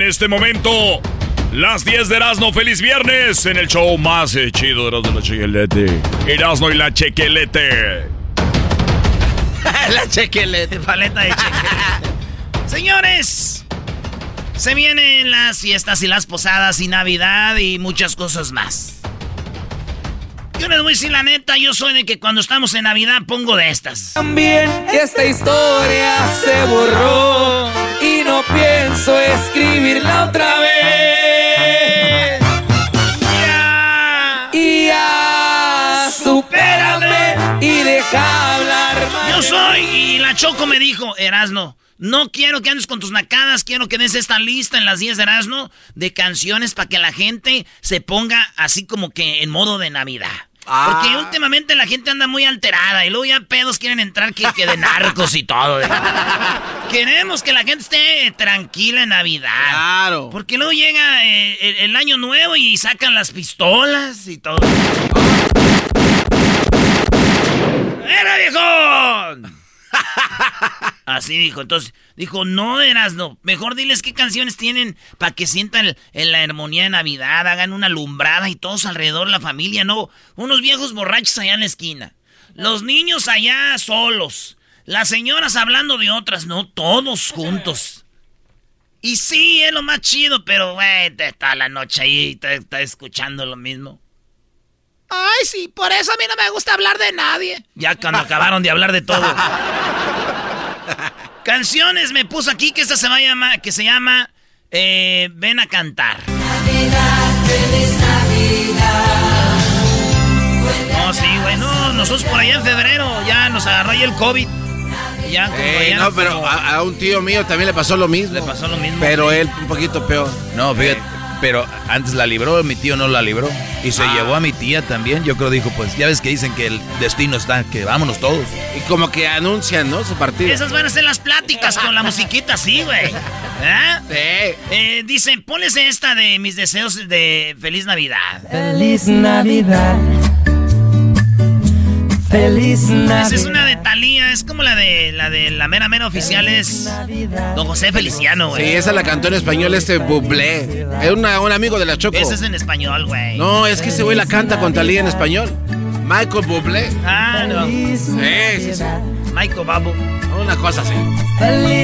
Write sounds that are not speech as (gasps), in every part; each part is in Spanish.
En este momento, las 10 de Erasmo, feliz viernes en el show más eh, chido de Erasmo y la Chequelete. Erasmo y la Chequelete. (laughs) la chequelete, paleta de chequelete. (laughs) Señores, se vienen las fiestas y las posadas y Navidad y muchas cosas más. Yo les voy a decir la neta, yo soy de que cuando estamos en Navidad pongo de estas. También esta historia se borró y no pienso escribirla otra vez. Ya. Y ya, supérame y deja hablar. Yo soy y la Choco me dijo, Erasno, no quiero que andes con tus nacadas, quiero que des esta lista en las 10 de Erasno de canciones para que la gente se ponga así como que en modo de Navidad. Porque Ah. últimamente la gente anda muy alterada y luego ya pedos quieren entrar que, que de narcos y todo. de- Queremos que la gente esté tranquila en Navidad. Claro. Porque luego llega eh, el, el año nuevo y sacan las pistolas y todo. ¡Era viejón! Así dijo. Entonces, dijo, no eras no. Mejor diles qué canciones tienen para que sientan en la armonía de Navidad, hagan una alumbrada y todos alrededor la familia, no. Unos viejos borrachos allá en la esquina. Los niños allá solos. Las señoras hablando de otras, no, todos juntos. Y sí, es lo más chido, pero, güey, está la noche ahí y te está escuchando lo mismo. Ay, sí, por eso a mí no me gusta hablar de nadie. Ya cuando acabaron de hablar de todo. (laughs) (laughs) Canciones me puso aquí que esta se va a llamar, que se llama eh, Ven a cantar. No, sí, güey, no, nosotros por allá en febrero ya nos agarró ahí el COVID. Ya Ey, no, pero a, a un tío mío también le pasó lo mismo. le pasó lo mismo. Pero él un poquito peor. No, fíjate, pero antes la libró, mi tío no la libró. Y se Ah. llevó a mi tía también. Yo creo dijo, pues ya ves que dicen que el destino está, que vámonos todos. Y como que anuncian, ¿no? Su partido. Esas van a ser las pláticas con la musiquita así, güey. ¿Eh? Sí. Eh, dicen, ponles esta de mis deseos de feliz Navidad. Feliz Navidad. Feliz Navidad. Esa es una de Talía, es como la de la de la mera mera oficial es Don José Feliciano, Sí, güey. esa la cantó en español este Bublé. Es una- un amigo de la Choco. Ese es en español, güey. No, es que ese güey la canta con Talía en español. Michael Bublé. Ah, no. Feliz Sí, sí, sí. Michael Babu. Una cosa así.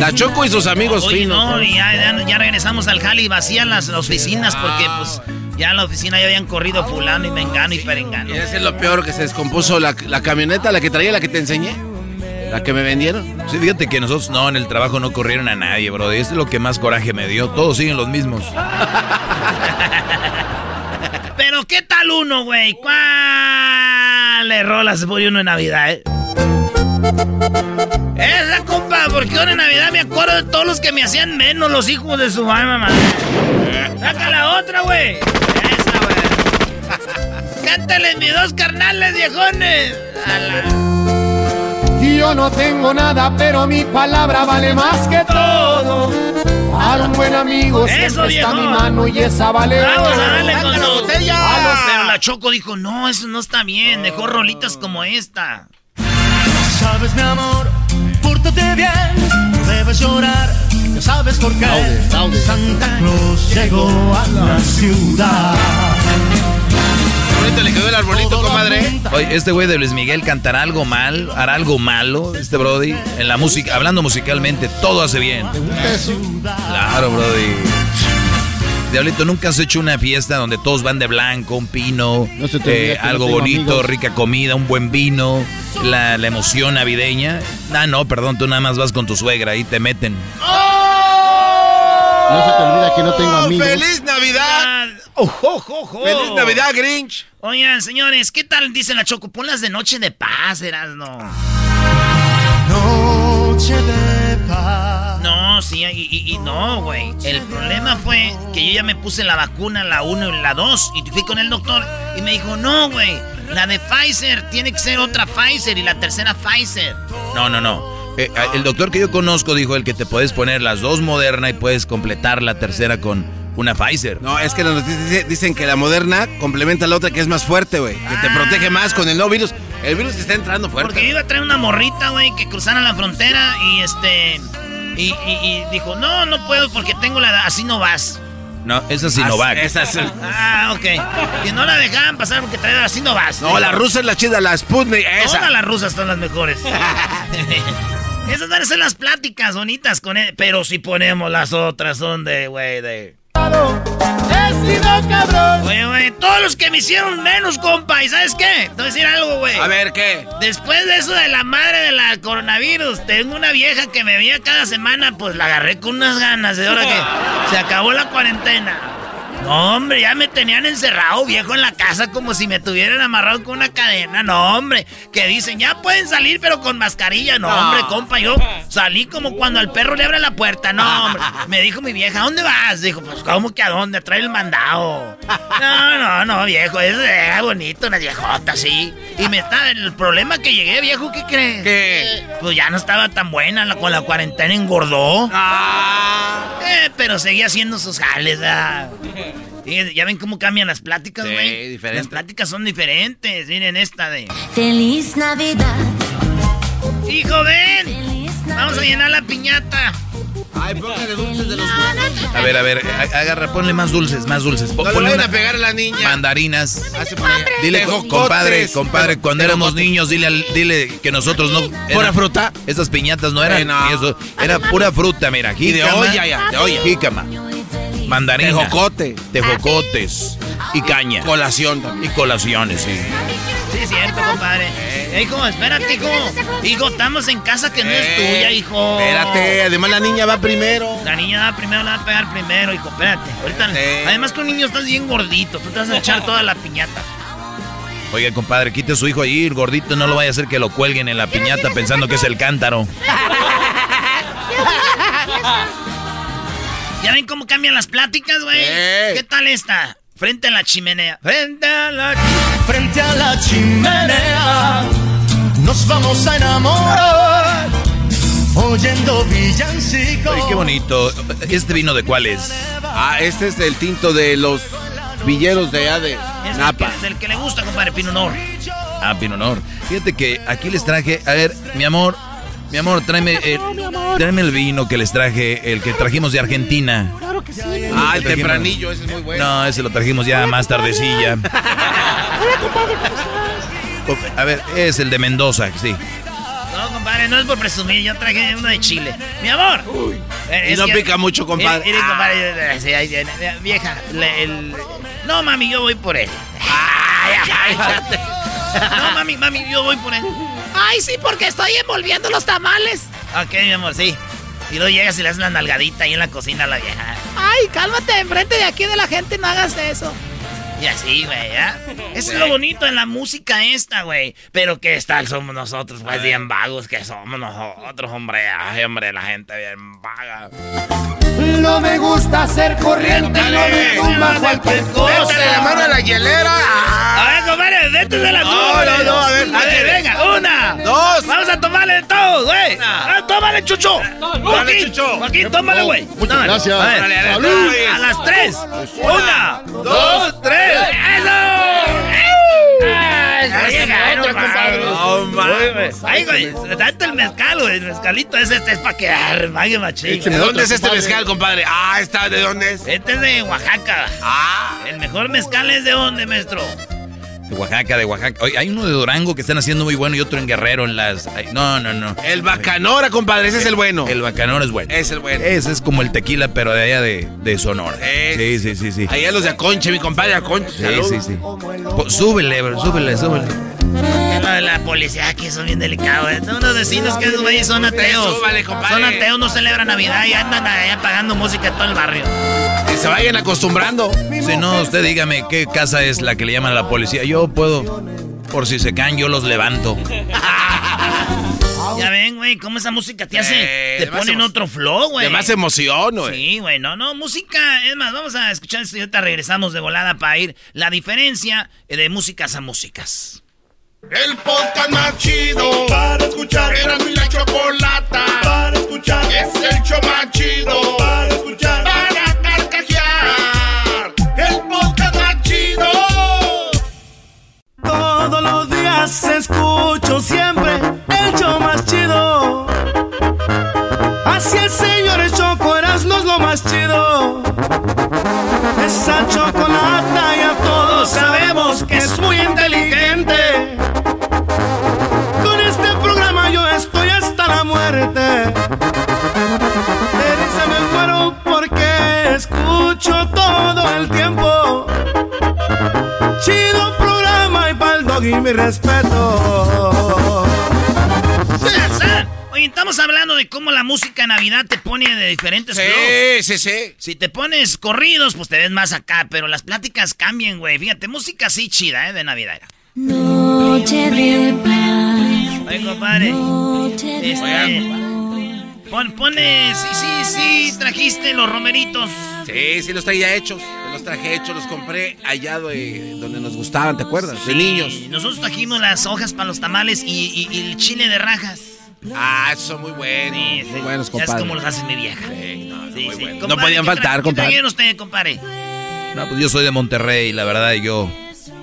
La Choco y sus amigos Oye, finos. no, y ya, ya, ya regresamos al jale y vacían las, las oficinas porque pues ya en la oficina ya habían corrido fulano y mengano y perengano. Y ese es lo peor que se descompuso la, la camioneta, la que traía, la que te enseñé. La que me vendieron. Sí, fíjate que nosotros no, en el trabajo no corrieron a nadie, bro. Y esto es lo que más coraje me dio. Todos siguen los mismos. (laughs) Pero ¿qué tal uno, güey? ¿Cuál rola se pone uno en Navidad, eh? Esa, compa, porque ahora en Navidad me acuerdo de todos los que me hacían menos los hijos de su mamá. Saca la otra, güey. Esa, güey. (laughs) Cántale mis dos carnales, viejones. Yo no tengo nada, pero mi palabra vale más que todo. Para un buen amigo Eso, siempre está viejo. mi mano y esa vale. Vamos a darle con ¡Saca la botella! Pero la Choco dijo, no, eso no está bien. Mejor rolitas como esta. Sabes, mi amor, pórtate bien, no debes llorar, ya sabes por qué. Santa Claus llegó a la ciudad. Ahorita le quedó el arbolito, comadre. Oye, este güey de Luis Miguel cantará algo mal, hará algo malo, este Brody. En la música, hablando musicalmente, todo hace bien. Claro, Brody. Diablito, ¿nunca has hecho una fiesta donde todos van de blanco, un pino, No se te olvide eh, no algo bonito, amigos. rica comida, un buen vino, la, la emoción navideña? Ah, no, perdón, tú nada más vas con tu suegra y te meten. No se te olvida que no tengo amigos. ¡Feliz Navidad! Ojo, ojo, ojo. ¡Feliz Navidad, Grinch! Oigan, señores, ¿qué tal dice la Choco? Ponlas de noche de paz, Erasno. Noche de paz. No, sí, y, y- y no, güey. El problema fue que yo ya me puse la vacuna, la 1 y la 2, y fui con el doctor y me dijo, no, güey, la de Pfizer tiene que ser otra Pfizer y la tercera Pfizer. No, no, no. Eh, el doctor que yo conozco dijo el que te puedes poner las dos Moderna y puedes completar la tercera con una Pfizer. No, es que las noticias dice- dicen que la moderna complementa a la otra que es más fuerte, güey. Que te protege más con el nuevo virus. El virus está entrando fuerte. Porque yo iba a traer una morrita, güey, que cruzara la frontera y este... Y, y- y dijo, no, no puedo porque tengo la edad, así no vas. No, esa es Sinovac. Esa es- Ah, ok. Que no la dejaban pasar porque traía así no vas. No, la rusa es la chida, la Sputnik, esa. Todas las rusas son las mejores. (laughs) Esas van a ser las pláticas bonitas con él. Pero si ponemos las otras, son de, güey, de. He sido cabrón. Güey, güey, todos los que me hicieron menos, compa. ¿Y sabes qué? Te voy a decir algo, güey. A ver, ¿qué? Después de eso de la madre de la coronavirus, tengo una vieja que me veía cada semana, pues la agarré con unas ganas de ahora que se acabó la cuarentena. No, hombre, ya me tenían encerrado, viejo, en la casa como si me tuvieran amarrado con una cadena. No, hombre, que dicen, ya pueden salir, pero con mascarilla. No, hombre, compa, yo salí como cuando al perro le abre la puerta. No, hombre. Me dijo mi vieja, ¿a dónde vas? Dijo, pues, ¿cómo que a dónde? Trae el mandado. No, no, no, viejo, es eh, bonito, una viejota, sí. Y me está, el problema que llegué, viejo, ¿qué crees? ¿Qué? Pues ya no estaba tan buena, la, con la cuarentena engordó. Ah. Eh, pero seguía haciendo sus jales, ¿verdad? Ya ven cómo cambian las pláticas, Sí, güey. diferente. Las pláticas son diferentes. Miren esta de. Feliz Navidad. ¡Hijo, ven! Feliz Vamos a llenar la piñata. Ay, póngale dulces de los A ver, a ver, agarra, ponle más dulces, más dulces. No ponle una- a pegar a la niña. mandarinas. Allá. Dile, compadre, compadre, cuando éramos niños, dile, al- dile que nosotros no... ¿Pura fruta? Esas piñatas no eran no. ni eso, era pura fruta, mira. Y de jícama, olla ya, de olla. Jícama, mandarina, Tejocote. tejocotes y caña. Colación también. Y colaciones, sí. Sí, es cierto, compadre. Eh, hijo, espérate, hijo. Hijo, estamos en casa que no es tuya, hijo. Espérate, además la niña va primero. La niña va primero, la va a pegar primero, hijo. Espérate. Ahorita. Además, tu niño estás bien gordito. Tú te vas a echar toda la piñata. Oiga, compadre, quite a su hijo ahí, el gordito, no lo vaya a hacer que lo cuelguen en la piñata pensando que es el cántaro. (laughs) ¿Ya ven cómo cambian las pláticas, güey? Eh. ¿Qué tal esta? Frente a la chimenea. Frente a la Frente a la chimenea nos vamos a enamorar oyendo villancicos. Oye, qué bonito. ¿Este vino de cuál es? Ah, este es el tinto de los villeros de allá de Es Napa. del que, del que le gusta, compadre, Pino Nor. Ah, Pinonor. Fíjate que aquí les traje, a ver, mi amor, mi amor, tráeme, eh, tráeme el vino que les traje, el que trajimos de Argentina. Claro que sí. Ah, el Trajimos- tempranillo, ese es muy bueno. No, ese lo trajimos ya más tardecilla. Hola, compadre, ¿cómo estás? A ver, es el de Mendoza, sí. No, compadre, no es por presumir. Yo traje uno de Chile. Mi amor. Eh, Y no que- pica mucho, compadre. Mire, mire, compadre. sí, ahí viene. Mira, Vieja, le- el... No, mami, yo voy por él. Ay, ay, ay. (laughs) No, mami, mami, yo voy por él. Ay, sí, porque estoy envolviendo los tamales. Ok, mi amor, sí. Y luego llegas y le haces la nalgadita ahí en la cocina a la vieja. Ay, cálmate, enfrente de aquí de la gente, no hagas eso. Y así, güey, ¿ya? Eso es lo bonito de la música esta, güey. Pero qué tal somos nosotros, pues, bien vagos que somos nosotros, hombre. Ay, hombre, la gente bien vaga. No me gusta ser corriente no me tumba cualquier cosa. Métele la mano a la hielera. A ver, compadre, vete de la No, tuba, no, no, a ver, A ver, ¿qué venga, una. Dos. Vamos a tomarle de todo, güey. Ah, tómale, Chucho. Dale, Chucho. Joaquín, tómale, güey. Muchas gracias. A ver. A las tres. Una, dos, tres. ¡Eso! ¡Ay, ya llegaron, otra, compadre. No, mames. Ay, güey, date el mezcal, güey. El mezcalito ese este es para que armague machín. ¿De dónde es este mezcal, compadre? Ah, está, ¿de dónde es? Este es de Oaxaca. Ah. El mejor mezcal es de dónde, maestro. De Oaxaca, de Oaxaca. Oye, hay uno de Durango que están haciendo muy bueno y otro en Guerrero en las... ay, no, no, no. El bacanora, compadre, ese es el bueno. El bacanor es bueno. Es el bueno. Ese es como el tequila, pero de allá de, de Sonora. Es- Sí, sí, sí, sí. Allá los de Aconche, mi compadre Aconche. Sí, sí, sí. Po- súbele, bro, súbele, súbele. De la policía aquí son bien delicados. ¿eh? Son unos vecinos que esos güeyes son ateos. súbale. Son ateos, no celebran Navidad y andan allá pagando música en todo el barrio. Que se vayan acostumbrando. Si no, usted dígame qué casa es la que le llaman a la policía. Yo puedo, por si se caen, yo los levanto. (laughs) Ya ven, güey, cómo esa música te hace. Eh, te de más pone en emo- otro flow, güey. De más emoción, güey. Sí, güey, no, no, música. Es más, vamos a escuchar esto y ahorita regresamos de volada para ir. La diferencia de músicas a músicas. El podcast más chido para escuchar. Era mi la chocolata para escuchar. Es el show más chido para escuchar. Para carcajear. El podcast más chido. Todos los días escucho siempre el show más chido. Así es, señores, Choco Erasmo es lo más chido. Esa chocolata ya todos sabemos que es muy inteligente. Escucho todo el tiempo. Chido programa y pa'l doggy mi respeto. Oye, estamos hablando de cómo la música en Navidad te pone de diferentes flows. Sí, sí, sí. Si te pones corridos, pues te ves más acá, pero las pláticas cambian, güey. Fíjate, música así chida, ¿eh? De Navidad. Noche de paz. Oye, compadre. Noche Este, de pon, pone, sí, sí, sí, trajiste los romeritos. Sí, sí, los traía hechos. Los traje hechos, los compré allá de donde nos gustaban, ¿te acuerdas? De niños. Nosotros trajimos las hojas para los tamales y, y- y el chile de rajas. Ah, esos son muy buenos. Sí, sí. Muy buenos, Ya compadre. es como los hace mi vieja. Sí, no, muy sí. buenos. Compadre, No podían ¿qué faltar, ¿Qué compadre. trajeron usted, compadre? No, pues yo soy de Monterrey, la verdad, y yo.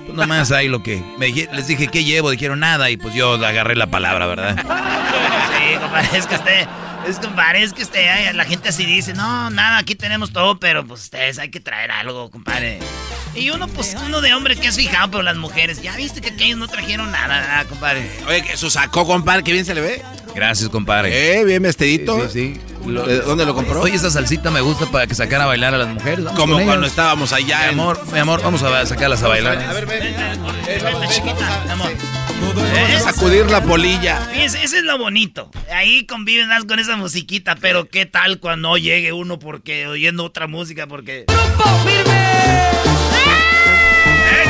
Pues nomás ahí lo que. Me dije- les dije, ¿qué llevo? Dijeron nada, y pues yo agarré la palabra, ¿verdad? Sí, compadre, es que usted, es compadre, es que usted, ay, la gente así dice, no, nada, aquí tenemos todo, pero pues ustedes hay que traer algo, compadre. Y uno, pues, uno de hombre que es fijado, pero las mujeres, ya viste que aquellos no trajeron nada, ¿verdad, compadre. Oye, que su sacó, compadre, que bien se le ve. Gracias, compadre. Eh, bien vestidito. Sí, sí, sí. Lo- ¿De ¿Dónde lo compró? Oye, esa salsita me gusta para que sacara a bailar a las mujeres. Vamos Como cuando ellas. estábamos allá Mi en... amor, mi amor, vamos a sacarlas a bailar. A ver, ven. Vente, chiquita, mi amor. Vamos a sacudir la polilla. Fíjense, ese es lo bonito. Ahí conviven más con esa musiquita, pero qué tal cuando llegue uno porque oyendo otra música, porque...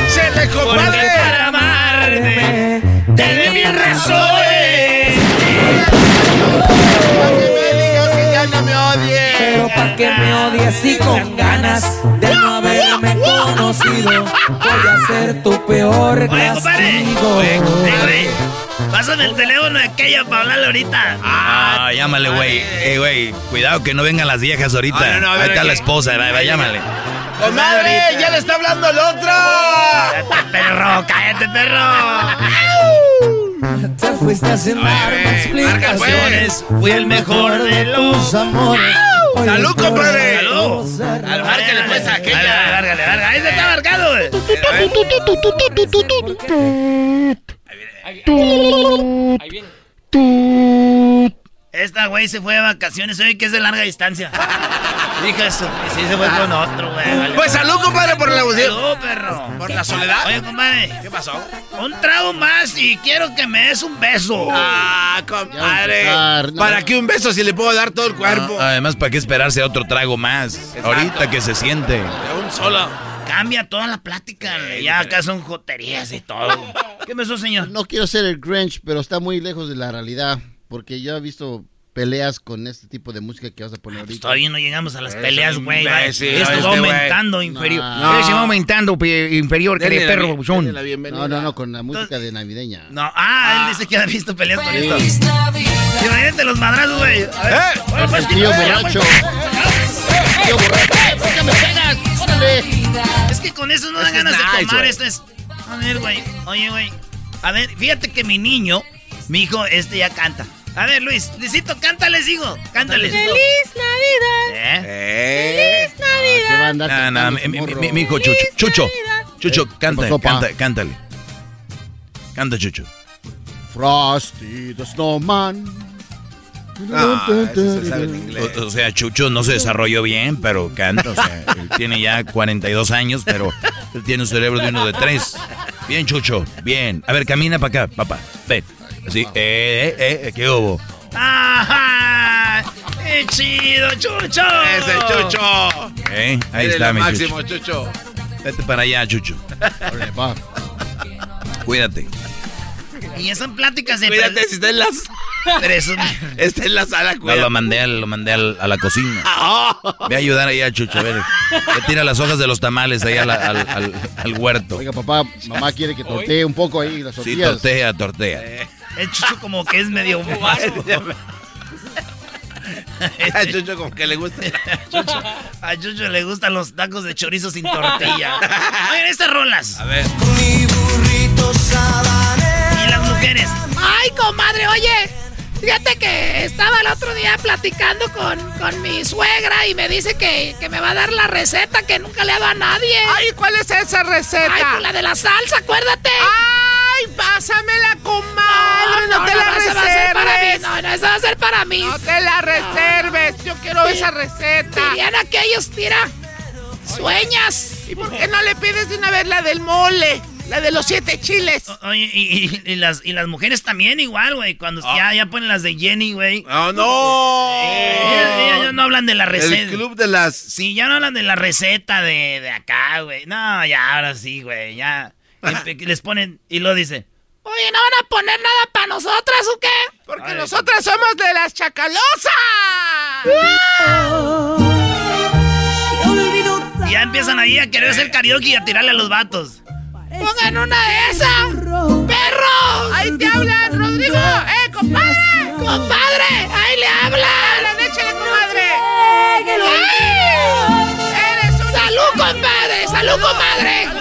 ¡Échele, Porque compadre! para amarte te mil razones. Para que me digas que ya no me odies. Pero pa' que me odies y con ganas de conocido, voy a ser tu peor Oye, compadre. castigo. Oye, güey. Pásame el teléfono de aquella para hablarle ahorita. Ah, llámale, güey. Eh, güey, cuidado que no vengan las viejas ahorita. Ah, no, no, a ver, Ahí está la esposa, va, va, llámale. ¡Comadre! ¡Ya le está hablando el otro! Cállate, perro, cállate, perro. Te fuiste marca, pues. explicaciones. Fui el mejor de los... Tus amores. ¡Salud, compadre! ¡Salud! Márcale, pues, a aquella. Lárgale, lárgale. Ahí se está marcado, güey. Esta güey se fue de vacaciones hoy que es de larga distancia. Hija eso, sí se fue con otro, güey. vale. Pues salud, compadre, por la. Salud, perro. ¿Por la soledad? Oye, compadre, ¿Qué pasó? un trago más y quiero que me des un beso. Ah, compadre. empezar, no. ¿Para qué un beso si le puedo dar todo el cuerpo? Ah, además, ¿para qué esperarse a otro trago más? Ahorita que se siente. De un solo. cambia toda la plática. ya acá son joterías y todo. ¿Qué pasó, señor? No quiero ser el Grinch, pero está muy lejos de la realidad. Porque yo he visto peleas con este tipo de música que vas a poner ahorita. Todavía no llegamos a las peleas, güey. Esto este va aumentando inferior. No. Eh, Se va aumentando inferior que perro buchón. No, no, no, con la música de navideña. No, ah, él dice que ha visto peleas con esto. Imagínate los madrazos, güey. Ver. Bueno, pues, El tío eh, borracho. pues. Tío borracho. ¿Por qué me pegas? ¡Órale! Es que con eso no dan ganas de tomar. Esto es. A ver, güey. Oye, güey. A ver, fíjate que mi niño, mi hijo, este ya canta. A ver, Luis, Luisito, cántales, hijo. Cántales. Feliz Navidad. ¿Eh? Feliz Navidad. ¿Qué andar Ah, no, cantando mi, su mi- morro? mi- mi hijo Chucho. Chucho. Chucho, canta, pasó, pa? canta, cántale. Canta, Chucho. Frosty the Snowman. Ah, O, o sea, Chucho no se desarrolló bien, pero canta. O sea, él tiene ya 42 años, pero él tiene un cerebro de uno de tres. Bien, Chucho, bien. A ver, camina para acá, papá. Ven. Así, eh, eh, eh, ¿qué hubo? ¡Ajá! ¡Qué chido, Chucho! Ese Chucho. Eh, ahí Eres está, mi máximo, Chucho. Chucho. Vete para allá, Chucho. Cuídate. Y esas pláticas de. Cuídate si está en las. Pero eso- Está en la sala, No, cuídate. lo mandé, al- lo mandé al- a la cocina. Ve a ayudar ahí a Chucho, a ver. Le tira las hojas de los tamales ahí al, al- al- al huerto. Oiga, papá, mamá quiere que tortee un poco ahí las Sí, tortillas. tortea, tortea. El Chucho como que es medio vasco. A (laughs) Chucho como que le gusta. Chucho- a Chucho le gustan los tacos de chorizo sin tortilla. (laughs) Oigan, estas rolas. A ver. Y las mujeres. Ay, comadre, oye. Fíjate que estaba el otro día platicando con, con mi suegra y me dice que, que me va a dar la receta que nunca le ha dado a nadie. Ay, ¿cuál es esa receta? Ay, pues la de la salsa, acuérdate. Ay, pásamela, comadre. No, te la esa va a ser para mí. reserves. No, no, esa va a ser para mí. No te la reserves. Yo quiero esa receta. Dirían aquellos, mira, sueñas. ¿Y por qué no le pides de una vez la del mole? La de los siete chiles. Oye, y, y- y las, y las mujeres también igual, güey. Cuando ya, ya ponen las de Jenny, güey. ¡Oh, no! Ellas, ellas ya no hablan de la receta. El club de las. Sí, ya no hablan de la receta de, de acá, güey. No, ya, ahora sí, güey. Ya. Les ponen y lo dice. Oye, ¿no van a poner nada para nosotras o qué? Porque nosotras somos de las chacalosas. Y ya empiezan ahí a querer hacer karaoke y a tirarle a los vatos. Pongan una de esas. ¡Perros! Ahí te hablan, Rodrigo. ¡Eh, compadre! ¡Compadre! ¡Ahí le hablan! ¡Hablan, échale, comadre! ¡Ay! ¡Eres un ¡Salud, compadre! ¡Salud, comadre!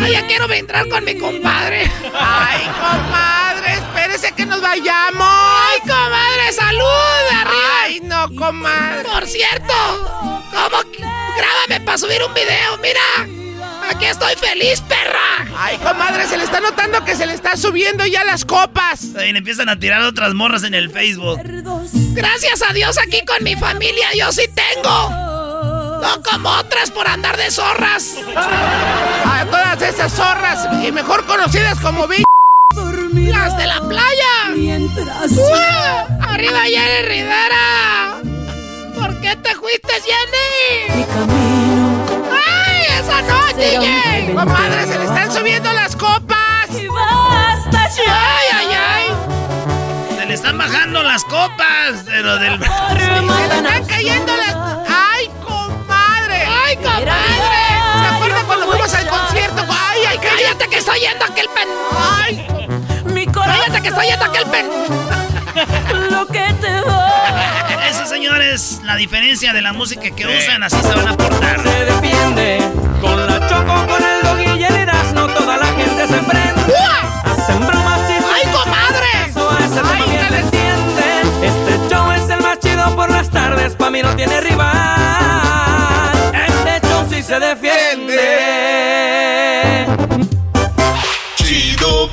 Ay, ya quiero entrar con mi compadre. ¡Ay, comadre! Espérese que nos vayamos. ¡Ay, comadre! ¡Salud! ¡Arriba! ¡Ay, no, comadre! Por cierto, ¿cómo? que- Grábame para subir un video, mira. Aquí estoy feliz, perra. ¡Ay, comadre! Se le está notando que se le está subiendo ya las copas. Y le empiezan a tirar otras morras en el Facebook. Gracias a Dios aquí con mi familia yo sí tengo. No como otras por andar de zorras. A todas esas zorras, y mejor conocidas como bi... Las de la playa. ¡Uah! ¡Arriba, Jenny Rivera! ¿Por qué te fuiste, Jenny? ¡Ay, esa no, DJ! Comadre, se le están subiendo las copas. ¡Ay, ay, ay! Se le están bajando las copas, pero del. Se le están cayendo las... ¡Cállate que estoy yendo a aquel pen! ¡Ay! ¡Cállate que estoy yendo a aquel pen! (laughs) Lo que te va. Eso, señores, la diferencia de la música que usan, así se van a portar. Se defiende con la choco, con el dog y el Erasmo, toda la gente se prende. Hacen bromas y ¡Ay, comadre! eso a ese tema bien le entienden. Este show es el más chido por las tardes, pa' mí no tiene rival. Este show sí se defiende.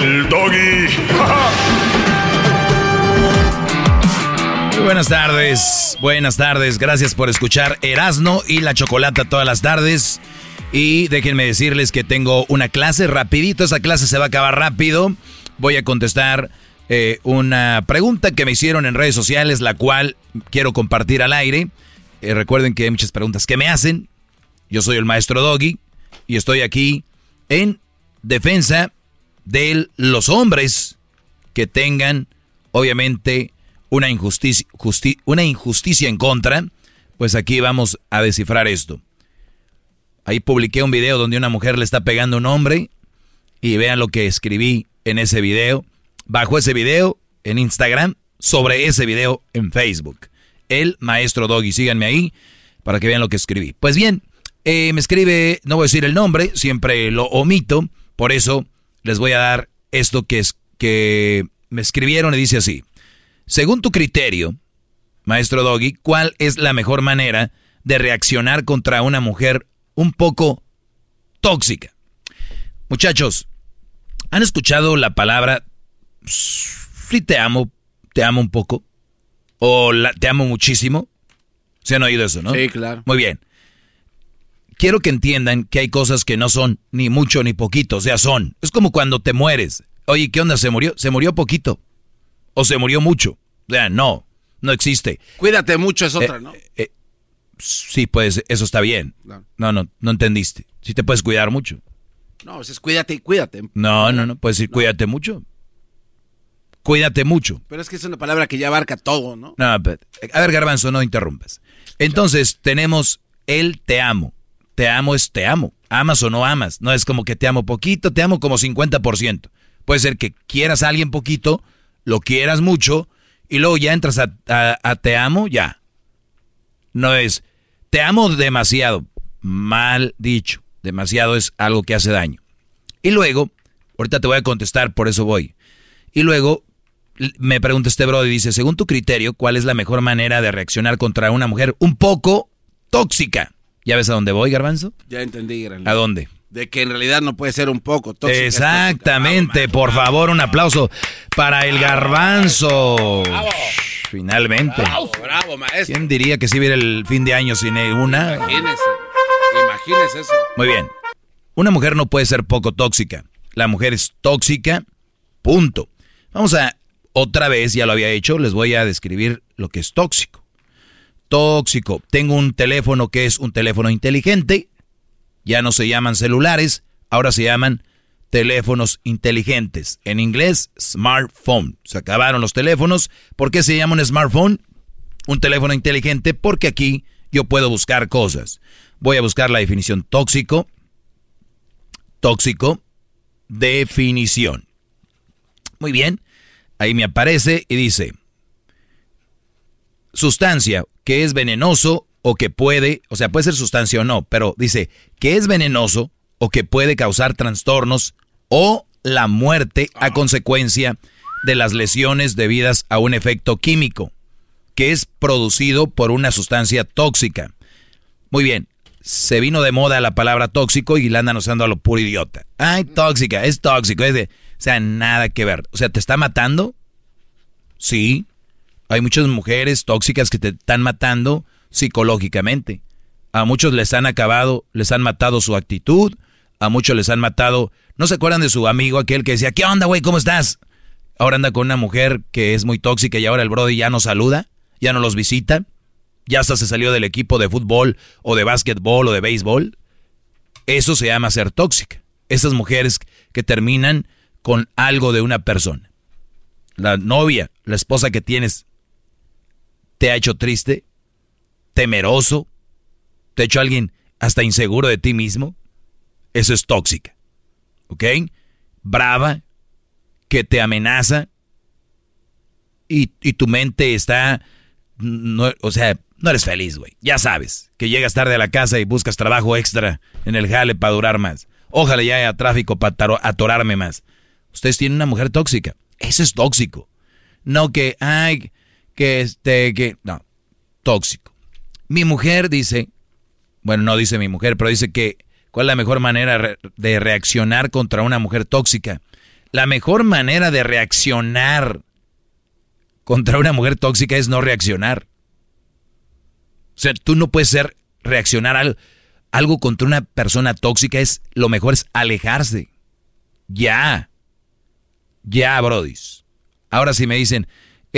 el doggy. Buenas tardes, buenas tardes, gracias por escuchar Erasno y la Chocolata todas las tardes. Y déjenme decirles que tengo una clase rapidito, esa clase se va a acabar rápido. Voy a contestar eh, una pregunta que me hicieron en redes sociales, la cual quiero compartir al aire. Eh, recuerden que hay muchas preguntas que me hacen. Yo soy el maestro Doggy y estoy aquí en defensa de los hombres que tengan, obviamente, una injusticia, una injusticia en contra. Pues aquí vamos a descifrar esto. Ahí publiqué un video donde una mujer le está pegando a un hombre y vean lo que escribí en ese video. Bajo ese video en Instagram, sobre ese video en Facebook. El maestro Doggy, síganme ahí para que vean lo que escribí. Pues bien, eh, me escribe, no voy a decir el nombre, siempre lo omito, por eso les voy a dar esto que es que me escribieron y dice así. Según tu criterio, maestro Doggy, ¿cuál es la mejor manera de reaccionar contra una mujer un poco tóxica. Muchachos, ¿han escuchado la palabra sí te amo, te amo un poco? ¿O te amo muchísimo? ¿Se han oído eso, no? Sí, claro. Muy bien. Quiero que entiendan que hay cosas que no son ni mucho ni poquito, o sea, son. Es como cuando te mueres. Oye, ¿qué onda? ¿Se murió? ¿Se murió poquito? ¿O se murió mucho? O sea, no, no existe. Cuídate mucho es otra, eh, ¿no? Eh, sí, pues eso está bien. No, no, no entendiste. Sí te puedes cuidar mucho. No, es cuídate y cuídate. No, no, no, puedes decir cuídate mucho. Cuídate mucho. Pero es que es una palabra que ya abarca todo, ¿no? No, a ver, Garbanzo, no interrumpas. Entonces, tenemos el te amo. Te amo es te amo. Amas o no amas. No es como que te amo poquito, te amo como 50%. Puede ser que quieras a alguien poquito, lo quieras mucho, y luego ya entras a te amo, ya. No es te amo demasiado. Mal dicho. Demasiado es algo que hace daño. Y luego, ahorita te voy a contestar, por eso voy. Y luego me pregunta este brother y dice, según tu criterio, ¿cuál es la mejor manera de reaccionar contra una mujer un poco tóxica? ¿Ya ves a dónde voy, garbanzo? Ya entendí, ¿A dónde? De que en realidad no puede ser un poco tóxica. Exactamente, por favor, un aplauso para el garbanzo. Finalmente. Bravo, bravo, maestro. ¿Quién diría que si hubiera el fin de año sin una? Imagínese. Imagínese eso. Muy bien. Una mujer no puede ser poco tóxica. La mujer es tóxica. Punto. Vamos a otra vez, ya lo había hecho, les voy a describir lo que es tóxico. Tóxico. Tengo un teléfono que es un teléfono inteligente. Ya no se llaman celulares, ahora se llaman teléfonos inteligentes. En inglés, smartphone. Se acabaron los teléfonos. ¿Por qué se llama un smartphone? Un teléfono inteligente porque aquí yo puedo buscar cosas. Voy a buscar la definición tóxico. Tóxico. Definición. Muy bien. Ahí me aparece y dice, sustancia que es venenoso o que puede, o sea, puede ser sustancia o no, pero dice que es venenoso o que puede causar trastornos o la muerte a consecuencia de las lesiones debidas a un efecto químico que es producido por una sustancia tóxica. Muy bien, se vino de moda la palabra tóxico y la andan usando a lo puro idiota. Ay, tóxica, es tóxico, es de, o sea, nada que ver. O sea, ¿te está matando? Sí. Hay muchas mujeres tóxicas que te están matando psicológicamente. A muchos les han acabado, les han matado su actitud, a muchos les han matado. ¿No se acuerdan de su amigo aquel que decía, ¿qué onda, güey? ¿Cómo estás? Ahora anda con una mujer que es muy tóxica y ahora el Brody ya no saluda, ya no los visita, ya hasta se salió del equipo de fútbol o de básquetbol o de béisbol. Eso se llama ser tóxica. Esas mujeres que terminan con algo de una persona. La novia, la esposa que tienes, te ha hecho triste, temeroso, te ha hecho alguien hasta inseguro de ti mismo. Eso es tóxica. ¿Ok? Brava, que te amenaza y, tu mente está, no, o sea, no eres feliz, güey. Ya sabes que llegas tarde a la casa y buscas trabajo extra en el jale para durar más. Ojalá ya haya tráfico para atorarme más. Ustedes tienen una mujer tóxica. Eso es tóxico. No que, ay, que este, que, no, tóxico. Mi mujer dice, bueno, no dice mi mujer, pero dice que ¿Cuál es la mejor manera de reaccionar contra una mujer tóxica? La mejor manera de reaccionar contra una mujer tóxica es no reaccionar. O sea, tú no puedes ser reaccionar a algo contra una persona tóxica es lo mejor es alejarse. Ya. Ya, brodis. Ahora si me dicen,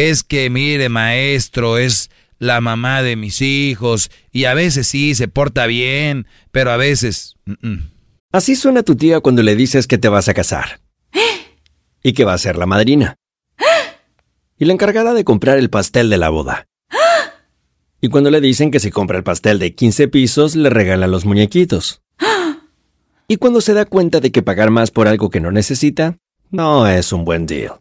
es que mire, maestro, es la mamá de mis hijos y a veces sí se porta bien, pero a veces... Así suena tu tía cuando le dices que te vas a casar. (gasps) y que va a ser la madrina. (gasps) y la encargada de comprar el pastel de la boda. (gasps) y cuando le dicen que si compra el pastel de 15 pisos, le regalan los muñequitos. y cuando se da cuenta de que pagar más por algo que no necesita, no es un buen deal.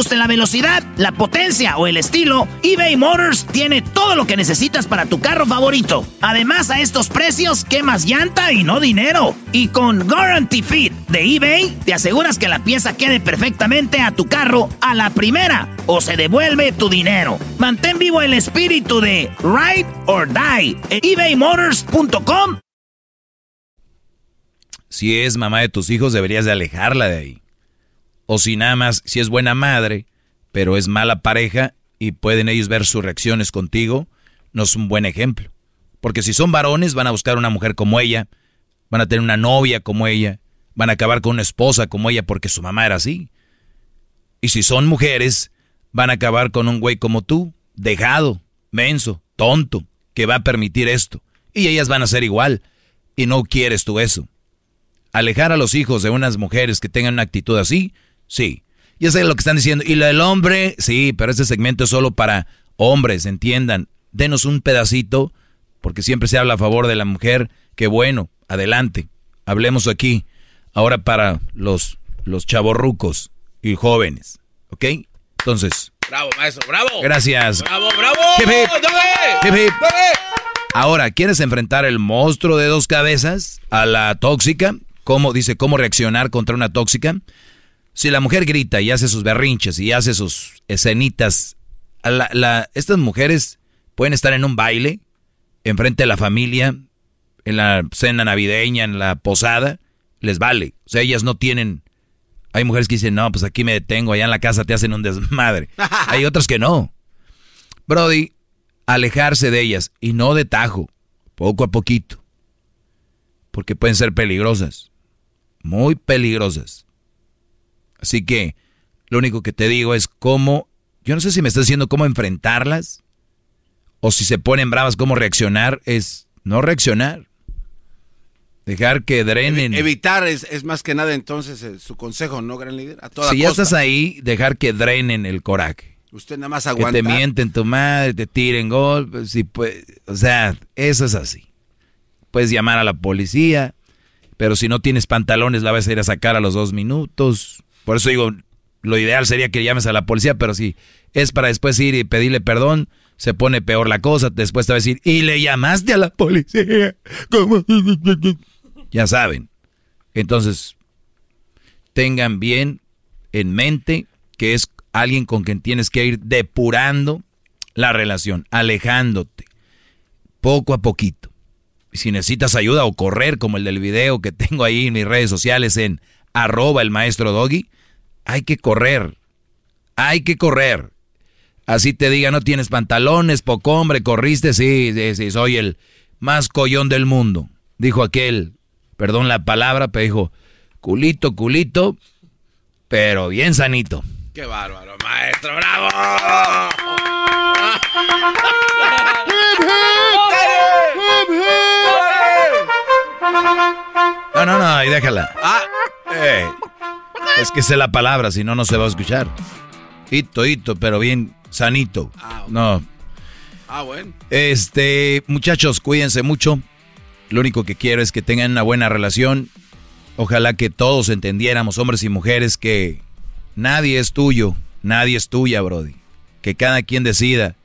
la velocidad, la potencia o el estilo, eBay Motors tiene todo lo que necesitas para tu carro favorito. Además, a estos precios, quemas llanta y no dinero. Y con Guarantee Fit de eBay, te aseguras que la pieza quede perfectamente a tu carro a la primera o se devuelve tu dinero. Mantén vivo el espíritu de Ride or Die en ebaymotors.com. Si es mamá de tus hijos, deberías de alejarla de ahí. O si nada más, si es buena madre, pero es mala pareja y pueden ellos ver sus reacciones contigo, no es un buen ejemplo. Porque si son varones, van a buscar una mujer como ella, van a tener una novia como ella, van a acabar con una esposa como ella porque su mamá era así. Y si son mujeres, van a acabar con un güey como tú, dejado, menso, tonto, que va a permitir esto. Y ellas van a ser igual. Y no quieres tú eso. Alejar a los hijos de unas mujeres que tengan una actitud así Sí. Ya sé lo que están diciendo. Y lo del hombre, sí, pero este segmento es solo para hombres, entiendan. Denos un pedacito, porque siempre se habla a favor de la mujer. Qué bueno, adelante. Hablemos aquí. Ahora para los, los chavorrucos y jóvenes. ¿Ok? Entonces. Bravo, maestro, bravo. Gracias. Bravo, bravo. Ahora, ¿quieres enfrentar el monstruo de dos cabezas a la tóxica? ¿Cómo dice cómo reaccionar contra una tóxica? Si la mujer grita y hace sus berrinches y hace sus escenitas, estas mujeres pueden estar en un baile, enfrente de la familia, en la cena navideña, en la posada, les vale. O sea, ellas no tienen... Hay mujeres que dicen, no, pues aquí me detengo, allá en la casa te hacen un desmadre. (laughs) Hay otras que no. Brody, alejarse de ellas y no de tajo, poco a poquito. Porque pueden ser peligrosas, muy peligrosas. Así que lo único que te digo es cómo, yo no sé si me estás diciendo cómo enfrentarlas o si se ponen bravas, cómo reaccionar, es no reaccionar. Dejar que drenen. Evitar es, más que nada entonces eh, su consejo, ¿no, gran líder? A toda si ya estás ahí, dejar que drenen el coraje. Usted nada más aguanta. Que te mienten tu madre, te tiren gol, pues, pues, o sea, eso es así. Puedes llamar a la policía, pero si no tienes pantalones la vas a ir a sacar a los dos minutos. Por eso digo, lo ideal sería que llames a la policía, pero si es para después ir y pedirle perdón, se pone peor la cosa. Después te va a decir, y le llamaste a la policía. ¿Cómo? Ya saben. Entonces, tengan bien en mente que es alguien con quien tienes que ir depurando la relación, alejándote, poco a poquito. Si necesitas ayuda o correr, como el del video que tengo ahí en mis redes sociales en arroba el maestro Doggy, hay que correr. Hay que correr. Así te diga, no tienes pantalones, poco hombre, corriste, sí, sí, sí, soy el más collón del mundo. Dijo aquel, perdón la palabra, pero dijo, culito, culito, pero bien sanito. ¡Qué bárbaro, maestro! ¡Bravo! No, no, no, y déjala. Ah, Es que sé la palabra, si no, no se va a escuchar. Hito, hito, pero bien sanito. Ah, no. Ah, bueno. Este, muchachos, cuídense mucho. Lo único que quiero es que tengan una buena relación. Ojalá que todos entendiéramos, hombres y mujeres, que nadie es tuyo, nadie es tuya, Brody. Que cada quien decida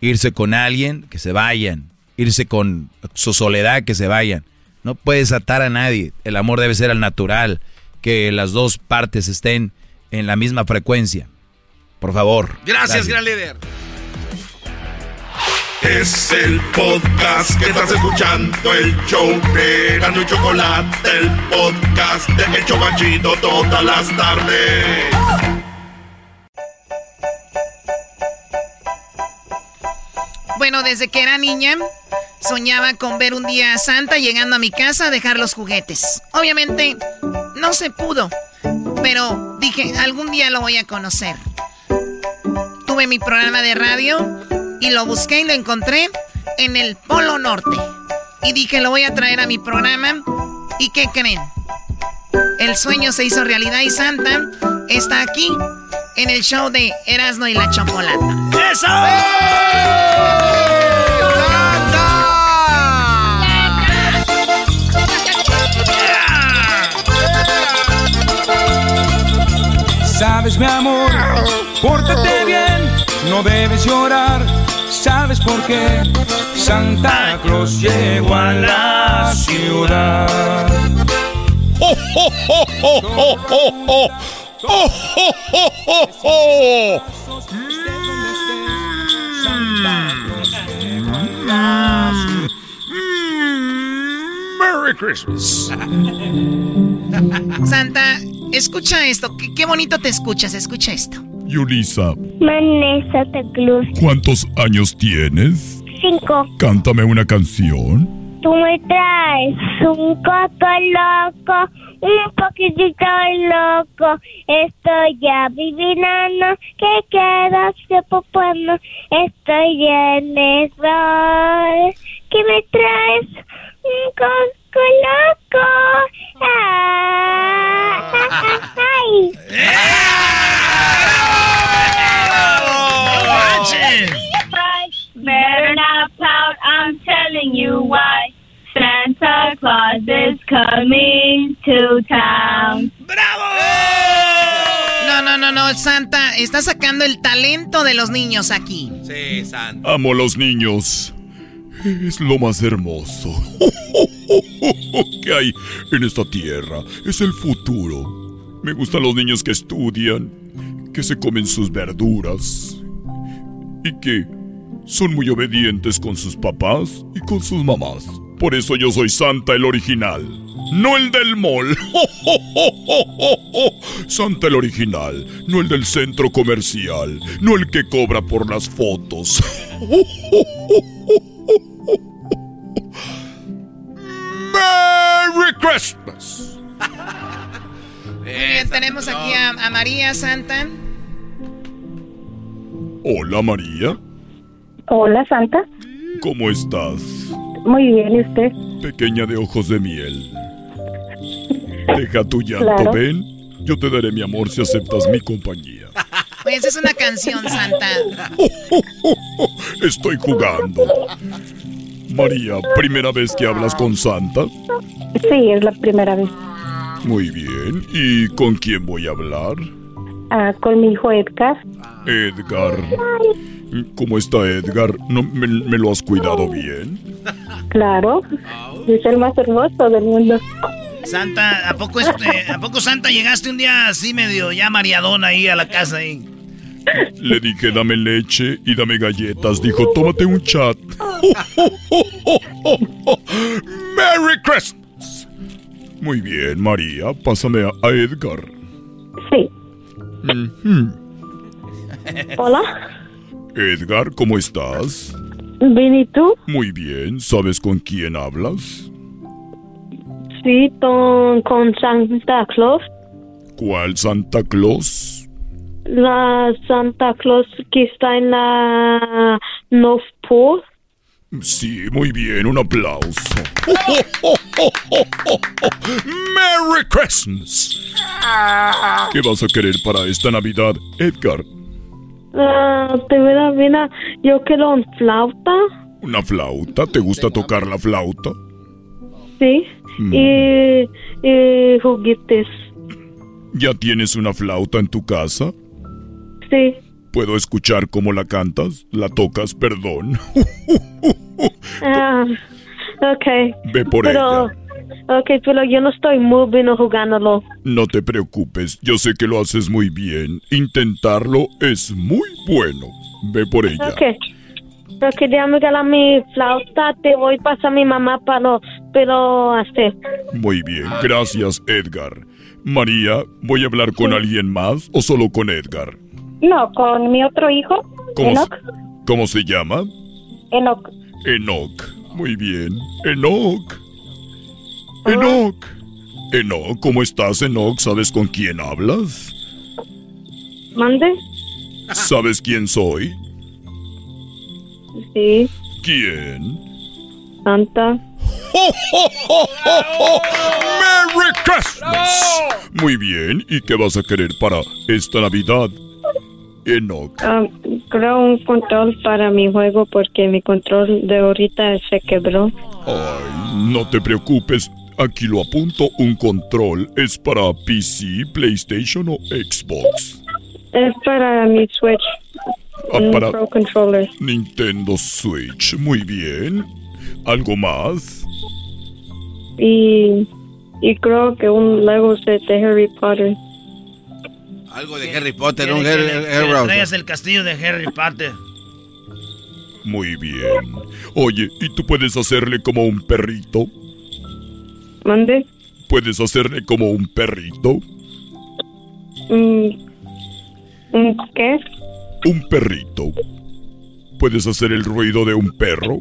irse con alguien, que se vayan. Irse con su soledad, que se vayan. No puedes atar a nadie. El amor debe ser al natural. Que las dos partes estén en la misma frecuencia. Por favor. Gracias, gran líder. Es el podcast que estás escuchando, el show de Gano y Chocolate, el podcast de El Chobachito todas las tardes. Bueno, desde que era niña, soñaba con ver un día a Santa llegando a mi casa a dejar los juguetes. Obviamente, no se pudo, pero dije, algún día lo voy a conocer. Tuve mi programa de radio y lo busqué y lo encontré en el Polo Norte. Y dije, lo voy a traer a mi programa. ¿Y qué creen? El sueño se hizo realidad y Santa está aquí en el show de Erasmo y la Chocolata. ¡Eso! Sabes, mi amor, pórtate bien, no debes llorar. ¿Sabes por qué? Santa Claus llegó a la ciudad. ¡Oh, oh, oh, oh, oh, oh, oh! ¡Oh, oh, oh, oh, oh! Mm, Merry Christmas. Santa, escucha esto. Qué, qué bonito te escuchas. Escucha esto. Yulisa, Vanessa Tecluz. ¿cuántos años tienes? Cinco. Cántame una canción. Tú me traes un coco loco, un poquitito loco. Estoy ya vivinando, que quedas de popuano. Estoy en error. ¿Qué me traes? Un coco loco. Ah, ah, ah, ay. Better not pout, I'm telling you why. Santa Claus is coming to town. No, no, no, no, Santa, está sacando el talento de los niños aquí. Sí, Santa. Amo a los niños. Es lo más hermoso (laughs) que hay en esta tierra. Es el futuro. Me gustan los niños que estudian, que se comen sus verduras y que son muy obedientes con sus papás y con sus mamás. Por eso yo soy Santa el original, no el del mall. (laughs) Santa el original, no el del centro comercial, no el que cobra por las fotos. (laughs) Merry Christmas. Muy bien, tenemos aquí a, a María Santa. Hola María, Hola, Santa. ¿cómo estás? Muy bien, ¿y usted? Pequeña de ojos de miel. Deja tu llanto, Claro. ven. Yo te daré mi amor si aceptas mi compañía. Pues es una canción, Santa. Estoy jugando. María, ¿primera vez que hablas con Santa? Sí, es la primera vez. Muy bien. ¿Y con quién voy a hablar? Ah, con mi hijo Edgar. Edgar. ¿Cómo está Edgar? ¿No, me, me lo has cuidado bien? Claro. Es el más hermoso del mundo. Santa, ¿a poco, este, ¿a poco Santa llegaste un día así medio ya mareadón ahí a la casa? Ahí? Le dije, dame leche y dame galletas. Dijo, tómate un chat. (laughs) ¡Merry Christmas! Muy bien, María, pásame a, a Edgar. Sí. Hola. Edgar, ¿cómo estás? Bien, ¿y tú? Muy bien. ¿Sabes con quién hablas? Sí, con, con Santa Claus. ¿Cuál Santa Claus? La Santa Claus que está en la North Pole. Sí, muy bien, un aplauso. ¡Merry Christmas! ¿Qué vas a querer para esta Navidad, Edgar? Ah, te a mira, yo quiero un flauta. ¿Una flauta? ¿Te gusta tocar la flauta? Sí. Mm. Y, y juguetes. ¿Ya tienes una flauta en tu casa? Sí. ¿Puedo escuchar cómo la cantas? ¿La tocas, perdón? (laughs) Ah, ok. Ve por pero, Ok, pero yo no estoy muy bien jugándolo. No te preocupes, yo sé que lo haces muy bien. Intentarlo es muy bueno. Ve por ella. Ok. Ok, déjame ganar mi flauta. Te voy a pasar a mi mamá para lo, pero hacer. Muy bien, gracias Edgar. María, ¿voy a hablar con alguien más o solo con Edgar? No, con mi otro hijo, ¿Cómo, Enoch. ¿Cómo se llama? Enoch. Enoch. Muy bien. Enoch. Enoch. Enoch, ¿cómo estás, Enoch? ¿Sabes con quién hablas? ¿Mande? ¿Sabes quién soy? Sí, ¿Quién? Santa. ¡Merry Christmas! Muy bien, ¿y qué vas a querer para esta Navidad? Enoch. Ah, creo un control para mi juego porque mi control de ahorita se quebró. Ay, no te preocupes. Aquí lo apunto. Un control es para PC, PlayStation o Xbox. Es para mi Switch. Ah, un para Pro Controller. Nintendo Switch. Muy bien. ¿Algo más? Y, y creo que un Lego set de Harry Potter. Algo de Harry Potter, un Harry, Potter. el castillo de Harry Potter. Muy bien. Oye, ¿y tú puedes hacerle como un perrito? ¿Mande? ¿Puedes hacerle como un perrito? Mm, ¿Qué? Un perrito. ¿Puedes hacer el ruido de un perro?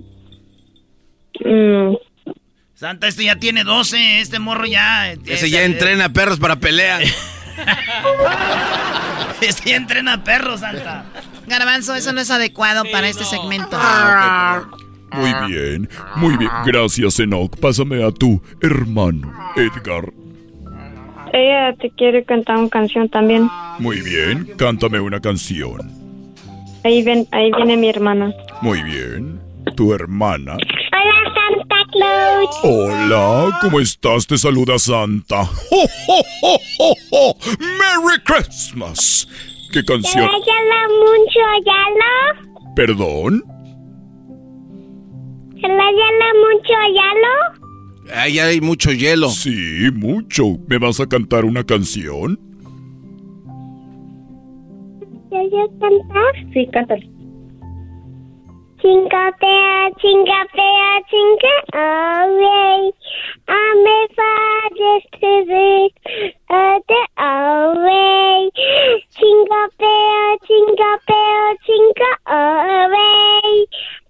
Mm, Santa, este ya tiene 12, este morro ya... Ese ya entrena perros para pelear. (laughs) Este ya entrena perros, Santa. Garbanzo, eso no es adecuado para este segmento. Muy bien, muy bien. Gracias, Enoch. Pásame a tu hermano, Edgar. ella te quiere cantar una canción también. Muy bien, cántame una canción. Ahí, ven, ahí viene mi hermana. Muy bien. Tu hermana. Hola, Santa Claus. Hola, ¿cómo estás? Te saluda Santa. ¡Oh, oh, oh, oh, oh! ¡Merry Christmas! ¿Qué canción? mucho, Yalo? ¿Perdón? ¿Se la llama mucho, Yalo? Ahí hay mucho hielo. Sí, mucho. ¿Me vas a cantar una canción? ¿Quieres cantar? Sí, cántale. Chingatea, chingatea, chinga away. I'm a father to the other away. Chingatea, chingatea, chinga away.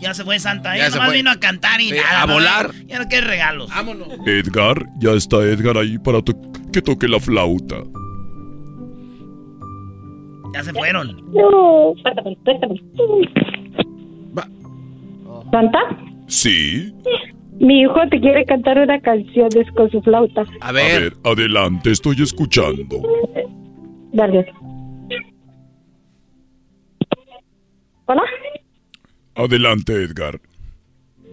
Ya se fue Santa, Ya ella se nomás fue. vino a cantar y Sí, nada. a ¿no? volar. Ya no quiere regalos. Vámonos. Edgar, ya está Edgar ahí para to- que toque la flauta. Ya se fueron. No. ¿Santa? ¿Sí? Mi hijo te quiere cantar una canción es con su flauta. A ver. adelante, estoy escuchando. Dale. ¿Hola? Adelante, Edgar.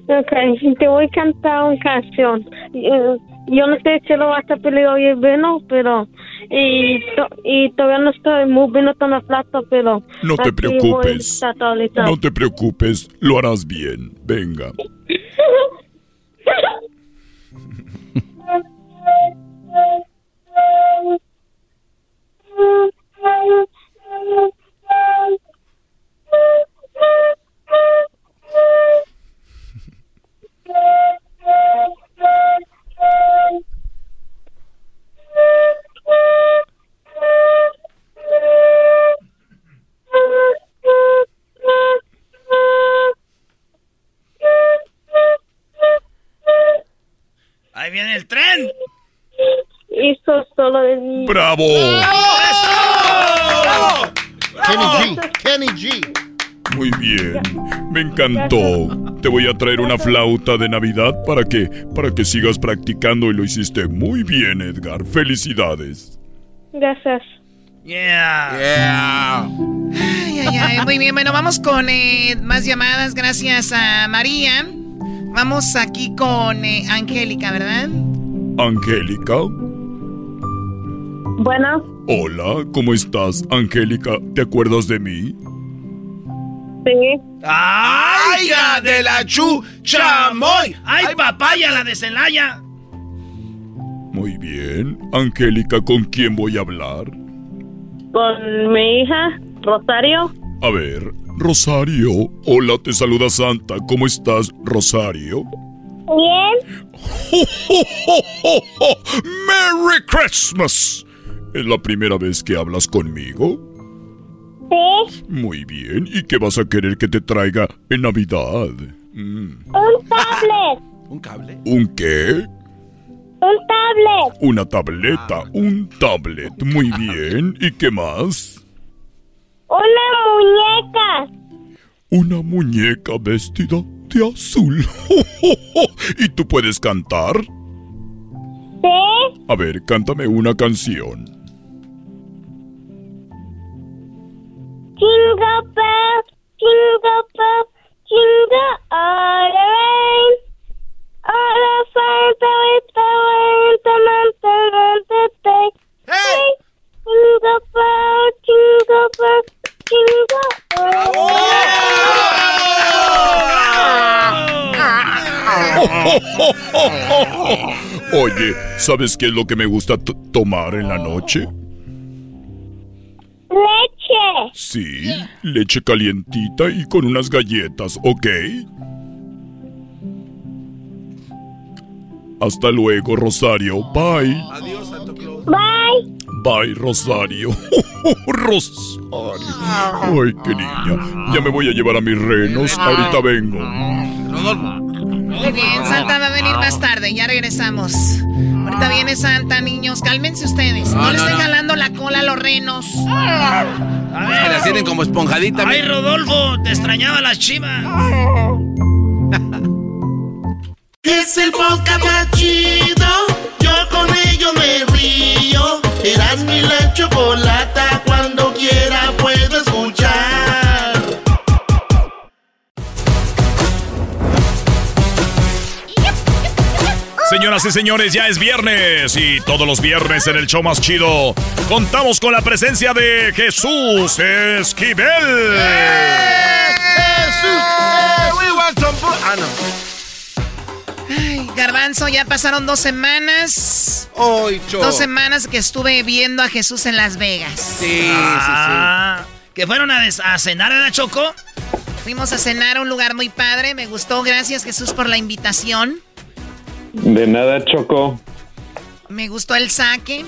Ok, te voy a cantar una canción. Eh, Yo no sé si lo vas a pelear hoy bueno, pero y, to- y todavía no estoy muy bien con la flauta, pero... No te preocupes. No te preocupes, lo harás bien. Venga. (laughs) Ahí viene el tren. Eso solo de mí. ¡Bravo! Kenny G, Kenny G. Muy bien. Me encantó. Te voy a traer una flauta de Navidad para que para que sigas practicando y lo hiciste muy bien, Edgar. Felicidades. Gracias. Yeah. Ay, ay, ay. Muy bien, bueno, vamos con eh, más llamadas. Gracias a María. Vamos aquí con eh, Angélica, ¿verdad? Angélica. Bueno, Hola, ¿cómo estás, Angélica? ¿Te acuerdas de mí? ¡Ay, ya de la chu chamoy! ¡Ay, papaya, la de Celaya! Muy bien. Angélica, ¿con quién voy a hablar? Con mi hija, Rosario. A ver, Rosario. Hola, te saluda Santa. ¿Cómo estás, Rosario? Bien. ¡Merry Christmas! ¿Es la primera vez que hablas conmigo? Sí. Muy bien. ¿Y qué vas a querer que te traiga en Navidad? Mm, Un tablet. (laughs) ¿Un cable? ¿Un qué? Un tablet. Una tableta. Un tablet. Muy bien. ¿Y qué más? Una muñeca. Una muñeca vestida de azul. (laughs) ¿Y tú puedes cantar? Sí. A ver, cántame una canción. Jingle bell, jingle bell, jingle all the way. All the fun that we throw in the mountain the day. Hey! Jingle bell, jingle bell, jingle all Oye, ¿sabes qué es lo que me gusta tomar en la noche? Leche. Sí, leche calientita y con unas galletas, ¿ok? Hasta luego, Rosario. Bye. Adiós, Santo Claus. Bye. Bye, Rosario. (laughs) Rosario. Ay, qué niña. Ya me voy a llevar a mis renos. Ahorita vengo. Muy bien, Santa va a venir más tarde, ya regresamos. Ahorita viene Santa, niños, cálmense ustedes. No, No, le estén no. jalando la cola a los renos. A Que las tienen como esponjadita. ¡Ay. Rodolfo! Te extrañaba las chivas. (laughs) Es el podcast más chido. Yo con ello me río. Eras mi la chocolata. Cuando quiera Señoras y señores, ya es viernes y todos los viernes en el show más chido contamos con la presencia de Jesús Esquivel. We want some food. Ah, no. Ay, Garbanzo, ya pasaron dos semanas. Hoy, Cho. Dos semanas que estuve viendo a Jesús en Las Vegas. Sí, Ah, ¿Que fueron a, des- a cenar en la Choco? Fuimos a cenar a un lugar muy padre. Me gustó. Gracias, Jesús, por la invitación. De nada, Choco. Me gustó el saque.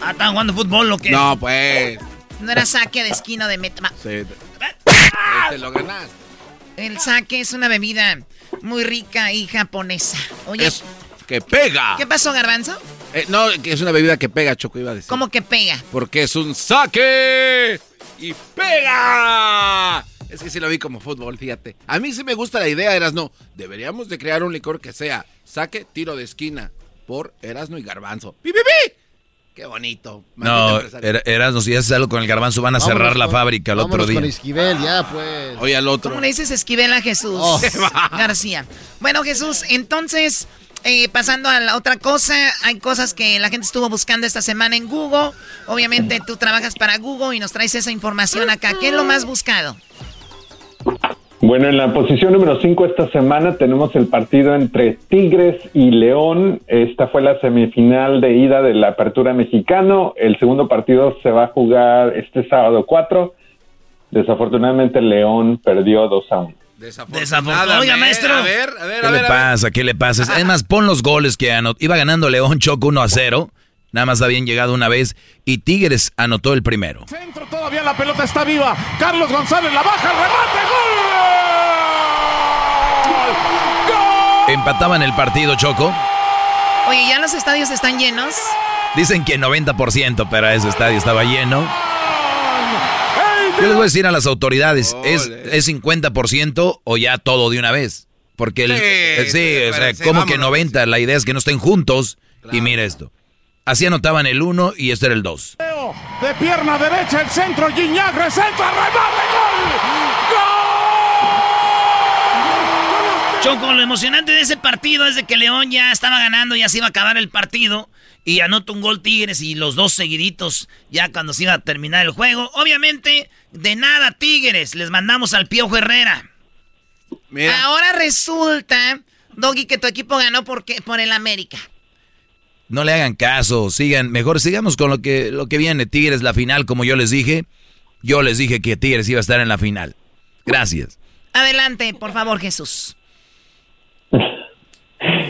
Ah, ¿están jugando fútbol o qué? No, pues. No era saque de esquina de meta. Sí. Ah. Te lo ganaste. El saque es una bebida muy rica y japonesa. Oye, Es que pega. ¿qué pasó, Garbanzo? Eh, no, que es una bebida que pega, Choco, iba a decir. ¿Cómo que pega? Porque es un saque y pega. Es que sí lo vi como fútbol, fíjate. A mí sí me gusta la idea, Erasno. Deberíamos de crear un licor que sea saque, tiro de esquina por Erasno y Garbanzo. ¡Pi, pi, pi! ¡Qué bonito! No, empresario. era- Erasmo, si haces algo con el garbanzo van a Vámonos cerrar la fábrica el otro día. con Esquivel, ya pues. Oye, al otro. ¿Cómo le dices Esquivel a Jesús? Oh. (laughs) García. Bueno, Jesús, entonces Eh, pasando a la otra cosa, hay cosas que la gente estuvo buscando esta semana en Google. Obviamente tú trabajas para Google y nos traes esa información acá. ¿Qué es lo más buscado? Bueno, en la posición número 5 esta semana tenemos el partido entre Tigres y León. Esta fue la semifinal de ida de la Apertura Mexicano. El segundo partido se va a jugar este sábado 4. Desafortunadamente León perdió 2 a 1. Desafortunadamente. Oiga, maestro. A ver, a ver, ¿Qué a ver. le pasa? ¿Qué le pasa? Es más, pon los goles que anotó. Iba ganando León Choco 1 a 0. Nada más habían llegado una vez. Y Tigres anotó el primero. Centro, todavía la pelota está viva. Carlos González la baja, el remate, gol. Empataban el partido, Choco. Oye, ¿ya los estadios están llenos? Dicen que 90%, pero ese estadio estaba lleno. Yo les voy a decir a las autoridades, ¿es, es 50% o ya todo de una vez? Porque el, Sí, eh, sí, sí, o sea, sí, como que vámonos. 90, la idea es que no estén juntos. Y mira esto. Así anotaban el 1 y este era el 2. De pierna derecha, el centro, Gignac, centro, remate, gol. Choco, lo emocionante de ese partido es de que León ya estaba ganando, ya se iba a acabar el partido. Y anota un gol Tigres y los dos seguiditos ya cuando se iba a terminar el juego. Obviamente, de nada Tigres, les mandamos al Piojo Herrera. Ahora resulta, Doggy, que tu equipo ganó porque, por el América. No le hagan caso, sigan, mejor sigamos con lo que, lo que viene. Tigres, la final, como yo les dije. Yo les dije que Tigres iba a estar en la final. Gracias. Adelante, por favor, Jesús.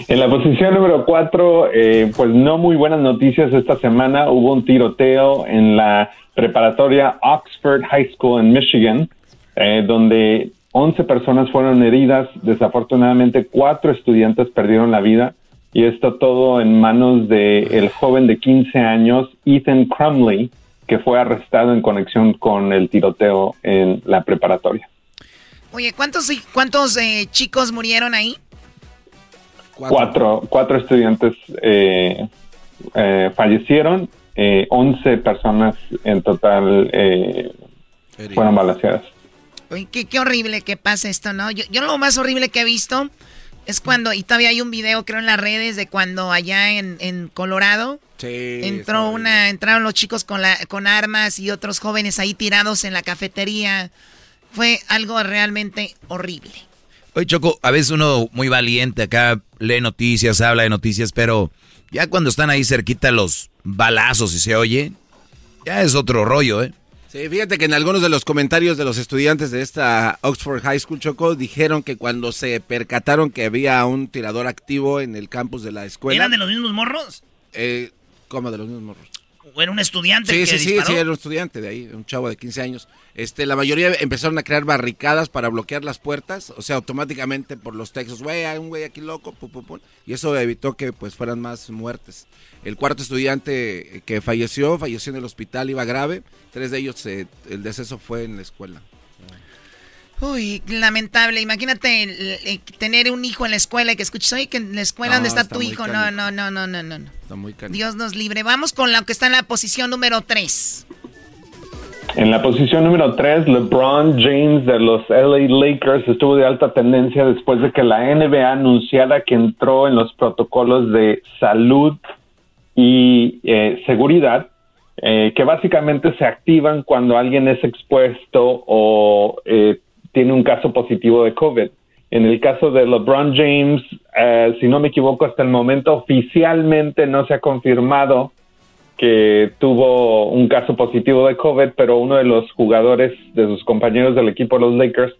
En la posición número 4, pues no muy buenas noticias esta semana. Hubo un tiroteo en la preparatoria Oxford High School en Michigan, eh, donde 11 personas fueron heridas. Desafortunadamente, cuatro estudiantes perdieron la vida. Y esto todo en manos del el joven de 15 años, Ethan Crumley, que fue arrestado en conexión con el tiroteo en la preparatoria. Oye, ¿cuántos, cuántos eh, chicos murieron ahí? Cuatro, cuatro estudiantes eh, eh, fallecieron, eh, 11 personas en total eh, fueron balaceadas. Oye, qué, qué horrible que pasa esto, ¿no? Yo, yo lo más horrible que he visto es cuando, y todavía hay un video creo en las redes de cuando allá en, en Colorado Sí, entró una, entraron los chicos con la, con armas y otros jóvenes ahí tirados en la cafetería. Fue algo realmente horrible. Oye, Choco, a veces uno muy valiente acá lee noticias, habla de noticias, pero ya cuando están ahí cerquita los balazos y se oye, ya es otro rollo, ¿eh? Sí, fíjate que en algunos de los comentarios de los estudiantes de esta Oxford High School Choco dijeron que cuando se percataron que había un tirador activo en el campus de la escuela. ¿Eran de los mismos morros? Eh, ¿Cómo de los mismos morros? ¿O era un estudiante Sí, el que sí, sí, disparó? sí, era un estudiante de ahí, un chavo de 15 años. Este, la mayoría empezaron a crear barricadas para bloquear las puertas, o sea, automáticamente por los textos, güey, hay un güey aquí loco, pum, pum, pum, y eso evitó que pues fueran más muertes. El cuarto estudiante eh, que falleció, falleció en el hospital, iba grave, tres de ellos, eh, el deceso fue en la escuela. Uy, lamentable. Imagínate el- el tener un hijo en la escuela y que escuches, oye, que en la escuela No, donde está, está tu hijo. No, no, no, no, no, no. no. Está muy. Dios nos libre. Vamos con lo que está en la posición número 3. En la posición número 3, LeBron James de los LA Lakers estuvo de alta tendencia después de que la NBA anunciara que entró en los protocolos de salud y eh, seguridad, eh, que básicamente se activan cuando alguien es expuesto o eh, tiene un caso positivo de COVID. En el caso de LeBron James, eh, si no me equivoco, hasta el momento oficialmente no se ha confirmado que tuvo un caso positivo de COVID, pero uno de los jugadores de sus compañeros del equipo de los Lakers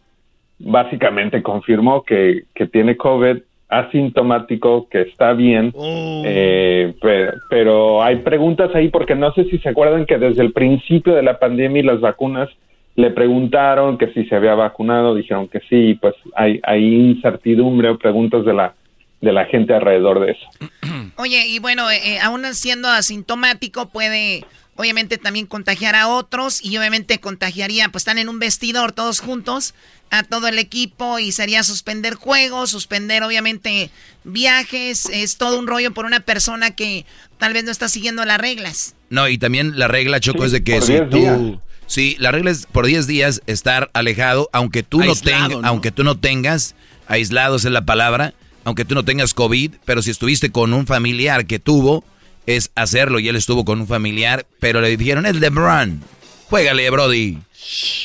básicamente confirmó que, que tiene COVID asintomático, que está bien, eh, pero, pero hay preguntas ahí porque no sé si se acuerdan que desde el principio de la pandemia y las vacunas le preguntaron que si se había vacunado, dijeron que sí, pues hay, hay incertidumbre o preguntas de la, de la gente alrededor de eso. (clears throat) Oye, y bueno, eh, eh, aún siendo asintomático puede obviamente también contagiar a otros y obviamente contagiaría, pues están en un vestidor todos juntos a todo el equipo y sería suspender juegos, suspender obviamente viajes, es todo un rollo por una persona que tal vez no está siguiendo las reglas. No, y también la regla, Choco, Sí, es de que si 10 tú... Sí, la regla es por 10 días estar alejado, aunque tú, no, tengas, ¿no? aunque tú no tengas, aislado esa es la palabra, aunque tú no tengas COVID, pero si estuviste con un familiar que tuvo, es hacerlo y él estuvo con un familiar, pero le dijeron, es LeBron, juégale, Brody.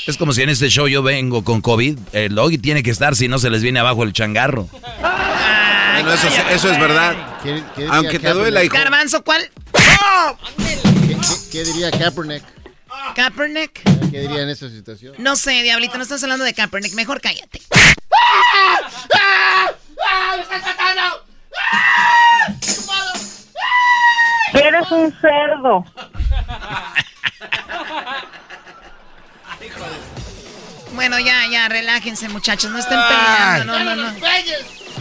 Es como si en este show yo vengo con COVID, el Doggy tiene que estar si no se les viene abajo el changarro. Bueno, eso, eso es verdad. Aunque te duela, hijo. Garbanzo, ¿cuál? ¿Qué, qué- qué diría Kaepernick? ¿Kaepernick? ¿Qué diría en esa situación? No sé, Diablito, no estás hablando de Kaepernick. Mejor cállate. ¡Ah! ¡Me estás matando! Eres un cerdo. Bueno, ya, ya, relájense, muchachos. No estén peleando. No, no, no.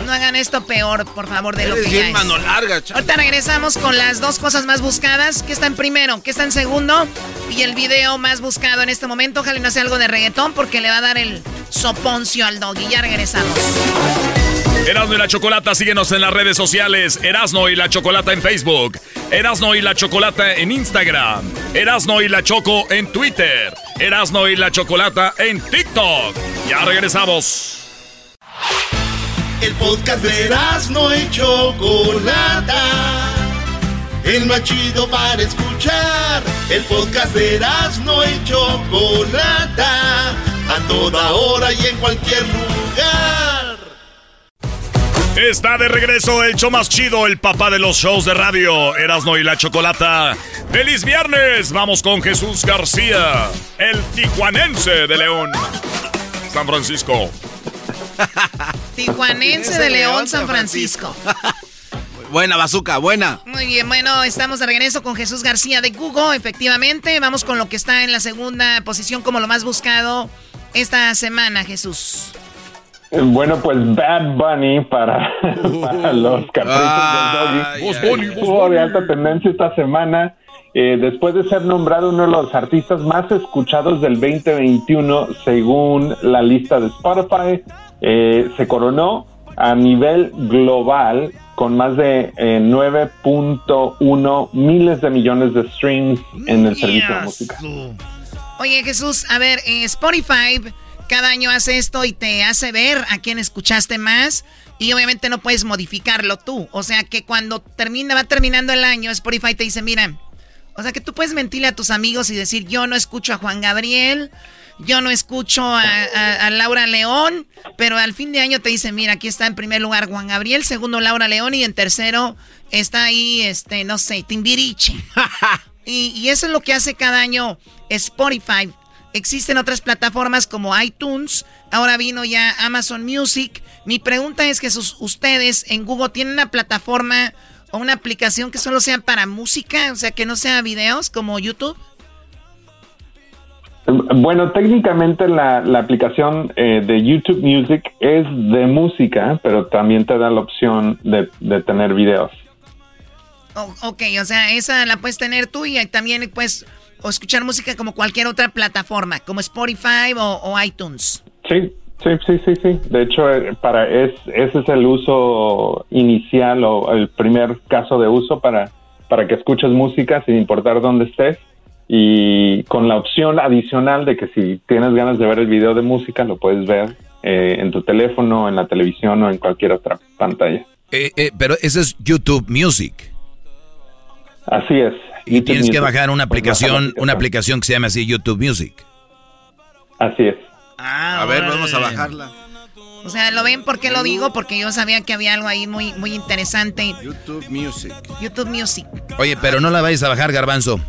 No hagan esto peor, por favor, de lo Eres que ya bien es. mano larga, chaval. Ahorita regresamos con las dos cosas más buscadas. ¿Qué está en primero? ¿Qué está en segundo? Y el video más buscado en este momento. Ojalá y no sea algo de reggaetón porque le va a dar el soponcio al doggy. Ya regresamos. Erasno y la Chocolata, síguenos en las redes sociales. Erasno y la Chocolata en Facebook. Erasno y la Chocolata en Instagram. Erasno y la Choco en Twitter. Erasno y la Chocolata en TikTok. Ya regresamos. El podcast de no y Chocolata. El más chido para escuchar. El podcast de no y Chocolata. A toda hora y en cualquier lugar. Está de regreso el show más chido, el papá de los shows de radio, Erasno y la Chocolata. ¡Feliz viernes! Vamos con Jesús García, el tijuanense de León. San Francisco. (laughs) Tijuanense de León, San Francisco. (laughs) Buena, bazooka, buena. Muy bien, bueno, estamos de regreso con Jesús García de Google, efectivamente. Vamos con lo que está en la segunda posición como lo más buscado esta semana, Jesús. Bueno, pues Bad Bunny para, (laughs) para los caprichos del Doggy. Estuvo de alta tendencia esta semana. eh, después de ser nombrado uno de los artistas más escuchados del 2021 según la lista de Spotify, eh, se coronó a nivel global con más de eh, 9.1 miles de millones de streams en el servicio de música. Oye, Jesús, a ver, eh, Spotify cada año hace esto y te hace ver a quién escuchaste más. Y obviamente no puedes modificarlo tú. O sea que cuando termina, va terminando el año, Spotify te dice, mira, o sea que tú puedes mentirle a tus amigos y decir, yo no escucho a Juan Gabriel, yo no escucho a, a- a Laura León, pero al fin de año te dice, mira, aquí está en primer lugar Juan Gabriel, segundo Laura León y en tercero está ahí, este, no sé, Timbiriche. (laughs) y, y eso es lo que hace cada año Spotify. Existen otras plataformas como iTunes, ahora vino ya Amazon Music. Mi pregunta es que sus, ustedes en Google tienen una plataforma o una aplicación que solo sea para música, o sea, que no sea videos como YouTube. Bueno, técnicamente la, la aplicación eh, de YouTube Music es de música, pero también te da la opción de, de tener videos. O- ok, o sea, esa la puedes tener tú y también puedes escuchar música como cualquier otra plataforma, como Spotify o, o iTunes. Sí, sí, sí, sí, sí. De hecho, eh, para es, ese es el uso inicial o el primer caso de uso para, para que escuches música sin importar dónde estés y con la opción adicional de que si tienes ganas de ver el video de música lo puedes ver eh, en tu teléfono, en la televisión o en cualquier otra pantalla. Eh, eh, pero ese es YouTube Music. Así es. Y YouTube tienes que bajar una Pues aplicación, una aplicación que se llama así YouTube Music. Así es. A ver, vamos a bajarla. O sea, ¿lo ven por qué lo digo? Porque yo sabía que había algo ahí muy, muy interesante. YouTube Music. YouTube Music. Oye, pero no la vayas a bajar, Garbanzo.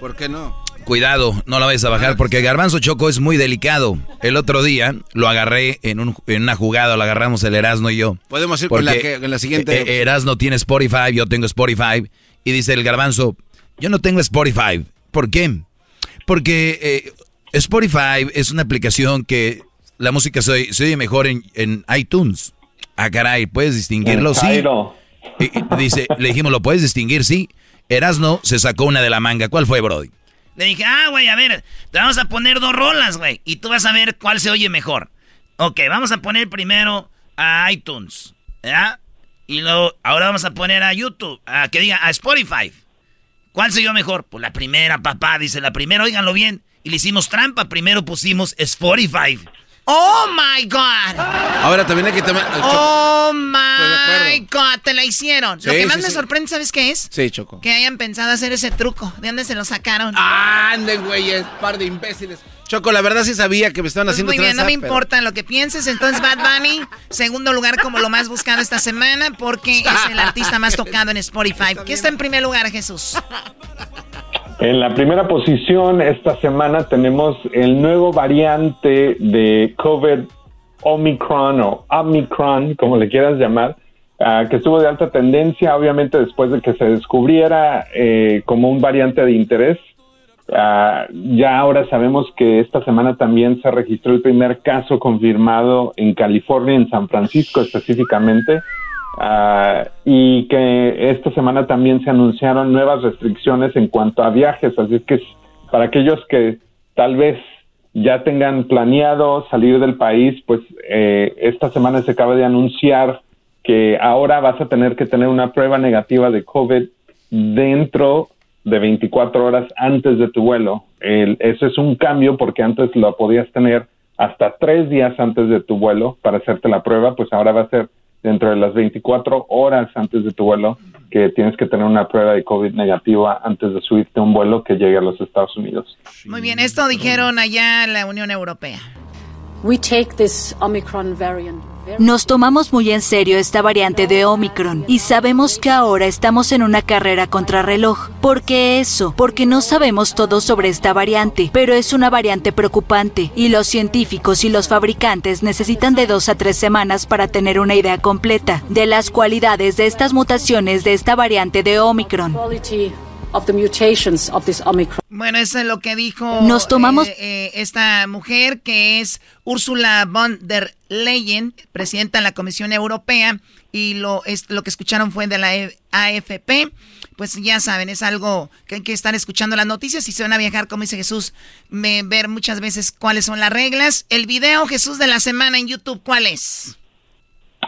¿Por qué no? Cuidado, no la vayas a bajar porque Garbanzo Choco es muy delicado. El otro día lo agarré en, un- en una jugada, lo agarramos el Erasno y yo. Podemos ir con la, que, con la siguiente. eh, Erasno tiene Spotify, yo tengo Spotify. Y dice el Garbanzo, yo no tengo Spotify. ¿Por qué? Porque eh, Spotify es una aplicación que la música se, oye- se oye mejor en, en iTunes. Ah, caray, ¿puedes distinguirlo? Sí. Y dice, le dijimos, ¿lo puedes distinguir? Sí. Erasno se sacó una de la manga. ¿Cuál fue, Brody? Le dije, ah, güey, a ver, te vamos a poner dos rolas, güey. Y tú vas a ver cuál se oye mejor. Ok, vamos a poner primero a iTunes, ¿ya? Y luego, ahora vamos a poner a YouTube, a que diga, a Spotify. ¿Cuál se oyó mejor? Pues la primera, papá, dice la primera, óiganlo bien. Y le hicimos trampa, primero pusimos Spotify. Oh my God. Ahora también hay que tomar. Oh my God, te la hicieron. Sí, Lo que más sí, me sí. sorprende, ¿sabes qué es? Sí, Choco. Que hayan pensado hacer ese truco. ¿De dónde se lo sacaron? Anden, güeyes, par de imbéciles. Choco, la verdad sí sabía que me estaban Pues haciendo muy bien, no me pero- importa lo que pienses. Entonces, Bad Bunny, segundo lugar como lo más buscado esta semana porque es el artista más tocado en Spotify. ¿Qué está en primer lugar, Jesús? (laughs) En la primera posición esta semana tenemos el nuevo variante de COVID Omicron o Omicron, como le quieras llamar, ah, que estuvo de alta tendencia, obviamente después de que se descubriera eh, como un variante de interés. Ah, ya ahora sabemos que esta semana también se registró el primer caso confirmado en California, en San Francisco específicamente. Ah, y que esta semana también se anunciaron nuevas restricciones en cuanto a viajes, así es que para aquellos que tal vez ya tengan planeado salir del país, pues eh, esta semana se acaba de anunciar que ahora vas a tener que tener una prueba negativa de COVID dentro de 24 horas antes de tu vuelo. El- eso es un cambio porque antes lo podías tener hasta tres días antes de tu vuelo para hacerte la prueba, pues ahora va a ser dentro de las 24 horas antes de tu vuelo que tienes que tener una prueba de COVID negativa antes de subirte a un vuelo que llegue a los Estados Unidos. Muy bien, esto dijeron allá en la Unión Europea. We take this Omicron variant Nos tomamos muy en serio esta variante de Omicron y sabemos que ahora estamos en una carrera contrarreloj. ¿Por qué eso? Porque no sabemos todo sobre esta variante, pero es una variante preocupante y los científicos y los fabricantes necesitan de dos a tres semanas para tener una idea completa de las cualidades de estas mutaciones de esta variante de Omicron. Of the mutations of this Omicron. Bueno, eso es lo que dijo Nos tomamos- eh, eh, esta mujer que es Ursula von der Leyen, presidenta de la Comisión Europea, y lo, es, lo que escucharon fue de la E- AFP. Pues ya saben, es algo que hay que estar escuchando las noticias y se van a viajar, como dice Jesús, me- ver muchas veces cuáles son las reglas. El video, Jesús, de la semana en YouTube, ¿cuál es?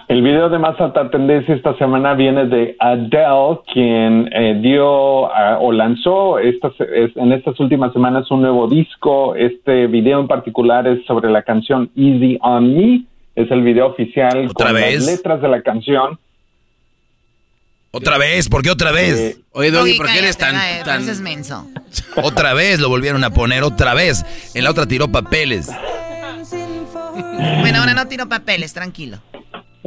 El video de más alta tendencia esta semana viene de Adele, quien eh, dio o lanzó estas, es- en estas últimas semanas un nuevo disco. Este video en particular es sobre la canción Easy on Me. Es el video oficial ¿Otra con vez? las letras de la canción. Otra vez, ¿por qué otra vez? Oye, Doggy, ¿por qué eres tan- menso. (laughs) Otra vez lo volvieron a poner, otra vez. En la otra tiró papeles. Bueno, ahora no tiro papeles, tranquilo.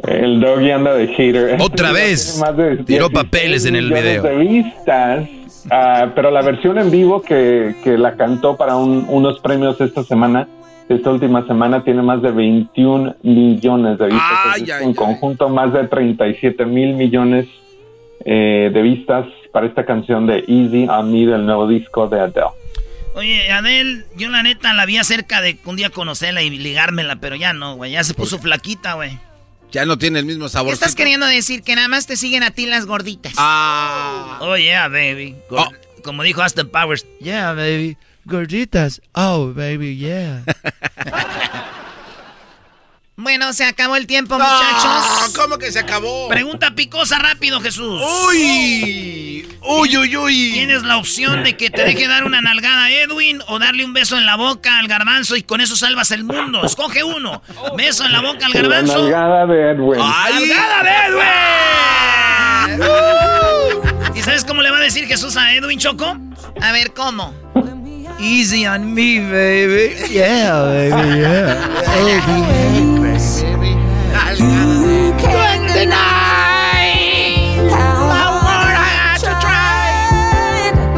El doggy anda de hater. Otra (laughs) Este vez. de Tiró 16 papeles en el video. de vistas, ah, pero la versión en vivo que, que la cantó para un- unos premios esta semana, esta última semana, tiene más de 21 millones de vistas. Ay, Es ay, en conjunto, más de 37 mil millones eh, de vistas para esta canción de Easy on Me del nuevo disco de Adele. Oye, Adel, yo la neta la vi acerca de un día conocerla y ligármela, pero ya no, güey. Ya se puso flaquita, güey. Ya no tiene el mismo ¿Qué sabor. estás queriendo decir? Que nada más te siguen a ti las gorditas. Ah. Oh, yeah, baby. Gor- Como dijo Austin Powers. Yeah, baby. Gorditas. Oh, baby, yeah. (laughs) Bueno, se acabó el tiempo, muchachos. ¿Cómo que se acabó? Pregunta picosa rápido, Jesús. Uy. Uy, uy, uy. Tienes la opción de que te deje dar una nalgada a Edwin o darle un beso en la boca al garbanzo y con eso salvas el mundo. Escoge uno. Beso en la boca al La garbanzo. nalgada de Edwin. ¡Nalgada de Edwin! ¿Y sabes cómo le va a decir Jesús a Edwin Choco? A ver, ¿cómo? Easy on me, baby. Yeah, baby, yeah.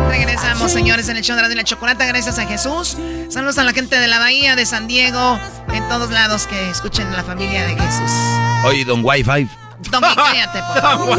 Regresamos, señores, en el show de la, y la chocolata. Gracias a Jesús. Saludos a la gente de la Bahía, de San Diego, en todos lados que escuchen la familia de Jesús. Oye, don Wi-Fi. Tommy, cállate, por favor.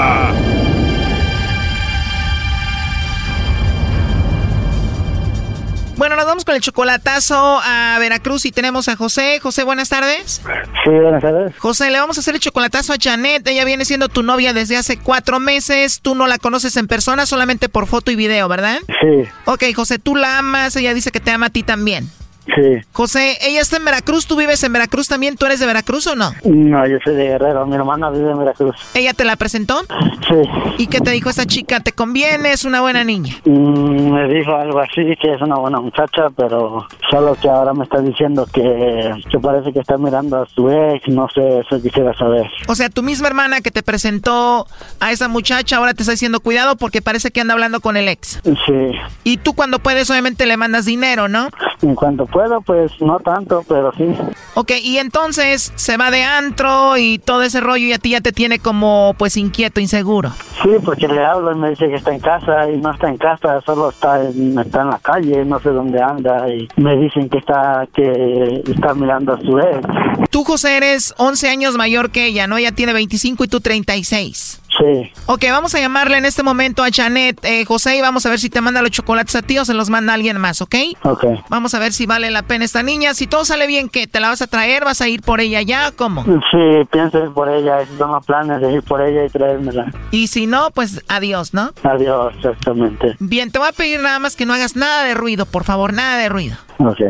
nos vamos con el chocolatazo a Veracruz y tenemos a José. José, buenas tardes. Sí, buenas tardes. José, le vamos a hacer el chocolatazo a Janet. Ella viene siendo tu novia desde hace cuatro meses. Tú no la conoces en persona, solamente por foto y video, ¿verdad? Sí. Ok, José, tú la amas. Ella dice que te ama a ti también. Sí. José, ella está en Veracruz. ¿Tú vives en Veracruz también? ¿Tú eres de Veracruz o no? No, yo soy de Guerrero. Mi hermana vive en Veracruz. ¿Ella te la presentó? Sí. ¿Y qué te dijo esa chica? ¿Te conviene? ¿Es una buena niña? Mm, me dijo algo así, que es una buena muchacha, pero solo que ahora me está diciendo que, que parece que está mirando a su ex. No sé, eso quisiera saber. O sea, tu misma hermana que te presentó a esa muchacha ahora te está diciendo cuidado porque parece que anda hablando con el ex. Sí. Y tú cuando puedes obviamente le mandas dinero, ¿no? En cuanto puedo, pues no tanto, pero sí. Ok, y entonces se va de antro y todo ese rollo y a ti ya te tiene como pues inquieto, inseguro. Sí, porque le hablo y me dice que está en casa y no está en casa, solo está en, está en la calle, no sé dónde anda y me dicen que está que está mirando a su ex. Tú, José, eres 11 años mayor que ella, ¿no? Ella tiene 25 y tú 36. Sí. Ok, vamos a llamarle en este momento a Janet, eh, José, y vamos a ver si te manda los chocolates a ti o se los manda alguien más, ¿ok? Ok. Vamos a ver si vale la pena esta niña. Si todo sale bien, ¿qué? ¿Te la vas a traer? ¿Vas a ir por ella ya? ¿Cómo? Sí, pienso ir por ella, los planes de ir por ella y traérmela. Y si no, pues adiós, ¿no? Adiós, exactamente. Bien, te voy a pedir nada más que no hagas nada de ruido, por favor, nada de ruido. Ok.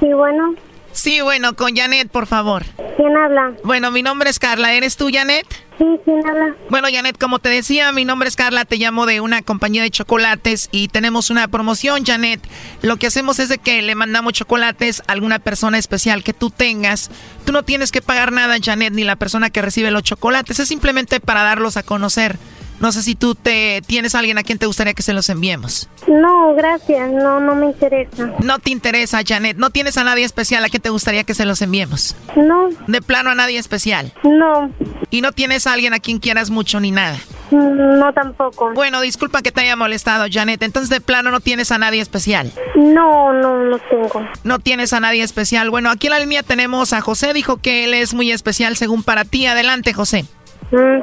Sí, bueno. Sí, bueno, con Janet, por favor. ¿Quién habla? Bueno, mi nombre es Carla. ¿Eres tú, Janet? Sí, ¿quién habla? Bueno, Janet, como te decía, mi nombre es Carla, te llamo de una compañía de chocolates y tenemos una promoción, Janet. Lo que hacemos es de que le mandamos chocolates a alguna persona especial que tú tengas. Tú no tienes que pagar nada, Janet, ni la persona que recibe los chocolates, es simplemente para darlos a conocer. No sé si tú te tienes a alguien a quien te gustaría que se los enviemos. No, gracias, no, no me interesa. No te interesa, Janet. No tienes a nadie especial a quien te gustaría que se los enviemos. No. De plano a nadie especial. No. Y no tienes a alguien a quien quieras mucho ni nada. Mm, No tampoco. Bueno, disculpa que te haya molestado, Janet. Entonces, de plano no tienes a nadie especial. No, no, no tengo. No tienes a nadie especial. Bueno, aquí en la línea tenemos a José. Dijo que él es muy especial según para ti. Adelante, José. Mm,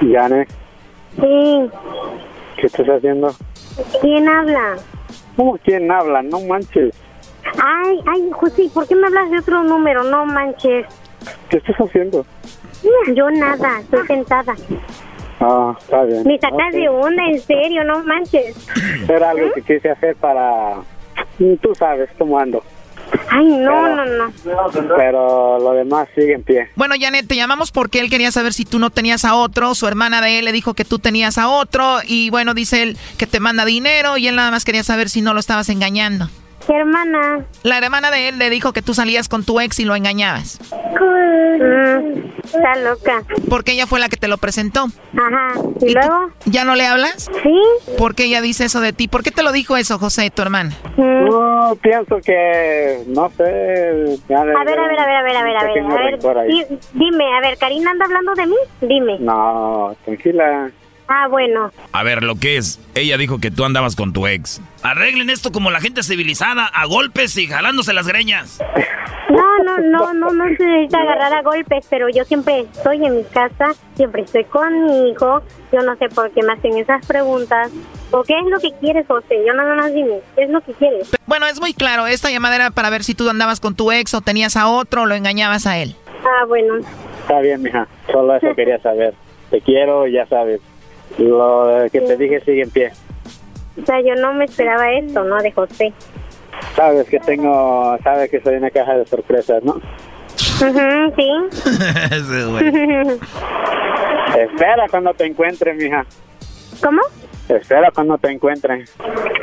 Yane, Sí. ¿qué estás haciendo? ¿Quién habla? ¿Cómo quién habla? No manches. Ay, ay, José, ¿por qué me hablas de otro número? No manches. ¿Qué estás haciendo? Yo nada, estoy sentada. Ah, está bien. Me sacas de onda, en serio, no manches. Era algo que quise hacer para... Tú sabes cómo ando. Ay, no, no, no. Pero lo demás sigue en pie. Bueno, Janet, te llamamos porque él quería saber si tú no tenías a otro. Su hermana de él le dijo que tú tenías a otro. Y bueno, dice él que te manda dinero y él nada más quería saber si no lo estabas engañando. ¿Qué hermana? La hermana de él le dijo que tú salías con tu ex y lo engañabas. Mm, está loca. Porque ella fue la que te lo presentó. Ajá. ¿Y, luego? ¿Ya no le hablas? Sí. ¿Por qué ella dice eso de ti? ¿Por qué te lo dijo eso, José, tu hermana? No, pienso que... No sé... A ver, a ver, a ver, a ver, a ver, a ver. A ver, dime, a ver, ¿Karina anda hablando de mí? Dime. No, tranquila. Ah, bueno. A ver, lo que es, ella dijo que tú andabas con tu ex. Arreglen esto como la gente civilizada, a golpes y jalándose las greñas. No, no, no, no, no se necesita agarrar a golpes, pero yo siempre estoy en mi casa, siempre estoy con mi hijo. Yo no sé por qué me hacen esas preguntas. ¿O qué es lo que quieres, José? Yo nada más dime, ¿qué es lo que quieres? Bueno, es muy claro. Esta llamada era para ver si tú andabas con tu ex o tenías a otro o lo engañabas a él. Ah, bueno. Está bien, mija. Solo eso quería saber. Te quiero, ya sabes. Lo que te dije sigue en pie. O sea, yo no me esperaba esto, ¿no? De José. Sabes que tengo... Sabes que soy una caja de sorpresas, ¿no? Sí. (laughs) (laughs) Espera cuando te encuentren, mija. ¿Cómo? Espera cuando te encuentren.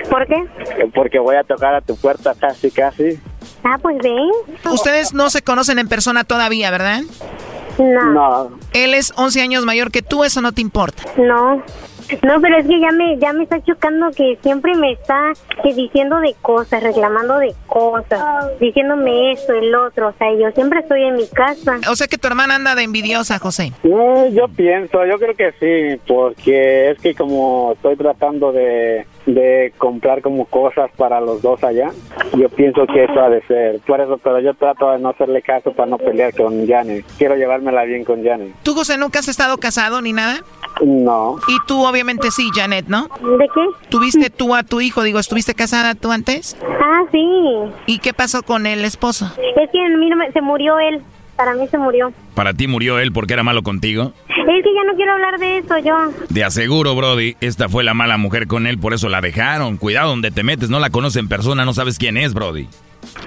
¿Por qué? Porque voy a tocar a tu puerta casi, casi. Ah, pues ven. Ustedes no se conocen en persona todavía, ¿verdad? No. No. Él es 11 años mayor que tú, eso no te importa. No. No, pero es que ya me, ya me está chocando que siempre me está que diciendo de cosas, reclamando de cosas, diciéndome esto, el otro. O sea, yo siempre estoy en mi casa. O sea que tu hermana anda de envidiosa, José. No, yo pienso, yo creo que sí, porque es que como estoy tratando de, de comprar como cosas para los dos allá, yo pienso que eso ha de ser. Por eso, pero yo trato de no hacerle caso para no pelear con Janet. Quiero llevármela bien con Janet. ¿Tú, José, nunca has estado casado ni nada? No. Y tú, obviamente, sí, Janet, ¿no? ¿De qué? ¿Tuviste tú a tu hijo? Digo, ¿estuviste casada tú antes? Ah, sí. ¿Y qué pasó con el esposo? Es que a mí no me- se murió él. Para mí se murió. ¿Para ti murió él porque era malo contigo? Es que ya no quiero hablar de eso, yo. De aseguro, Brody, esta fue la mala mujer con él, por eso la dejaron. Cuidado donde te metes, no la conoces en persona, no sabes quién es, Brody.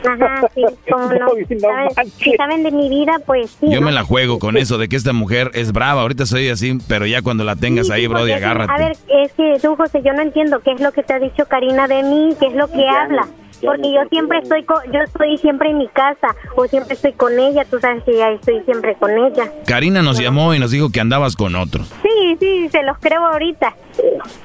Ajá, sí, (laughs) como no. ¿Saben, si saben de mi vida, pues sí. Yo ¿no? me la juego con eso de que esta mujer es brava. Ahorita soy así, pero ya cuando la tengas Sí, ahí, Brody, agárrate. A ver, es que tú, José, yo no entiendo qué es lo que te ha dicho Karina de mí, qué es lo que habla. Porque yo siempre estoy co- yo estoy siempre en mi casa o siempre estoy con ella, tú sabes que ya estoy siempre con ella. Karina nos llamó y nos dijo que andabas con otro. Sí, sí, se los creo ahorita.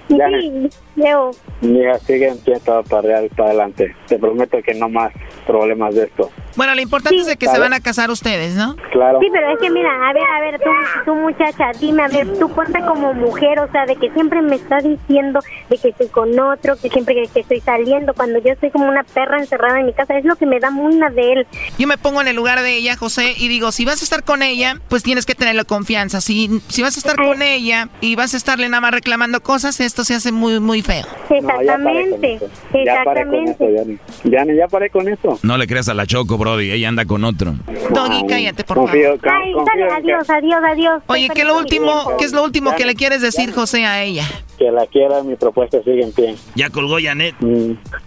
Ya. Sí, Leo. Mija, sigue en pie todo para, real- para adelante. Te prometo que no más problemas de esto. Bueno, lo importante es de que se Claro. van a casar ustedes, ¿no? Claro. Sí, pero es que mira, a ver, a ver, tú, tú muchacha, dime, a ver, tú ponte como mujer, o sea, de que siempre me estás diciendo de que estoy con otro, que siempre que, que estoy saliendo, cuando yo estoy como una perra encerrada en mi casa, es lo que me da muy una de él. Yo me pongo en el lugar de ella, José, y digo, si vas a estar con ella, pues tienes que tenerle confianza. Si, si vas a estar con ella y vas a estarle nada más reclamando cosas, esto se hace muy, muy feo. Exactamente, Ya paré con eso, Yanni. Yanni, ya paré con eso. No le creas a la Choco, Brody, ella anda con otro. Doggy, cállate, por Confío, favor. Ay, dale, adiós, adiós, adiós. Oye, ¿qué es lo último, qué es lo último que le quieres decir, José, a ella? Que la quiera, mi propuesta sigue en pie. Ya colgó Janet.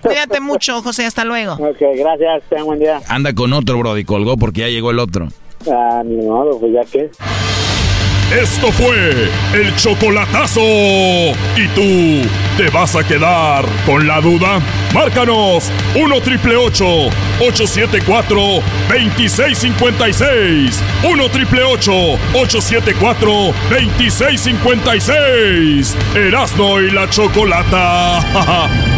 Cuídate mucho, José, hasta luego. Ok, gracias, tengan buen día. Anda con otro, Brody, colgó porque ya llegó el otro. Ah, ni modo, pues ya que. Esto fue el chocolatazo. ¿Y tú te vas a quedar con la duda? Márcanos 1 triple 874 2656. 1 triple 874 2656. Erasno y la chocolata. (laughs)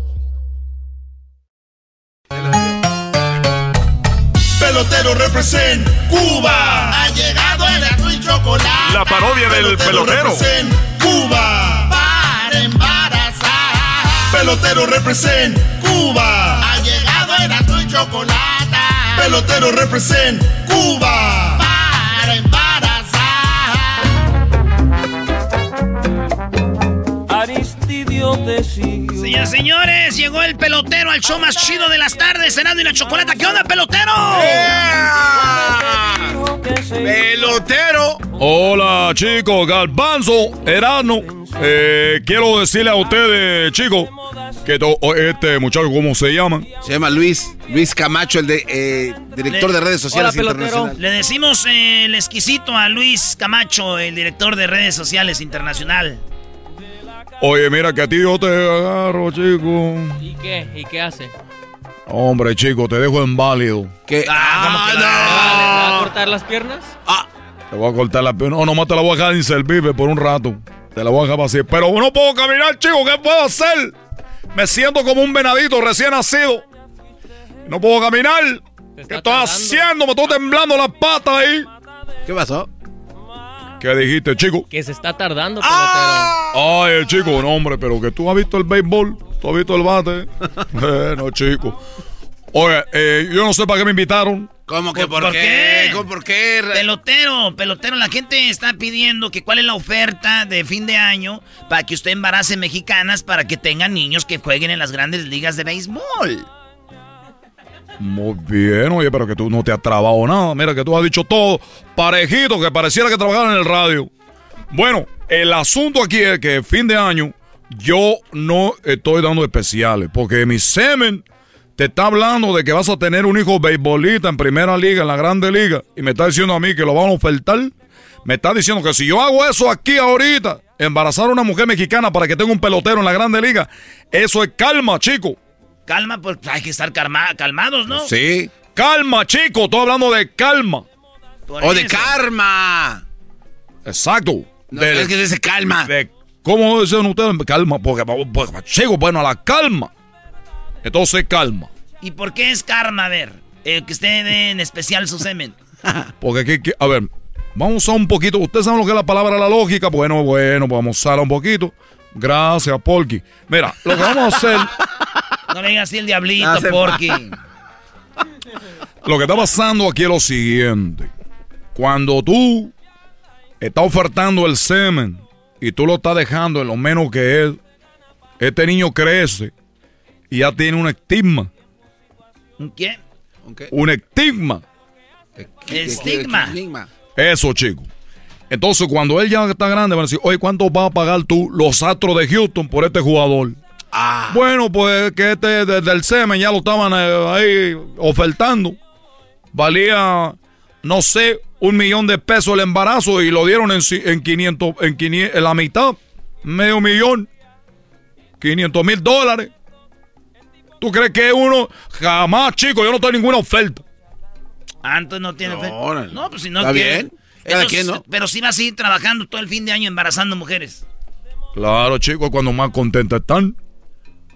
Pelotero represent Cuba. Ha llegado el Erasmo y Chocolata. La parodia del pelotero. represent Cuba. Para embarazar. Pelotero represent Cuba. Ha llegado el Erasmo y Chocolata. Pelotero represent Cuba. Para embarazar. Aristidio te y señores, llegó el pelotero al show más chido de las tardes, cenando y la chocolata. ¿Qué onda, pelotero? ¡Pelotero! Hola chicos, Galbanzo, Erasmo. Eh, quiero decirle a ustedes, chicos, que este muchacho, ¿cómo se llama? Se llama Luis, Luis Camacho, el de, eh, director de redes sociales internacionales. Le decimos eh, el exquisito a Luis Camacho, el director de redes sociales internacional. Oye, mira que a ti yo te agarro, chico. ¿Y qué? ¿Y qué hace? Hombre, chico, te dejo inválido. ¿Qué? Ah, ¿Le va a cortar las piernas? Te voy a cortar la pierna. No, nomás te la voy a dejar inservible por un rato. Te la voy a dejar así. Pero no puedo caminar, chico. ¿Qué puedo hacer? Me siento como un venadito recién nacido. No puedo caminar. ¿Qué estoy haciendo? Me estoy temblando las patas ahí. ¿Qué pasó? ¿Qué dijiste, chico? Que se está tardando, pelotero. Ay, el chico, no, hombre, pero que tú has visto el béisbol. Tú has visto el bate. (laughs) bueno, chico. Oye, eh, yo no sé para qué me invitaron. ¿Cómo que por, qué? ¿Cómo por qué? Pelotero, pelotero, la gente está pidiendo que cuál es la oferta de fin de año para que usted embarace mexicanas para que tengan niños que jueguen en las grandes ligas de béisbol. Muy bien, oye, pero que tú no te has trabado nada. Mira que tú has dicho todo parejito, que pareciera que trabajaran en el radio. Bueno, el asunto aquí es que fin de año yo no estoy dando especiales, porque mi semen te está hablando de que vas a tener un hijo beisbolista en primera liga, en la grande liga, y me está diciendo a mí que lo van a ofertar. Me está diciendo que si yo hago eso aquí ahorita, embarazar a una mujer mexicana para que tenga un pelotero en la grande liga, eso es calma, chico. Calma, pues hay que estar calma, calmados, ¿no? Sí. Calma, chico, estoy hablando de calma. o de karma. Exacto. No, es que dice calma. De, ¿Cómo dicen ustedes? Calma, porque, porque chico, bueno, la calma. Entonces, calma. ¿Y por qué es karma? A ver, eh, que usted dé en especial su semen. (laughs) Porque aquí, a ver, vamos a un poquito. ¿Ustedes saben lo que es la palabra la lógica? Bueno, bueno, vamos a usarla un poquito. Gracias, Porky. Mira, lo que vamos a hacer. No le digas así el diablito, Porky. Lo que está pasando aquí es lo siguiente. Cuando tú estás ofertando el semen y tú lo estás dejando en lo menos que es, este niño crece y ya tiene un estigma. ¿Un qué? Un estigma. Estigma. Eso, chico. Entonces, cuando él ya está grande, van a decir, oye, ¿cuánto vas a pagar tú los Astros de Houston por este jugador? Ah. Bueno, pues que este desde el semen ya lo estaban eh, ahí ofertando. Valía, no sé, un millón de pesos el embarazo y lo dieron en, en 500, en, 500, en la mitad, medio millón, 500 mil dólares. ¿Tú crees que uno, jamás, chico, yo no tengo ninguna oferta? Antes no tiene fe. órale. No, pues si no Está quiere. bien. Cada Entonces, quien, ¿no? Pero sí va a seguir trabajando todo el fin de año embarazando mujeres. Claro, chicos, cuando más contenta están.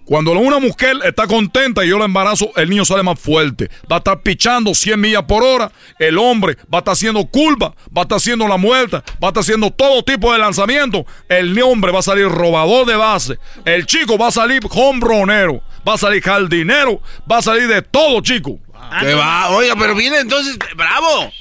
Cuando una mujer está contenta y yo la embarazo, el niño sale más fuerte. Va a estar pichando 100 millas por hora. El hombre va a estar haciendo curva, va a estar haciendo la muerta, va a estar haciendo todo tipo de lanzamiento. El hombre va a salir robador de base. El chico va a salir hombronero, va a salir jardinero, va a salir de todo, chico. Que va, oiga, pero viene entonces, bravo.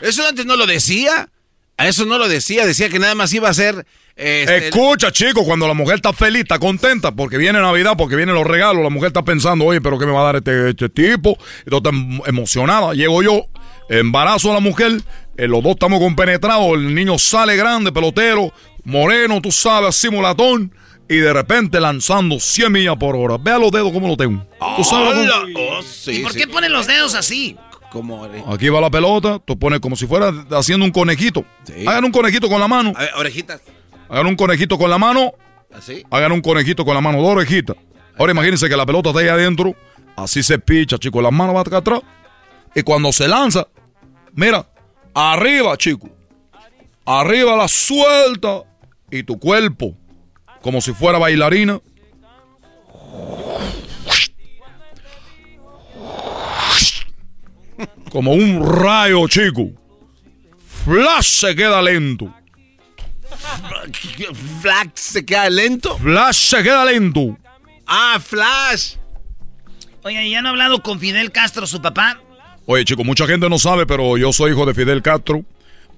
Eso antes no lo decía. A eso no lo decía, decía que nada más iba a ser. Este, Escucha, chico, cuando la mujer está feliz, está contenta, porque viene Navidad, porque vienen los regalos, la mujer está pensando, oye, pero ¿qué me va a dar este, este tipo? Y todo está em- emocionada. Llego yo, embarazo a la mujer, eh, los dos estamos compenetrados, el niño sale grande, pelotero, moreno, tú sabes, así mulatón, y de repente lanzando 100 millas por hora. Vea los dedos cómo lo tengo. ¿Tú sabes. Oh, sí, ¿Y por sí. qué ponen los dedos así? Como, Aquí va la pelota, tú pones como si fuera haciendo un conejito. Hagan un conejito con la mano. A ver, orejitas. Hagan un conejito con la mano. Así. Hagan un conejito con la mano, dos orejitas. Ahora imagínense que la pelota está ahí adentro. Así se picha, chicos. Las manos van acá atrás. Y cuando se lanza, mira, arriba, chico. Arriba la suelta. Y tu cuerpo, como si fuera bailarina. Como un rayo, chico. Flash se queda lento. Flash se queda lento. Flash se queda lento. Ah, Flash. Oye, ¿y ya no ha hablado con Fidel Castro, su papá? Oye, chicos, mucha gente no sabe, pero yo soy hijo de Fidel Castro.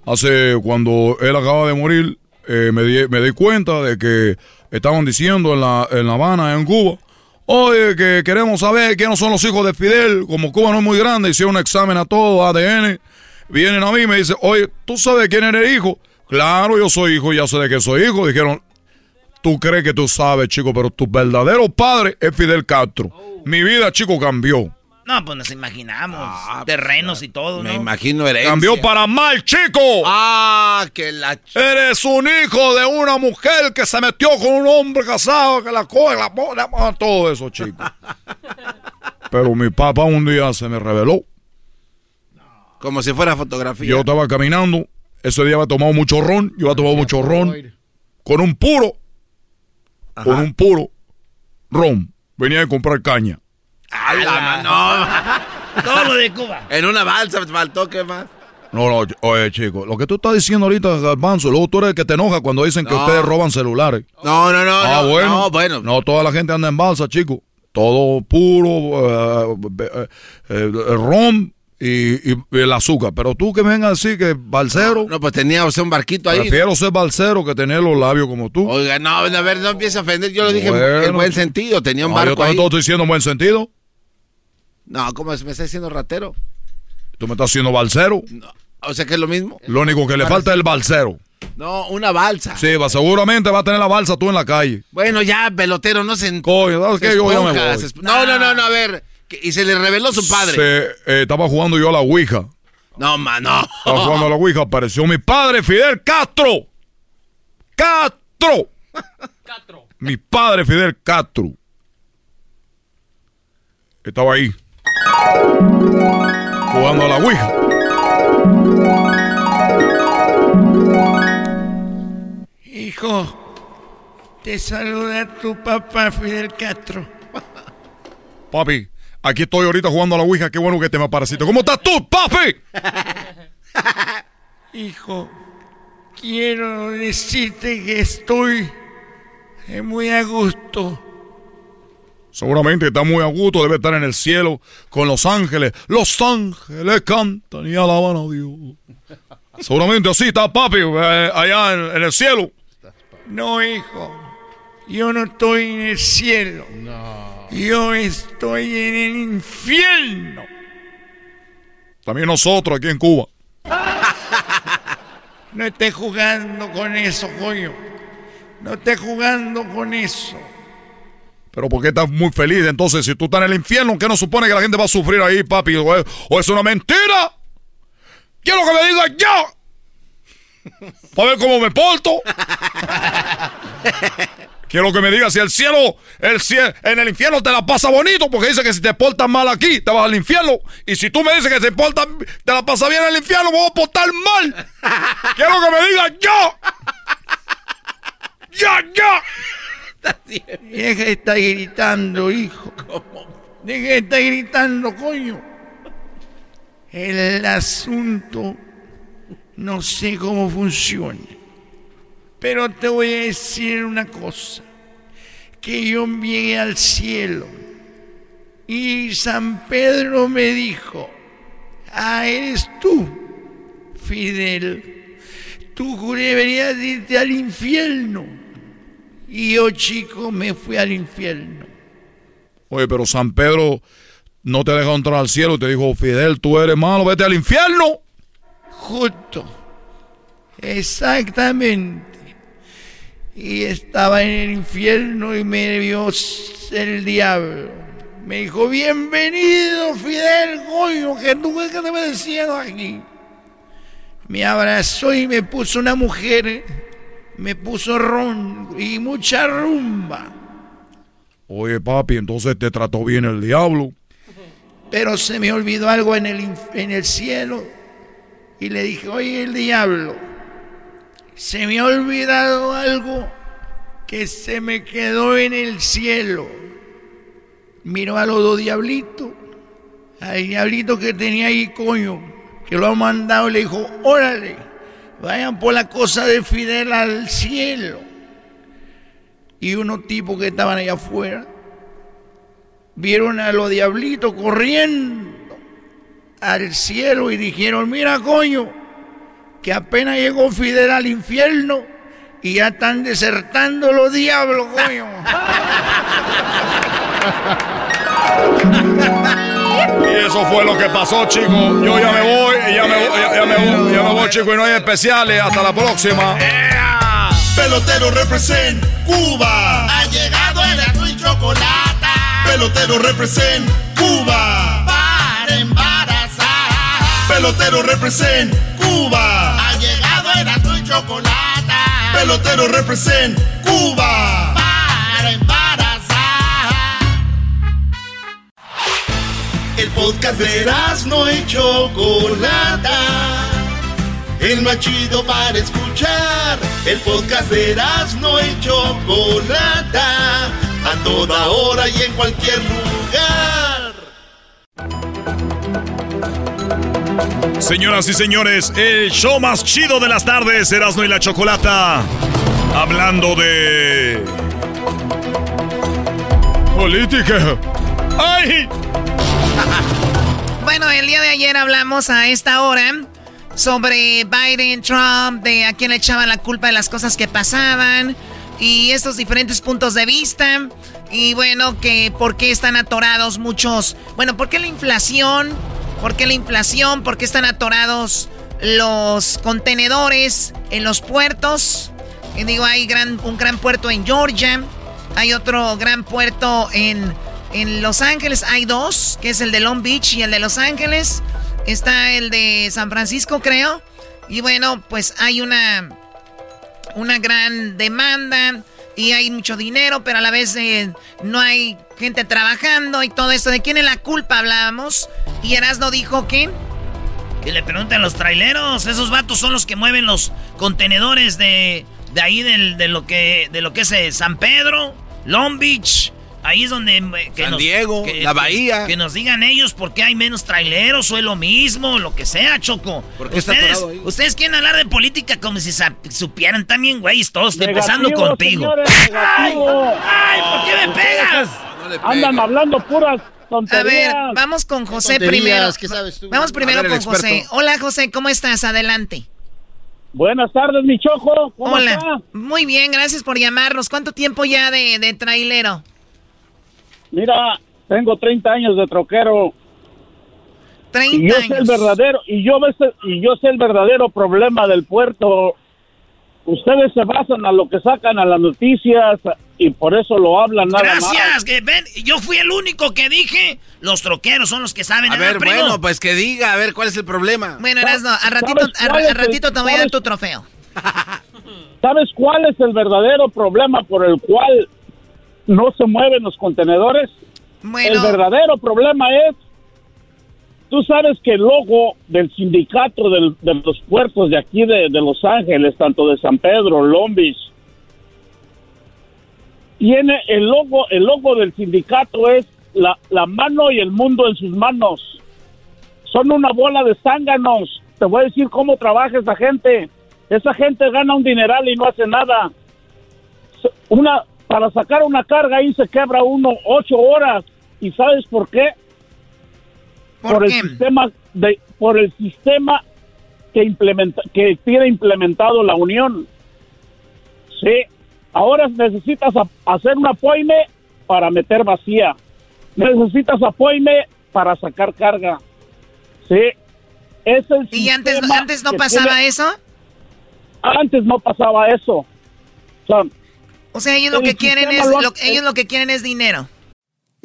Hace cuando él acaba de morir, eh, me, di, me di cuenta de que estaban diciendo en La, en la Habana, en Cuba, oye, que queremos saber quiénes son los hijos de Fidel. Como Cuba no es muy grande, hicieron un examen a todo, ADN. Vienen a mí y me dicen, oye, ¿tú sabes quién eres hijo? Claro, yo soy hijo, ya sé de qué soy hijo. Dijeron, tú crees que tú sabes, chico, pero tu verdadero padre es Fidel Castro. Mi vida, chico, cambió. No, pues nos imaginamos. terrenos y todo, ¿no? Me imagino herencia. Cambió para mal, chico. Ah, que la... Eres un hijo de una mujer que se metió con un hombre casado, que la coge, la pone, ah, todo eso, chico. (laughs) Pero mi papá un día se me reveló. Como si fuera fotografía. Yo estaba caminando, ese día había tomado mucho ron, yo había tomado mucho ron, con un puro, con un puro ron. Venía a comprar caña. ¡A la mano! (laughs) Todo lo de Cuba. En una balsa faltó, ¿qué más? No, no, oye, chico, lo que tú estás diciendo ahorita, Garbanzo, luego tú eres el que te enoja cuando dicen que No. ustedes roban celulares. No, no, no. Ah, no, bueno. No, bueno. No, toda la gente anda en balsa, chico. Todo puro, eh, eh, eh, el ron y, y el azúcar. Pero tú que me vengas así, que balsero. No, pues tenía usted un barquito ahí. Prefiero ser balsero que tener los labios como tú. Oiga, no, a ver, no empiece a ofender. Yo lo dije en- buen sentido. Tenía un No, yo barco ahí. también estoy diciendo en buen sentido. No, ¿cómo es? ¿Me está diciendo ratero? Tú me estás haciendo balsero. O sea que es lo mismo. Lo único que le falta es el balsero. No, una balsa. Sí, va, seguramente va a tener la balsa tú en la calle. Bueno, ya, pelotero, no se... Coño, ¿sabes qué? Yo ya me voy. No, no, no, no, a ver. Y se le reveló su padre. Se, eh, estaba jugando yo a la Ouija. No, mano. Estaba jugando a la Ouija. Apareció mi padre, Fidel Castro. Castro. Mi padre, Fidel Castro. Estaba ahí. Jugando a la Ouija. Hijo, te saluda tu papá Fidel Castro. Papi, aquí estoy ahorita jugando a la Ouija. Qué bueno que te me apareciste. ¿Cómo estás tú, papi? (laughs) Hijo, quiero decirte que estoy eh, muy a gusto. Seguramente está muy a gusto, debe estar en el cielo con los ángeles. Los ángeles cantan y alaban a Dios. Seguramente así está papi eh, allá en, en el cielo. No, hijo, yo no estoy en el cielo. Yo estoy en el infierno. También nosotros aquí en Cuba. (laughs) No estés jugando con eso, coño. No estés jugando con eso. Pero ¿por qué estás muy feliz? Entonces, si tú estás en el infierno, ¿qué no supone que la gente va a sufrir ahí, papi? ¿O es, o es una mentira? Quiero que me digas ya. (laughs) Para ver cómo me porto. (laughs) Quiero que me digas si el cielo, el cielo, en el infierno te la pasa bonito, porque dice que si te portas mal aquí, te vas al infierno. Y si tú me dices que te portas, te la pasa bien en el infierno, me voy a portar mal. (laughs) Quiero que me digas ya. Ya, ya. Deja de estar gritando, hijo. Deja de estar gritando, coño. El asunto no sé cómo funciona. Pero te voy a decir una cosa. Que yo llegué al cielo. Y San Pedro me dijo, ah, eres tú, Fidel. Tú deberías irte al infierno. Y yo, chico, me fui al infierno. Oye, pero San Pedro no te dejó entrar al cielo y te dijo, Fidel, tú eres malo, vete al infierno. Justo. Exactamente. Y estaba en el infierno y me vio el diablo. Me dijo, bienvenido, Fidel, coño, que tú qué te me decías aquí. Me abrazó y me puso una mujer, me puso ron y mucha rumba. Oye, papi, entonces te trató bien el diablo. Pero se me olvidó algo en el, en el cielo. Y le dije, oye, el diablo, se me ha olvidado algo que se me quedó en el cielo. Miró a los dos diablitos. Al diablito que tenía ahí, coño, que lo ha mandado, le dijo, órale, vayan por la cosa de Fidel al cielo. Y unos tipos que estaban allá afuera vieron a los diablitos corriendo al cielo y dijeron, mira coño, que apenas llegó Fidel al infierno y ya están desertando los diablos, coño. Y eso fue lo que pasó, chicos. Yo ya me voy, ya me voy, ya, ya me voy, ya me voy, chicos, y no hay especiales. Hasta la próxima. Pelotero represent Cuba. Ha llegado el azul y chocolate. Pelotero represent Cuba. Para embarazar. Pelotero represent Cuba. Chocolate. Pelotero represent Cuba. Para embarazar. El podcast de no y Chocolata. El más chido para escuchar. El podcast de no y Chocolata. A toda hora y en cualquier lugar. Señoras y señores, el show más chido de las tardes, Erasmo y la Chocolata. Hablando de. Política. ¡Ay! (laughs) Bueno, el día de ayer hablamos a esta hora sobre Biden, Trump, de a quién le echaban la culpa de las cosas que pasaban y estos diferentes puntos de vista. Y bueno, que por qué están atorados muchos. Bueno, ¿por qué la inflación? ¿Por qué la inflación? ¿Por qué están atorados los contenedores en los puertos? Y digo, hay un gran puerto en Georgia. Hay otro gran puerto en, en Los Ángeles. Hay dos, que es el de Long Beach y el de Los Ángeles. Está el de San Francisco, creo. Y bueno, pues hay una, una gran demanda y hay mucho dinero, pero a la vez eh, no hay gente trabajando y todo esto. ¿De quién es la culpa hablábamos? Y Erasno dijo que... Que le pregunten los traileros. Esos vatos son los que mueven los contenedores de, de ahí del, de, lo que, de lo que es eh, San Pedro, Long Beach. Ahí es donde... eh, San Diego, la Bahía. Que, nos digan ellos por qué hay menos traileros o es lo mismo, lo que sea, Choco. ¿Por qué está ustedes, ustedes quieren hablar de política como si supieran también, güeyes, todos empezando contigo. señores. ¡Ay! ¿Por qué me pegas? Andan hablando puras A tonterías. ver, vamos con José primero. ¿qué sabes tú? Vamos primero A ver, con José. Hola José, ¿cómo estás? Adelante. Buenas tardes, mi choco. ¿Cómo Hola. está? Muy bien, gracias por llamarnos. ¿Cuánto tiempo ya de, de trailero? Mira, tengo 30 años de troquero. 30 y yo sé el años. verdadero y yo ves- y yo sé el verdadero problema del puerto. Ustedes se basan a lo que sacan a las noticias y por eso lo hablan nada más. Gracias, que ven, yo fui el único que dije, los troqueros son los que saben. A ¿verdad, ver, primo? bueno, pues que diga, a ver, ¿cuál es el problema? Bueno, Erasno, a ratito, ¿Sabes a, cuál es a el- ratito te voy a dar tu trofeo. (laughs) ¿Sabes cuál es el verdadero problema por el cual no se mueven los contenedores? Bueno. El verdadero problema es, tú sabes que el logo del sindicato del- de los puertos de aquí de, de Los Ángeles, tanto de San Pedro, Long Beach, tiene el logo, el logo del sindicato es la, la mano y el mundo en sus manos. Son una bola de zánganos. Te voy a decir cómo trabaja esa gente. Esa gente gana un dineral y no hace nada. Una, para sacar una carga ahí se quebra uno ocho horas. ¿Y sabes por qué? ¿Por el qué? sistema de, por el sistema que implementa, que tiene implementado la Unión. Sí. Ahora necesitas hacer un apoime para meter vacía. Necesitas apoime para sacar carga. Sí. Es el ¿Y antes, no pasaba tiene- eso? Antes no pasaba eso. Son, O sea, ellos lo El que quieren es, sistema lo- lo- ellos lo que quieren es dinero.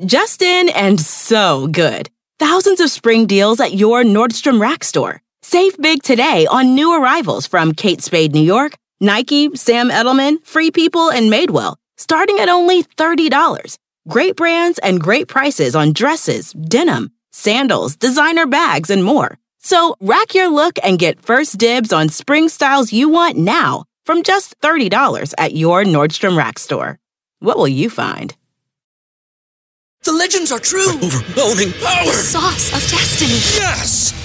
Justin and so good. Thousands of spring deals at your Nordstrom Rack store. Save big today on new arrivals from Kate Spade New York, Nike, Sam Edelman, Free People, and Madewell, starting at only $30. Great brands and great prices on dresses, denim, sandals, designer bags, and more. So rack your look and get first dibs on spring styles you want now from just $30 at your Nordstrom Rack store. What will you find? The legends are true. overwhelming power! Sauce of destiny. Yes!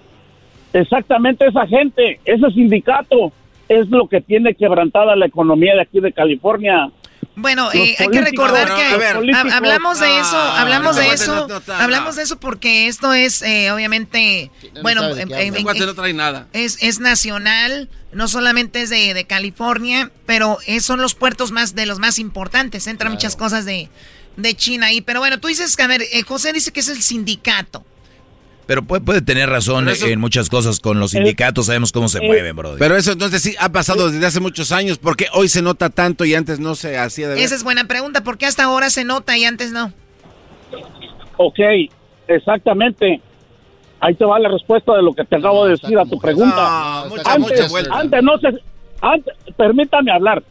exactamente esa gente, ese sindicato es lo que tiene quebrantada la economía de aquí de California. Bueno, eh, hay que recordar No, que ver. hablamos de eso, Ah, hablamos no, de eso, no, no, no, hablamos de eso porque esto es eh, obviamente, bueno, trae nada. Es, es nacional, no solamente es de, de California, pero es- son los puertos más de los más importantes. Entran muchas cosas de, de China ahí. Pero bueno, tú dices que, a ver, eh, José dice que es el sindicato. Pero puede, puede tener razón eso- en muchas cosas con los sindicatos, sabemos cómo se eh, mueven, bro. Pero eso entonces sí ha pasado desde hace muchos años. porque hoy se nota tanto y antes no se hacía de ver? Esa es buena pregunta, ¿por qué hasta ahora se nota y antes no? Ok, exactamente. Ahí te va la respuesta de lo que te acabo de decir a tu pregunta. No, mucha, mucha antes, vuelta. antes no se, antes, permítame hablar.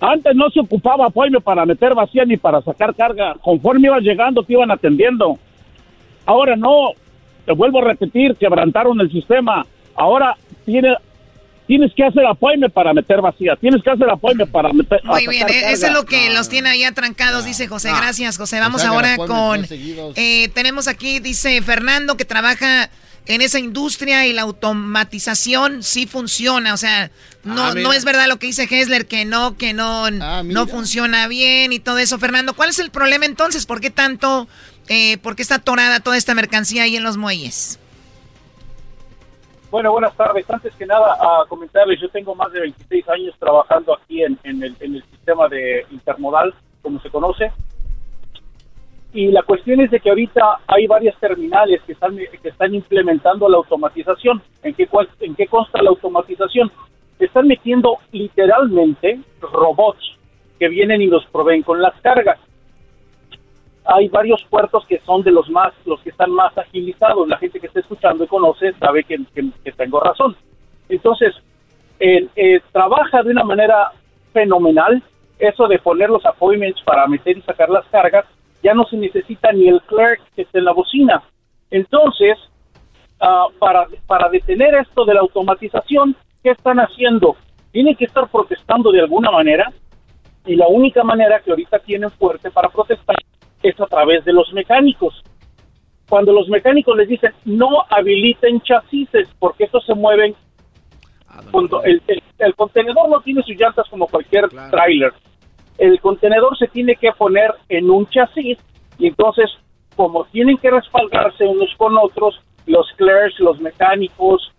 Antes no se ocupaba apoyo para meter vacía ni para sacar carga. Conforme ibas llegando te iban atendiendo. Ahora no. Te vuelvo a repetir, quebrantaron el sistema. Ahora tiene, tienes que hacer appointment para meter vacía. Tienes que hacer appointment para meter. Muy bien, eh, eso es lo que los tiene ahí atrancados, dice José. Gracias, José. Vamos ahora con. Eh, tenemos aquí, dice Fernando, que trabaja en esa industria y la automatización sí funciona. O sea, no, Ah, no es verdad lo que dice Hessler, que no, que no, no funciona bien y todo eso. Fernando, ¿cuál es el problema entonces? ¿Por qué tanto, eh, por qué está atorada toda esta mercancía ahí en los muelles? Bueno, buenas tardes. Antes que nada, a comentarles, yo tengo más de 26 años trabajando aquí en, en el, en el sistema de intermodal, como se conoce. Y la cuestión es de que ahorita hay varias terminales que están, que están implementando la automatización. ¿En qué, ¿En qué consta la automatización? Están metiendo literalmente robots que vienen y los proveen con las cargas hay varios puertos que son de los más, los que están más agilizados. La gente que está escuchando y conoce sabe que, tengo razón. Entonces, eh, eh, trabaja de una manera fenomenal. Eso de poner los appointments para meter y sacar las cargas, ya no se necesita ni el clerk que esté en la bocina. Entonces, ah, para, para detener esto de la automatización, ¿qué están haciendo? Tienen que estar protestando de alguna manera y la única manera que ahorita tienen fuerte para protestar es a través de los mecánicos. Cuando los mecánicos les dicen no habiliten chasis porque estos se mueven, cuando el, el- el contenedor no tiene sus llantas como cualquier tráiler. El contenedor se tiene que poner en un chasis y entonces como tienen que respaldarse unos con otros, los clerks, los mecánicos,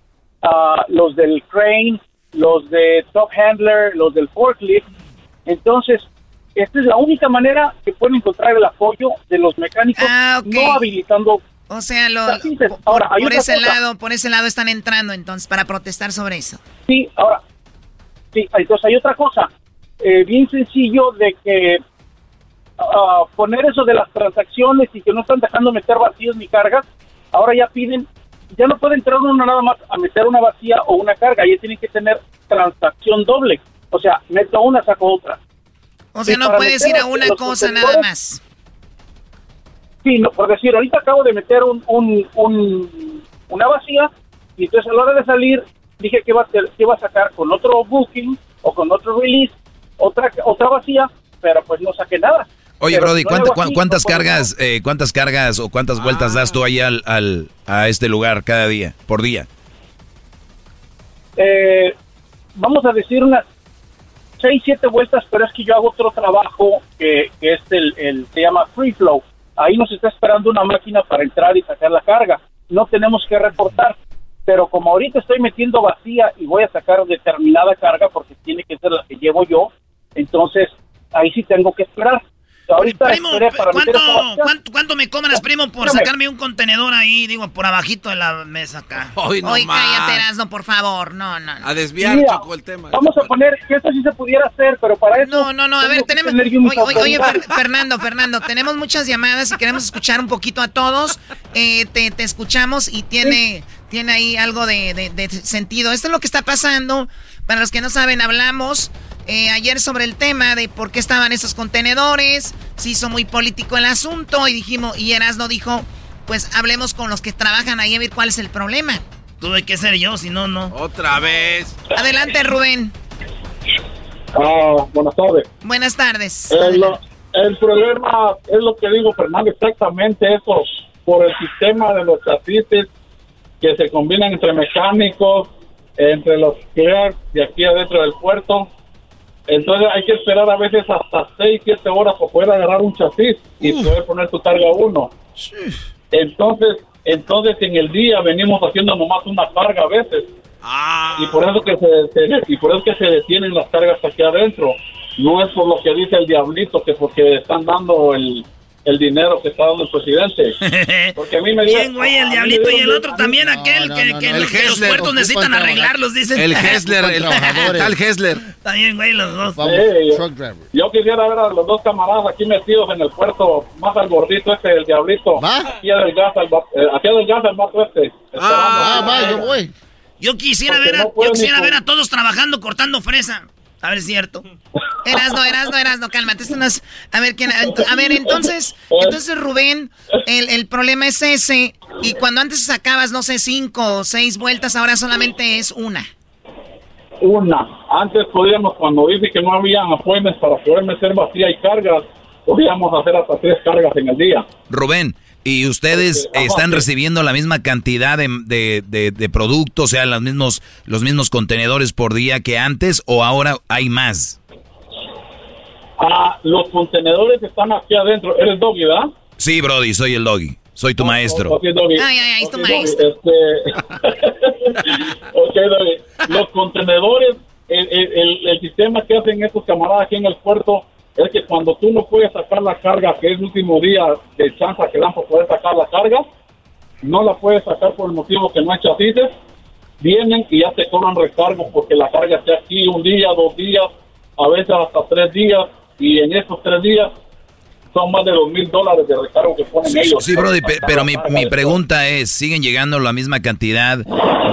ah, los del crane, los de top handler, los del forklift, entonces esta es la única manera que pueden encontrar el apoyo de los mecánicos no habilitando O sea, lo, por, Ahora, por ese cosa. lado, por ese lado están entrando entonces para protestar sobre eso. Sí, ahora, sí, entonces hay otra cosa, eh, bien sencillo de que ah, poner eso de las transacciones y que no están dejando meter vacíos ni cargas, ahora ya piden, ya no puede entrar uno nada más a meter una vacía o una carga, ya tienen que tener transacción doble, o sea, meto una, saco otra. O sea, no puedes ir a una cosa nada más. Sí, no, por decir, ahorita acabo de meter un, un, un- una vacía y entonces a la hora de salir dije que iba a, que iba a sacar con otro booking o con otro release otra otra vacía, pero pues no saqué nada. Oye, Pero Brody, no ¿cuánta- así, ¿cuántas cargas, eh, cuántas cargas o cuántas vueltas das tú ahí al, al- a este lugar cada día, por día? eh, vamos a decir unas seis, siete vueltas, pero es que yo hago otro trabajo que, que es el, el, se llama Free Flow. Ahí nos está esperando una máquina para entrar y sacar la carga. No tenemos que reportar. Pero como ahorita estoy metiendo vacía y voy a sacar determinada carga porque tiene que ser la que llevo yo, entonces ahí sí tengo que esperar. Ahorita para meter ¿Cuánto, cuánto, cuánto me cobras, primo, por sacarme un contenedor ahí, digo, por abajito de la mesa acá? Hoy no más. cállate, Erasmo, por favor. No, no, no. A desviar, Mira, Choco, el tema. Vamos a poner que eso sí se pudiera hacer, pero para eso... No, no, no, a ver, tenemos... Oye, oye, oye, autoridades. Fer- Fernando, Fernando, tenemos muchas llamadas y queremos escuchar un poquito a todos. Eh, te, te escuchamos y tiene, tiene ahí algo de, de- de sentido. Esto es lo que está pasando. Para los que no saben, hablamos eh, ayer sobre el tema de por qué estaban esos contenedores. Se hizo muy político el asunto y dijimos, y Erasmo dijo, pues hablemos con los que trabajan ahí a ver cuál es el problema. Tuve que ser yo, si no, no. Otra vez. Adelante, Rubén. Ah, buenas tardes. Buenas tardes. Eh, lo- el problema es lo que digo, Fernando, exactamente eso, por el sistema de los chasis que se combinan entre mecánicos, entre los clerks de aquí adentro del puerto. Entonces hay que esperar a veces hasta 6, 7 horas para poder agarrar un chasis y poder poner tu carga uno. Entonces, entonces en el día venimos haciendo nomás una carga a veces. Y por eso que se, se- y por eso que se detienen las cargas aquí adentro. No es por lo que dice el diablito, que porque están dando el, el dinero que está dando el presidente. (laughs) Porque a mí me Bien, güey, el a mí me diablito y el otro también, aquel que, que El los, que los Hessler. puertos necesitan arreglarlos, dicen. El (laughs) Hessler, el tal Hessler. Bien, güey, los dos. Sí, yo quisiera ver a los dos camaradas aquí metidos en el puerto, más al gordito este, el diablito. Aquí adelgaza el, va- eh, aquí adelgaza el vato este. Ah, va, yo voy. Yo quisiera Porque ver a, no puedo yo quisiera ver a todos trabajando cortando fresa. A ver, es cierto. Erasno, Erasno, Erasno, cálmate. Esto no es- A ver, ¿quién- a ver, entonces, entonces Rubén, el, el problema es ese Y cuando antes sacabas, no sé, cinco o seis vueltas, ahora solamente es una. Una. Antes podíamos, cuando dice que no había apoyos para poder meter vacía y cargas, podíamos hacer hasta tres cargas en el día. Rubén, ¿y ustedes están recibiendo la misma cantidad de, de, de- de productos, o sea, los mismos, los mismos contenedores por día que antes o ahora hay más? Ah, los contenedores están aquí adentro. ¿Eres doggy, verdad? Sí, Brody, soy el doggy, soy tu maestro. Ok, Doggy. Ay, ay, ay, es tu Ok, Doggy, maestro. este- (laughs) ok, Doggy. Los contenedores, el, el- el- el sistema que hacen estos camaradas aquí en el puerto es que cuando tú no puedes sacar la carga, que es el último día de chance que dan para poder sacar la carga, no la puedes sacar por el motivo que no chasis, vienen y ya te cobran recargo porque la carga está aquí un día, dos días, a veces hasta tres días, y en esos tres días son más de dos mil dólares de recargo que ponen ellos. Sí, Brody, pe- pero mi, mi pregunta es, ¿siguen llegando la misma cantidad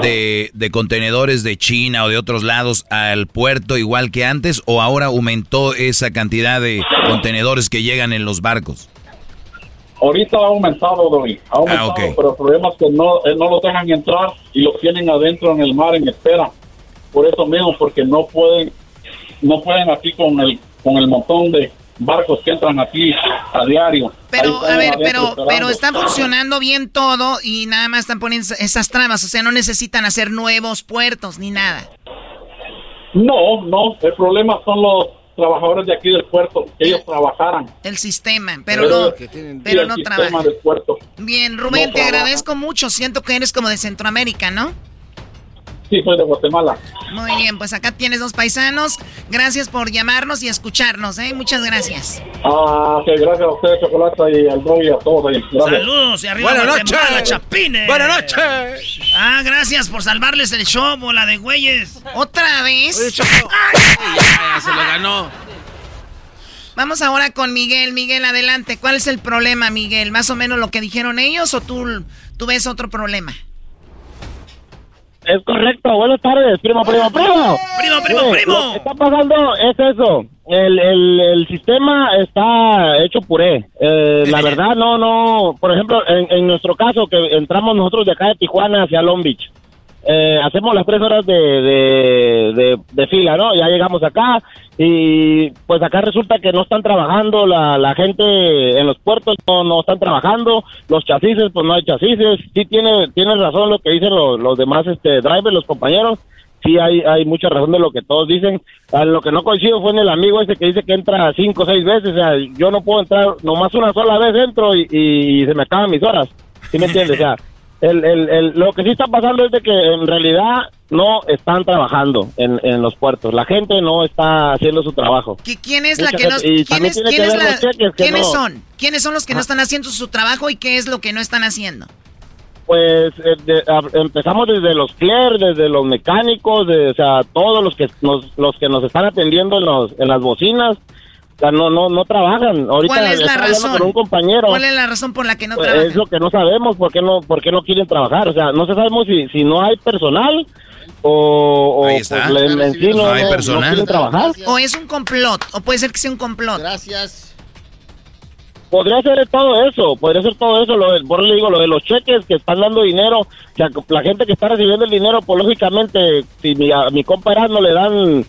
de, de contenedores de China o de otros lados al puerto igual que antes o ahora aumentó esa cantidad de contenedores que llegan en los barcos? Ahorita ha aumentado, Doy, ha aumentado, ok. pero el problema es que no, eh, no los dejan entrar y los tienen adentro en el mar en espera. Por eso mismo, porque no pueden, no pueden aquí con el, con el montón de barcos que entran aquí a diario. Pero, están a ver, pero, pero está funcionando bien todo y nada más están poniendo esas trabas. O sea, no necesitan hacer nuevos puertos ni nada. No, no, el problema son los trabajadores de aquí del puerto, que ellos trabajaran. El sistema, pero no, pero no trabajan. del puerto. Bien, Rubén, No te agradezco mucho. Siento que eres como de Centroamérica, ¿no? Sí, soy de Guatemala. Muy bien, pues acá tienes dos paisanos. Gracias por llamarnos y escucharnos, ¿eh? Muchas gracias. Ah, que gracias a ustedes, Chocolata, y al y a todos ahí. Gracias. Saludos y arriba Buenas noches. Chapines. Buenas noches. Ah, gracias por salvarles el show, bola de güeyes. ¿Otra vez? ya, ya se lo ganó. Vamos ahora con Miguel. Miguel, adelante. ¿Cuál es el problema, Miguel? ¿Más o menos lo que dijeron ellos o tú, tú ves otro problema? Es correcto, buenas tardes, primo, primo, primo. Primo, primo, primo. Lo que está pasando es eso. El, el, el sistema está hecho puré. Eh, la verdad, no, no. Por ejemplo, en, en nuestro caso, que entramos nosotros de acá de Tijuana hacia Long Beach. Eh, hacemos las tres horas de, de, fila, ¿no? Ya llegamos acá y pues acá resulta que no están trabajando, la, gente en los puertos no, no están trabajando, los chasis pues no hay chasis, sí tiene, tiene razón lo que dicen los, los demás este drivers, los compañeros, sí hay, hay mucha razón de lo que todos dicen, A lo que no coincido fue en el amigo ese que dice que entra cinco o seis veces, o sea, yo no puedo entrar, nomás una sola vez entro y, y se me acaban mis horas, ¿sí me entiendes? O sea, el, el, el- lo que sí está pasando es de que en realidad no están trabajando en, en los puertos. La gente no está haciendo su trabajo. ¿Qui- ¿Quién es la Mucha que no, quién es- la- ¿Quiénes no- son? ¿Quiénes son los que no Ah. están haciendo su trabajo y qué es lo que no están haciendo? Pues eh, de- a- empezamos desde los clear, desde los mecánicos, de, o sea, todos los que nos, los que nos están atendiendo en, los, en las bocinas, sea, no, no, no trabajan. Ahorita ¿Cuál es la razón? con un compañero. ¿Cuál es la razón por la que no Pues, trabajan? es lo que no sabemos, ¿por qué no, por qué no quieren trabajar? O sea, no sabemos si, si no hay personal o, o pues, le- en sí no, No hay no- personal. no quieren trabajar. ¿O es un complot? ¿O puede ser que sea un complot? Gracias. Podría ser todo eso, podría ser todo eso, lo de, por eso le digo, lo de los cheques que están dando dinero, o sea, la gente que está recibiendo el dinero, pues lógicamente, si mi, a mi compa Erasmo le dan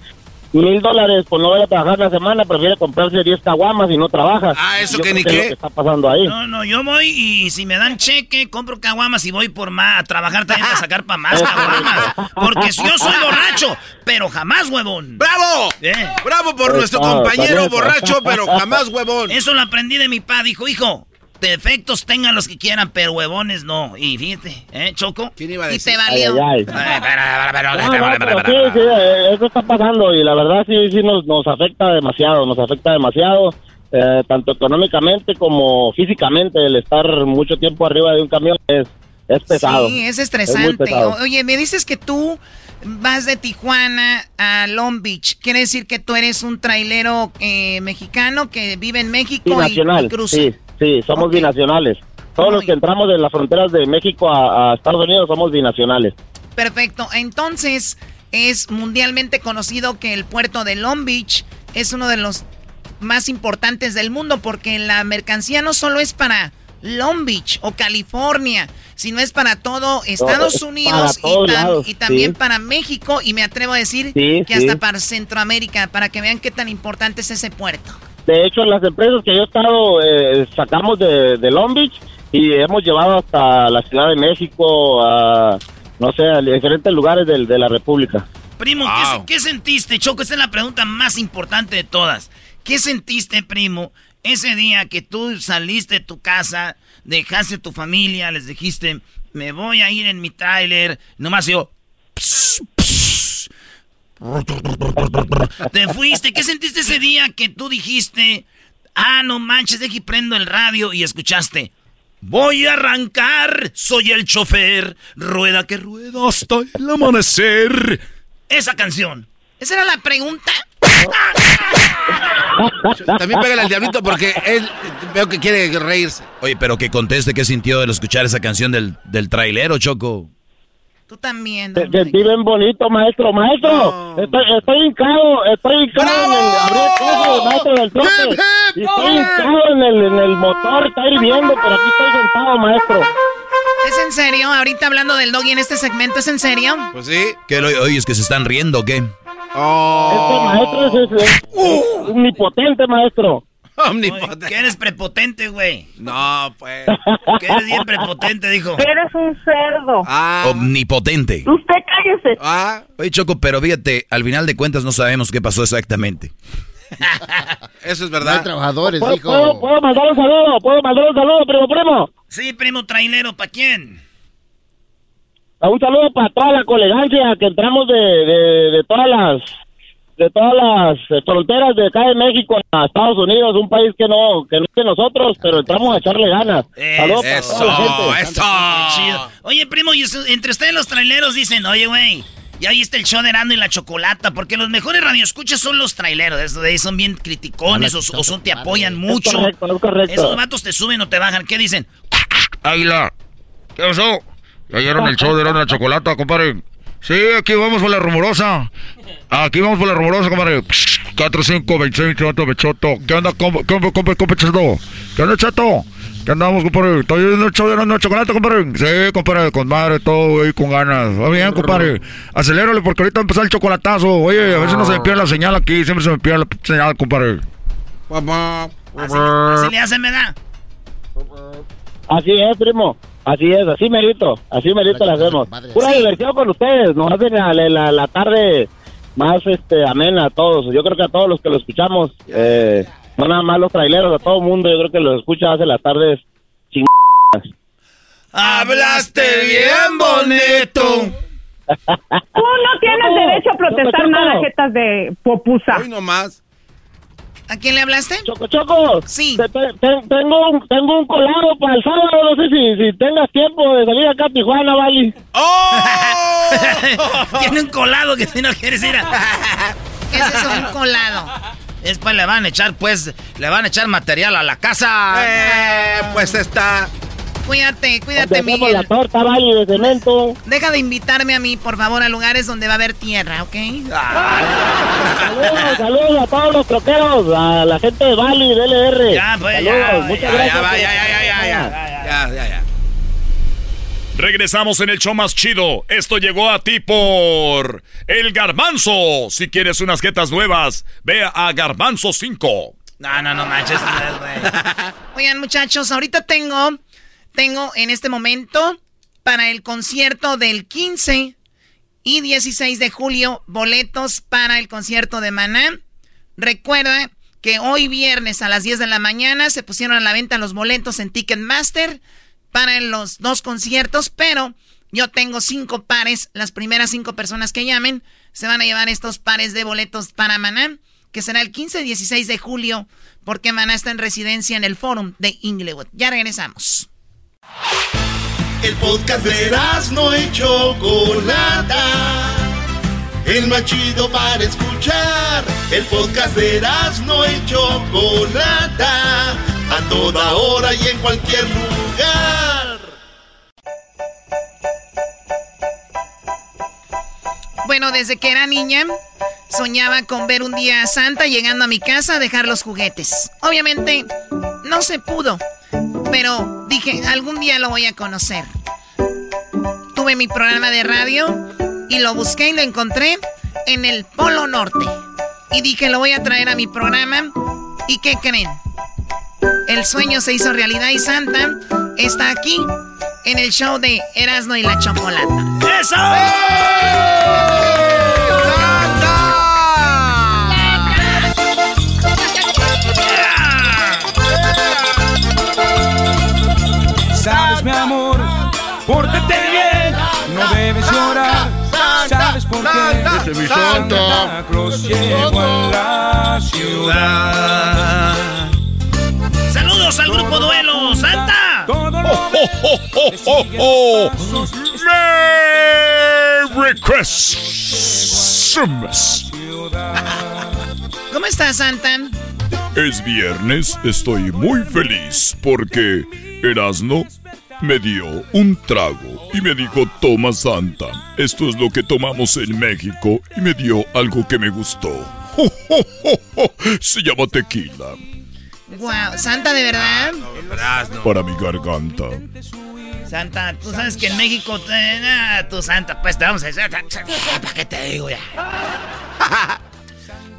mil dólares, pues no vaya a trabajar la semana, prefiere comprarse 10 caguamas y no trabaja. Ah, eso Yo que ni qué. lo que está pasando ahí. No, no, yo voy y si me dan cheque, compro caguamas y voy por más, a trabajar también para sacar para más caguamas. Porque si yo soy borracho, pero jamás huevón. ¡Bravo! Eh. ¡Bravo por nuestro compañero borracho, pero jamás huevón! Eso lo aprendí de mi pa. Dijo, hijo, defectos tengan los que quieran, pero huevones no. Y fíjate, ¿eh, Choco? ¿Quién iba Y te valió. Ay, ay. No, no, pero sí, sí, eso está pasando y la verdad sí, sí nos, nos afecta demasiado, nos afecta demasiado, eh, tanto económicamente como físicamente, el estar mucho tiempo arriba de un camión es, es pesado. Sí, es estresante. pesado. Oye, me dices que tú vas de Tijuana a Long Beach. Quiere decir que tú eres un trailero eh, mexicano que vive en México y- y, Binacional, cruza. sí, sí, somos binacionales. Todos los que entramos de las fronteras de México a, a Estados Unidos somos binacionales. Perfecto. Entonces, es mundialmente conocido que el puerto de Long Beach es uno de los más importantes del mundo porque la mercancía no solo es para Long Beach o California, sino es para todo Estados Unidos para y, tam- lados, y también sí. para México y me atrevo a decir Sí, que sí. hasta para Centroamérica, para que vean qué tan importante es ese puerto. De hecho, las empresas que yo he estado, eh, sacamos de, de Long Beach y hemos llevado hasta la Ciudad de México, a, no sé, a diferentes lugares de, la República. Primo, ¿qué se- ¿qué, sentiste, Choco? Esa es la pregunta más importante de todas. ¿Qué sentiste, primo, ese día que tú saliste de tu casa, dejaste tu familia, les dijiste, me voy a ir en mi tráiler, nomás yo... Te fuiste. ¿Qué sentiste ese día que tú dijiste, ah, no manches, deje y prendo el radio y escuchaste? Voy a arrancar, soy el chofer, rueda que rueda hasta el amanecer. Esa canción. ¿Esa era la pregunta? También pégale al diablito porque él veo que quiere reírse. Oye, pero que conteste qué sintió al escuchar esa canción del, del trailero, Choco. Tú también. Se- bien bonito, maestro. Maestro, estoy, estoy hincado, estoy hincado en el abrir el maestro del trote. Y estoy hincado en el, en el motor, está hirviendo, pero aquí estoy sentado, maestro. ¿Es en serio? Ahorita hablando del doggy en este segmento, ¿es en serio? Pues sí. ¿Qué, lo- oye, es que se están riendo, o ¿qué? Este maestro es, es- es Uh. omnipotente, maestro. Omnipotente. Que eres prepotente, güey. No, pues. Que eres bien prepotente, dijo. Eres un cerdo. Ah. Omnipotente. Usted cállese. Ah. Oye, Choco, pero fíjate, al final de cuentas no sabemos qué pasó exactamente. (laughs) Eso es No hay verdad. trabajadores, ¿Puedo, dijo. puedo, puedo mandar un saludo? ¿Puedo mandar un saludo, primo, primo? Sí, primo trailero, ¿para quién? A Un saludo para toda la colegancia que entramos de, de, de todas las de todas las eh, fronteras de acá de México a Estados Unidos, un país que no que no es de nosotros, pero entramos a echarle ganas. Saludos para toda la gente. Eso, Chido. Oye, primo, y eso- entre ustedes los traileros dicen, oye, güey, ya viste el show de Erasmo y la Chocolata, porque los mejores radioescuchas son los traileros, esos de ahí son bien criticones o, o son, te apoyan mucho. correcto, es correcto. Esos vatos te suben o te bajan, ¿qué dicen? Águila, ¿qué pasó? ¿Ya oyeron el show de Erasmo y la Chocolata, compadre? Sí, aquí vamos por la rumorosa. Aquí vamos por la rumorosa, compadre. 4, 5, 26, 28, Bechoto. ¿Qué onda, compa, compa, compa, compa, Chato? ¿Qué onda, Chato? ¿Qué andamos, compadre? ¿Estoy viendo el show de la Chocolata, compadre? Sí, compadre, con madre, todo, ahí con ganas. Va bien, compadre. Acelérale porque ahorita va a empezar el chocolatazo. Oye, a veces no se me pierde la señal aquí, siempre se me pierde la señal, compadre. Así, así le hacen, ¿verdad? Así es, primo. Así es, así merito, así merito la hacemos. Pura Sí. diversión con ustedes, nos hacen la, la, la tarde más este amena a todos. Yo creo que a todos los que lo escuchamos, eh, no nada más los traileros, a todo el mundo, yo creo que los escucha hace las tardes sin (laughs) Hablaste bien bonito. Tú no tienes derecho a protestar nada, jetas de popusa. Hoy nomás. ¿A quién le hablaste? Choco Choco. Sí. Te- te- te- tengo, un, tengo un colado para el sábado, no sé si, si tengas tiempo de salir acá a Tijuana, Vali. (laughs) Tiene un colado que si no quieres ir a... (laughs) ¿Qué es eso, un colado? Después le van a echar, pues, le van a echar material a la casa. Eh, pues está. Cuídate, cuídate, Miguel. la torta, Vali, de cemento. Deja de invitarme a mí, por favor, a lugares donde va a haber tierra, ¿ok? Saludos, saludos a todos los troqueros, a la gente de Bali, de LR. Ya, pues, saludos, ya, muchas Ya, gracias. ya, va, por- ya, ya, ya, ya, ya. Ya, ya, ya. Regresamos en el show más chido. Esto llegó a ti por El Garbanzo. Si quieres unas jetas nuevas, ve a Garbanzo 5. No, no, no manches, güey. Oigan, muchachos, ahorita tengo, tengo en este momento para el concierto del 15 y 16 de julio boletos para el concierto de Maná. Recuerda que hoy viernes a las 10 de la mañana se pusieron a la venta los boletos en Ticketmaster para los dos conciertos, pero yo tengo cinco pares. Las primeras cinco personas que llamen se van a llevar estos pares de boletos para Maná, que será el 15 y 16 de julio, porque Maná está en residencia en el Forum de Inglewood. Ya regresamos. El podcast de no y Chocolata. El más chido para escuchar. El podcast de no y Chocolata. A toda hora y en cualquier lugar. Bueno, desde que era niña, soñaba con ver un día a Santa llegando a mi casa a dejar los juguetes. Obviamente, no se pudo. Pero dije, algún día lo voy a conocer. Tuve mi programa de radio y lo busqué y lo encontré en el Polo Norte. Y dije, lo voy a traer a mi programa. ¿Y qué creen? El sueño se hizo realidad y Santa está aquí en el show de Erasmo y la Chocolata. ¡Eso! Santa. Santa Claus llegó a la ciudad. ¡Saludos al grupo Duelo! ¡Santa! Todo ¡Oh, oh, oh, oh, oh, oh! ¡Merry Christmas! ¿Cómo estás, Santa? Es viernes, estoy muy feliz porque Erasno me dio un trago y me dijo, toma Santa, esto es lo que tomamos en México y me dio algo que me gustó. (laughs) Se llama tequila Wow, Santa, ¿de verdad? para mi garganta. Santa, tú sabes que en México, te- ah, tú Santa, pues te vamos a decir, ¿para qué te digo ya? (laughs)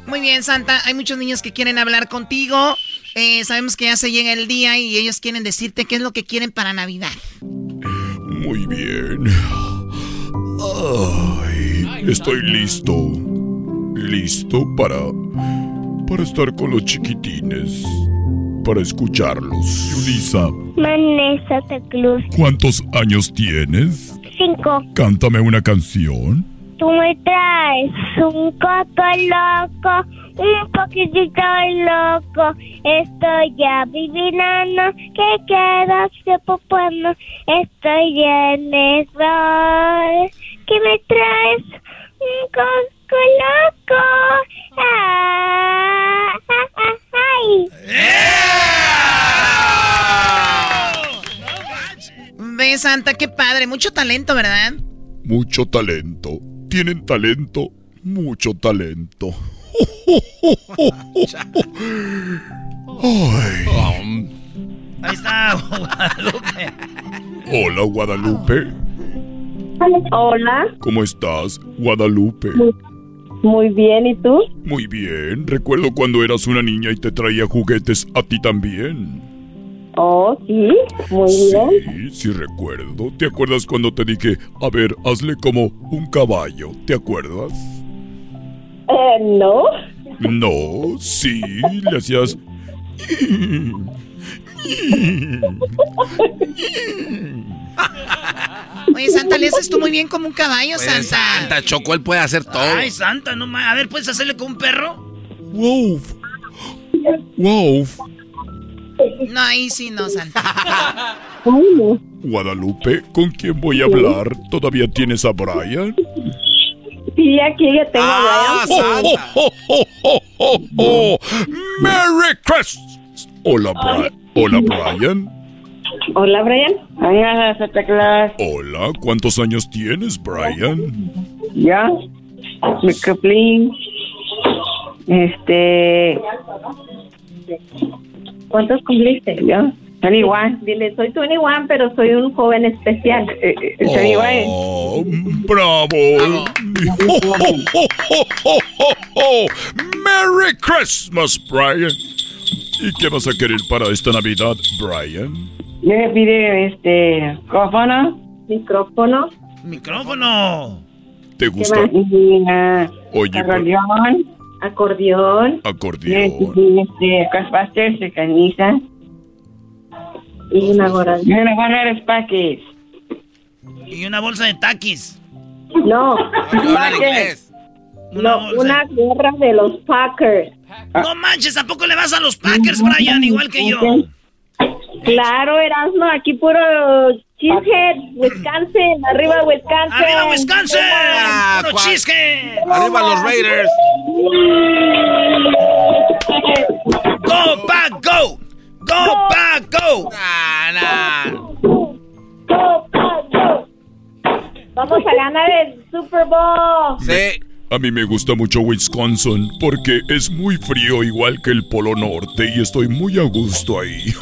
Muy bien, Santa. Hay muchos niños que quieren hablar contigo. Eh, sabemos que ya se llega el día y ellos quieren decirte qué es lo que quieren para Navidad. Muy bien. Ay, estoy listo. Listo para. para estar con los chiquitines. Para escucharlos. Yulisa, Vanessa Tecluz. ¿cuántos años tienes? Cinco. Cántame una canción. Tú me traes un coco loco, un poquitito loco. Estoy ya vivinando, que quedas de popano. Estoy en error. ¿Qué me traes? Un coco loco. Ah, ah, ah, ay. Ve, Santa, qué padre. Mucho talento, ¿verdad? Mucho talento. Tienen talento. Mucho talento. Ay. Ahí está, Guadalupe. Hola, Guadalupe. Hola, ¿Cómo estás, Guadalupe? muy bien, ¿y tú? Muy bien. Recuerdo cuando eras una niña y te traía juguetes a ti también. Oh, sí, muy bien. Sí, sí recuerdo. ¿Te acuerdas cuando te dije, a ver, hazle como un caballo? ¿Te acuerdas? Eh, no. No, sí, le hacías... Oye, Santa, le haces tú muy bien como un caballo, Pues, Santa. Santa, Choco, él puede hacer todo. Ay, Santa, no ma- A ver, ¿puedes hacerle con un perro? ¡Wow! ¡Wow! No, ahí sí no, Santa. Guadalupe, ¿con quién voy a hablar? ¿Todavía tienes a Brian? Sí, aquí ya tengo Ah, a Brian. ¡Oh, oh, oh, oh, oh, oh! ¡Merry Christmas! Hola, Brian. Hola, Brian. Hola, Brian. Hola, Santa Claus. Hola, ¿cuántos años tienes, Brian? Ya. Mi cuplín. Este. ¿Cuántos cumpliste? Ya. 21. Dile, soy 21, pero soy un joven especial. Eh, eh, 21. Oh, ¡Bravo! ¡Oh, oh, oh, oh, oh, oh, oh! ¡Merry Christmas, Brian! ¿Y qué vas a querer para esta Navidad, Brian? Yo le pide este. micrófono. Micrófono. ¡Micrófono! ¿Te ¿Qué gusta? Oye, pero- acordeón. Acordeón. acordeón. Este, camisa. Y una gorra. Y una gorra de Spackers. Y una bolsa de taquis. No, Habla inglés. Una no, una gorra de los Packers. No manches, ¿a poco le vas a los Packers, Brian? Igual que yo. Claro, Erasmo, aquí puro Cheesehead, Wisconsin, arriba Wisconsin. ¡Arriba, Wisconsin! Ah, ¡Puro chisque! Arriba los Raiders. ¡Go, Pack, go! ¡Go, Pack, go! Go. Vamos a ganar el Super Bowl. Sí. A mí me gusta mucho Wisconsin porque es muy frío igual que el Polo Norte y estoy muy a gusto ahí.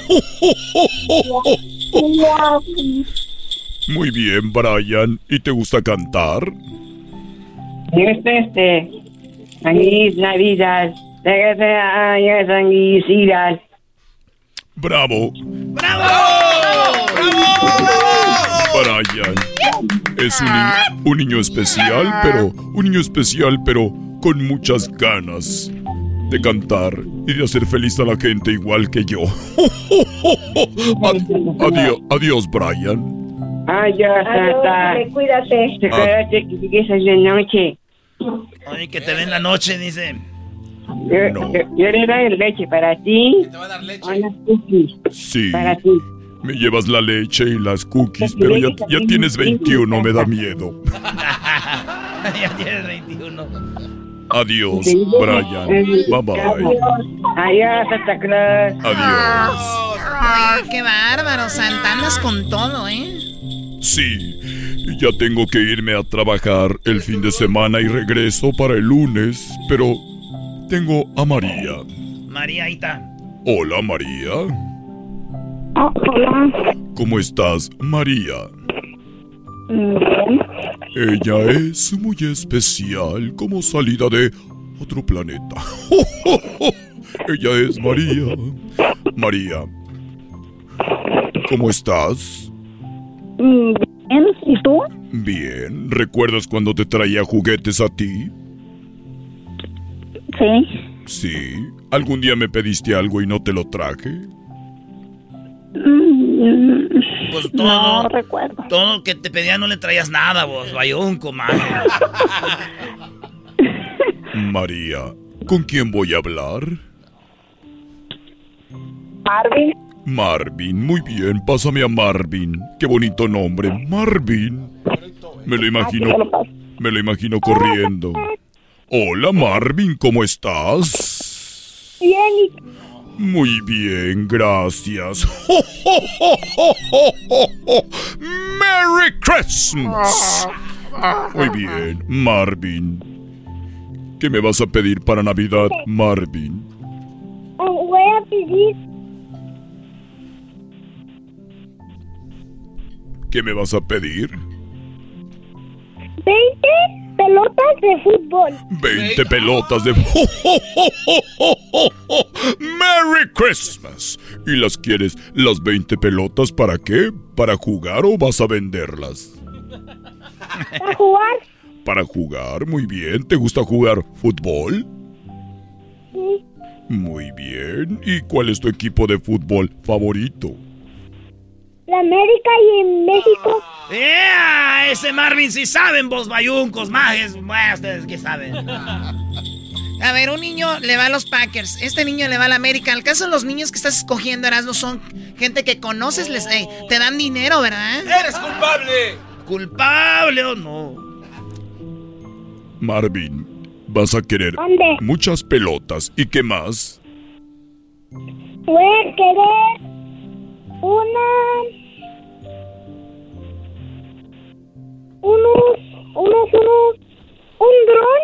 Muy bien, Brian. ¿Y te gusta cantar? Este, este, feliz Navidad, años sanguicidas. ¡Bravo! Brian es un, ni- un niño especial, pero un niño especial, pero con muchas ganas de cantar y de hacer feliz a la gente igual que yo. (laughs) Ad- adiós, adiós, Brian. Adiós, Santa. cuídate. Recuérdate que llegues de noche. Oye, que te den la noche, dice. Yo, yo, yo le doy leche para ti. Te va a dar leche. Unas cookies Sí. para ti. Me llevas la leche y las cookies, pero ya, (laughs) ya tienes 21, me da miedo. ya tienes 21. Adiós, Brian. Bye bye. Adiós, Santa Claus. Adiós. Ay, qué bárbaro, Santa. Andas con todo, ¿eh? Sí, ya tengo que irme a trabajar el fin de semana y regreso para el lunes, pero tengo a María. María, ahí está. Hola, María. hola. ¿Cómo estás, María? Bien. Ella es muy especial como salida de otro planeta. (laughs) Ella es María. María. ¿Cómo estás? Mm, Bien. ¿Y tú? Bien. ¿Recuerdas cuando te traía juguetes a ti? Sí. Sí. ¿Algún día me pediste algo y no te lo traje? Mm, Pues todo. No recuerdo. Todo que te pedía no le traías nada, vos, bayunco, man. (laughs) María, ¿con quién voy a hablar? Marvin. Marvin, muy bien, pásame a Marvin. Qué bonito nombre, Marvin. Me lo imagino, me lo imagino corriendo. Hola Marvin, ¿cómo estás? Bien. Muy bien, gracias. (laughs) ¡Merry Christmas! Muy bien, Marvin. ¿Qué me vas a pedir para Navidad, Marvin? Voy a pedir ¿Qué me vas a pedir? 20 pelotas de fútbol. 20 pelotas de... (laughs) ¡Merry Christmas! ¿Y las quieres las 20 pelotas para qué? ¿Para jugar o vas a venderlas? ¿A jugar? Para jugar, muy bien. ¿Te gusta jugar fútbol? Sí. Muy bien. ¿Y cuál es tu equipo de fútbol favorito? La América y en México. ¡Ea! Ese Marvin sí saben, vos, bayuncos, majes. Bueno, ustedes qué saben. (laughs) A ver, un niño le va a los Packers, este niño le va a la América. Al caso los niños que estás escogiendo, Erasmo, son gente que conoces, les eh, te dan dinero, ¿verdad? ¡Eres culpable! ¿Culpable o no? Marvin, vas a querer ¿Dónde? muchas pelotas. ¿Y qué más? Voy a querer una. Unos. Unos. Unos. Un dron.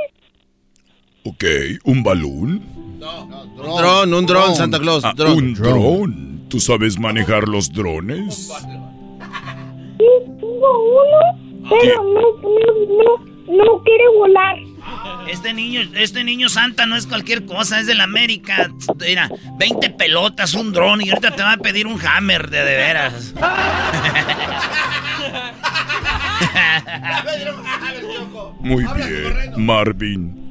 Ok, ¿un balón? Un dron, un dron, Santa Claus. Ah, dron. un dron. ¿Tú sabes manejar los drones? Sí, tengo uno. Pero no, no, no, no quiere volar. Este niño, este niño santa no es cualquier cosa, es de la América. Mira, 20 pelotas, un dron y ahorita te va a pedir un hammer de de veras. Muy bien, Marvin.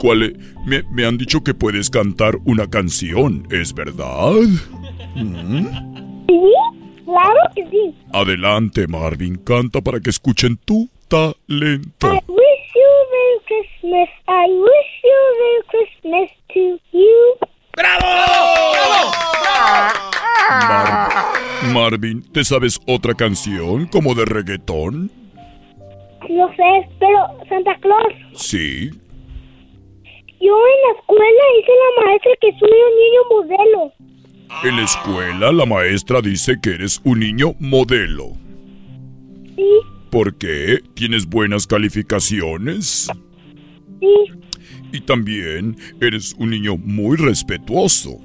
¿Cuál e- me, me han dicho que puedes cantar una canción, ¿es verdad? Mm. Sí, claro que sí. Adelante, Marvin, canta para que escuchen tu talento. I wish you Merry Christmas. I wish you Merry Christmas to you. ¡Bravo! Mar- Marvin, ¿te sabes otra canción como de reggaetón? No sé, pero Santa Claus, Sí. yo en la escuela hice la maestra que soy un niño modelo. En la escuela la maestra dice que eres un niño modelo. Sí, ¿Por qué? ¿Tienes buenas calificaciones? Sí. Y también eres un niño muy respetuoso.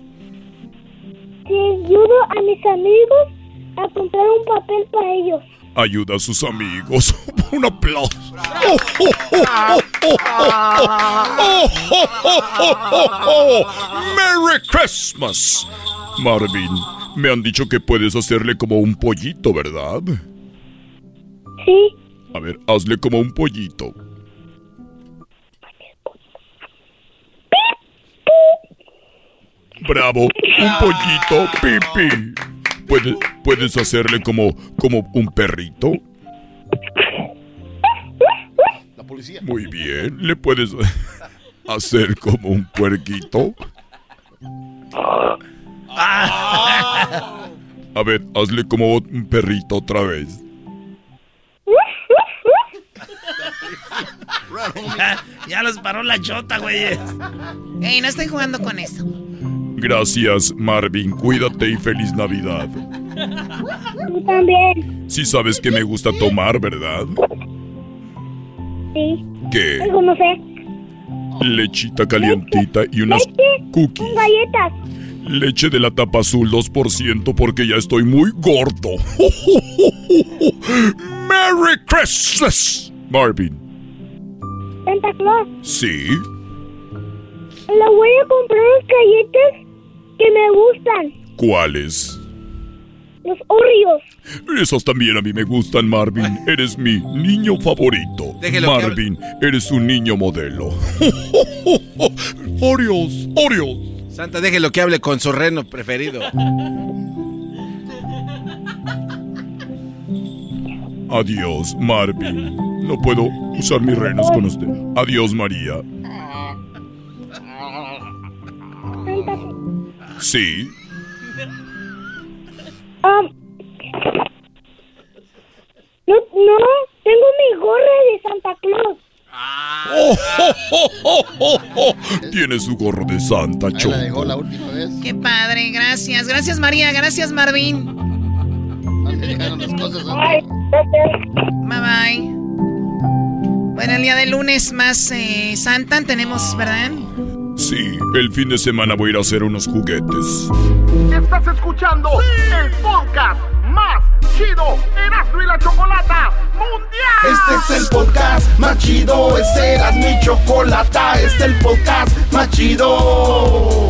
Sí, ayudo a mis amigos a comprar un papel para ellos. Ayuda a sus amigos. (laughs) Un aplauso. ¡Merry Christmas! Marvin, me han dicho que puedes hacerle como un pollito, ¿verdad? Sí. A ver, hazle como un pollito. Bravo, un pollito, pipi. ¿Puedes, ¿Puedes hacerle como, como un perrito? La policía. Muy bien, ¿le puedes hacer como un puerquito? A ver, hazle como un perrito otra vez. ya, ya los paró la chota, güey. Ey, no estoy jugando con eso. Gracias, Marvin. Cuídate y feliz Navidad. Tú también. Sí sabes que me gusta tomar, ¿verdad? Sí. ¿Qué? Algo no sé. Lechita calientita y unas Leche cookies. con galletas. Leche de la tapa azul 2% porque ya estoy muy gordo. (laughs) ¡Merry Christmas! Marvin. Santa Claus. ¿Sí? Le voy a comprar unas galletas que me gustan. ¿Cuáles? Los Oreos. Esos también a mí me gustan, Marvin. Eres mi niño favorito. Déjelo que Marvin, eres un niño modelo. (laughs) Oreos, Oreos. Santa, déjelo que hable con su reno preferido. Adiós, Marvin. No puedo usar mis renos con usted. Adiós, María. Santa. Sí. Um, no, no, tengo mi gorra de Santa Claus. Oh, oh, oh, oh, oh. Tiene su gorro de Santa Ahí la Choco. dejó la última vez. Qué padre, gracias. Gracias, María. Gracias, Marvin. Dejaron las cosas. Bye bye. Bueno, el día de lunes más eh, Santa tenemos, ¿verdad? Sí, el fin de semana voy a ir a hacer unos juguetes. Estás escuchando el podcast más chido Erasmo y la Chocolata Mundial. Este es el podcast más chido. Este era mi chocolata. Este es el podcast más chido.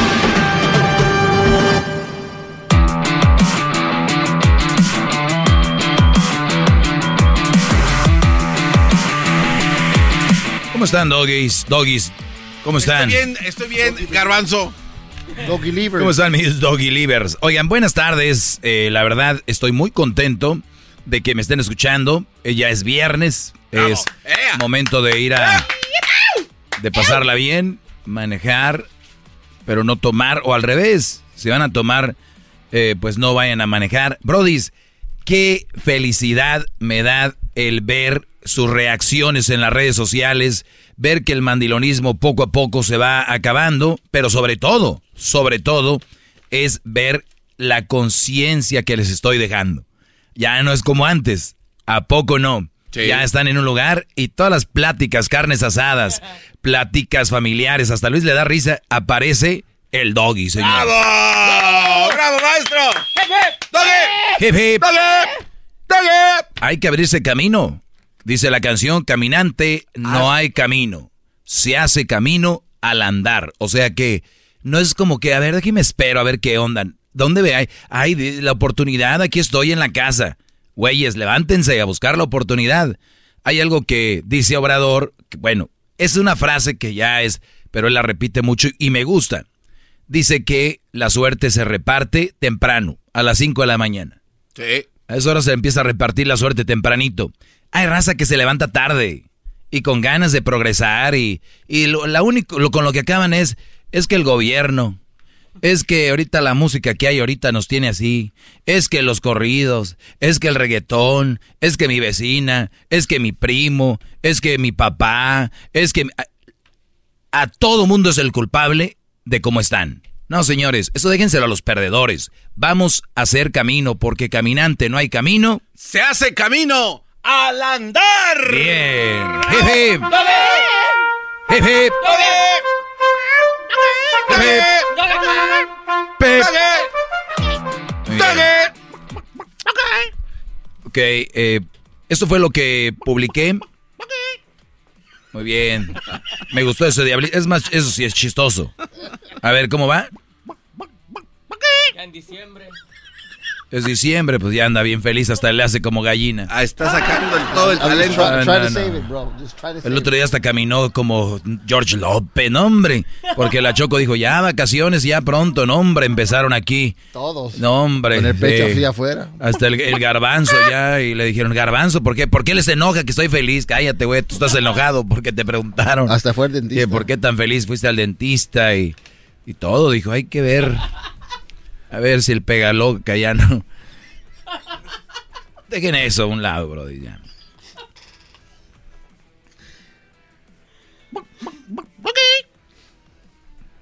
¿Cómo están, doggies? Doggies, ¿cómo están? Estoy bien, estoy bien, garbanzo. Doggy Liver. ¿Cómo están mis doggy livers? Oigan, buenas tardes. Eh, la verdad, estoy muy contento de que me estén escuchando. Eh, ya es viernes. Es ¡Ea! momento de ir a... De pasarla bien, manejar, pero no tomar. O al revés, si van a tomar, eh, pues no vayan a manejar. Brodis, qué felicidad me da el ver sus reacciones en las redes sociales, ver que el mandilonismo poco a poco se va acabando, pero sobre todo, sobre todo, es ver la conciencia que les estoy dejando. Ya no es como antes, ¿a poco no? Sí. Ya están en un lugar y todas las pláticas, carnes asadas, (laughs) pláticas familiares, hasta Luis le da risa, aparece el doggy, señor. ¡Bravo! ¡Bravo, maestro! ¡Doggy! Hip, hip. ¡Doggy! ¡Doggy! Hay que abrirse camino. Dice la canción, caminante no hay camino. Se hace camino al andar. O sea que no es como que, a ver, aquí me espero, a ver qué onda. ¿Dónde ve? Ay, la oportunidad, aquí estoy en la casa. Güeyes, levántense a buscar la oportunidad. Hay algo que dice Obrador, que, bueno, es una frase que ya es, pero él la repite mucho y me gusta. Dice que la suerte se reparte temprano, a las 5 de la mañana. Sí. A esa hora se empieza a repartir la suerte tempranito. Hay raza que se levanta tarde y con ganas de progresar y, y lo, la único, lo, con lo que acaban es, es que el gobierno, es que ahorita la música que hay ahorita nos tiene así, es que los corridos, es que el reggaetón, es que mi vecina, es que mi primo, es que mi papá, es que a, a todo mundo es el culpable de cómo están. No, señores, eso déjenselo a los perdedores. Vamos a hacer camino, porque caminante no hay camino. Se hace camino al andar. Bien. Hip, hip. Hip, hip. Ok, eh, esto fue lo que publiqué. Muy bien. Me gustó ese diablito. Es más, eso sí es chistoso. A ver, ¿cómo va? Ya en diciembre. Es diciembre, pues ya anda bien feliz, hasta le hace como gallina. Ah, está sacando el- todo el talento. try- No, try no, to no. save it, bro. Just try to El otro día hasta caminó como George López, no, hombre. Porque la Choco dijo, ya vacaciones, ya pronto, no, hombre, empezaron aquí. Todos. No, hombre. Con el pecho sí. así afuera. Hasta el, el garbanzo ya, y le dijeron, garbanzo, ¿por qué? ¿Por qué les enoja que estoy feliz? Cállate, güey, tú estás enojado porque te preguntaron. Hasta fue el dentista. Que ¿Por qué tan feliz fuiste al dentista? Y, y todo, dijo, hay que ver. A ver si el pegaloca ya no. Dejen eso a un lado, bro. Ya.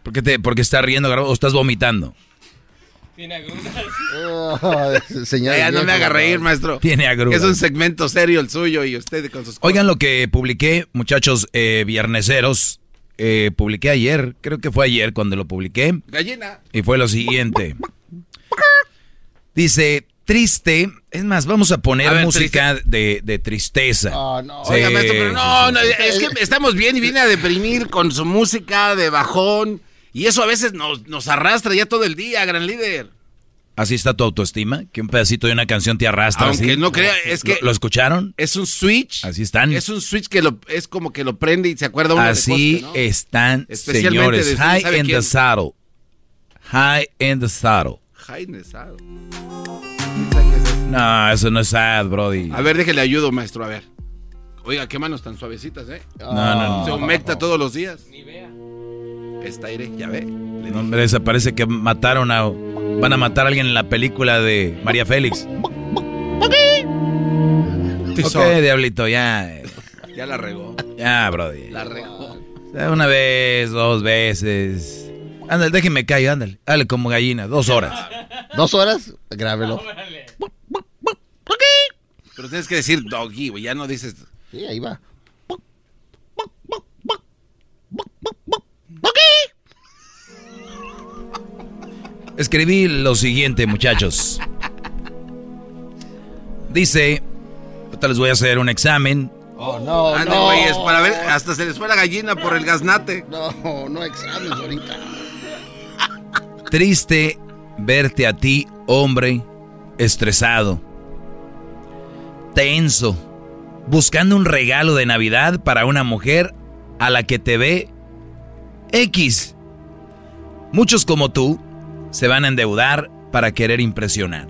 ¿Por qué, te, por qué estás riendo? ¿O estás vomitando? Tiene agruras. Oh, señor Ya, no me haga reír, maestro. Tiene agruras. Es un segmento serio el suyo y usted con sus Oigan lo que publiqué, muchachos eh, vierneseros. Eh, publiqué ayer, creo que fue ayer cuando lo publiqué. Gallina. Y fue lo siguiente. Dice, triste. Es más, vamos a poner A ver, música de, de tristeza. Ah, no. Sí, Oiga, maestro, pero no, no, es que estamos bien y viene a deprimir con su música de bajón. Y eso a veces nos, nos arrastra ya todo el día, gran líder. Así está tu autoestima, que un pedacito de una canción te arrastra. Aunque así. no crea, es que- ¿Lo, lo escucharon? Es un switch. Así están. Es un switch que lo, es como que lo prende y se acuerda uno Así de cosas, ¿no? están, señores. High ¿sabe in quién? the saddle. High in the saddle. Jaime. No, eso no es sad, Brody. A ver, déjele ayudo, maestro, a ver. Oiga, qué manos tan suavecitas, ¿eh? No, no, no. Se humecta todos los días. Ni vea. Está aire, ya ve. No, hombre, esa parece que mataron a. Van a matar a alguien en la película de María Félix. Ok, diablito, ya. Ya la regó. Ya, Brody. La regó. Una vez, dos veces. Ándale, déjeme caer, ándale. Dale como gallina, dos horas. ¿Dos horas? Grábelo. Pero tienes que decir doggy, güey. Ya no dices. Sí, ahí va. Escribí lo siguiente, muchachos. Dice. Ahorita les voy a hacer un examen. Oh, no, Ande, no. güeyes, para ver. Hasta se les fue la gallina por el gaznate. No, no exámenes ahorita. Triste verte a ti, hombre, estresado, tenso, buscando un regalo de Navidad para una mujer a la que te ve X. Muchos como tú se van a endeudar para querer impresionar.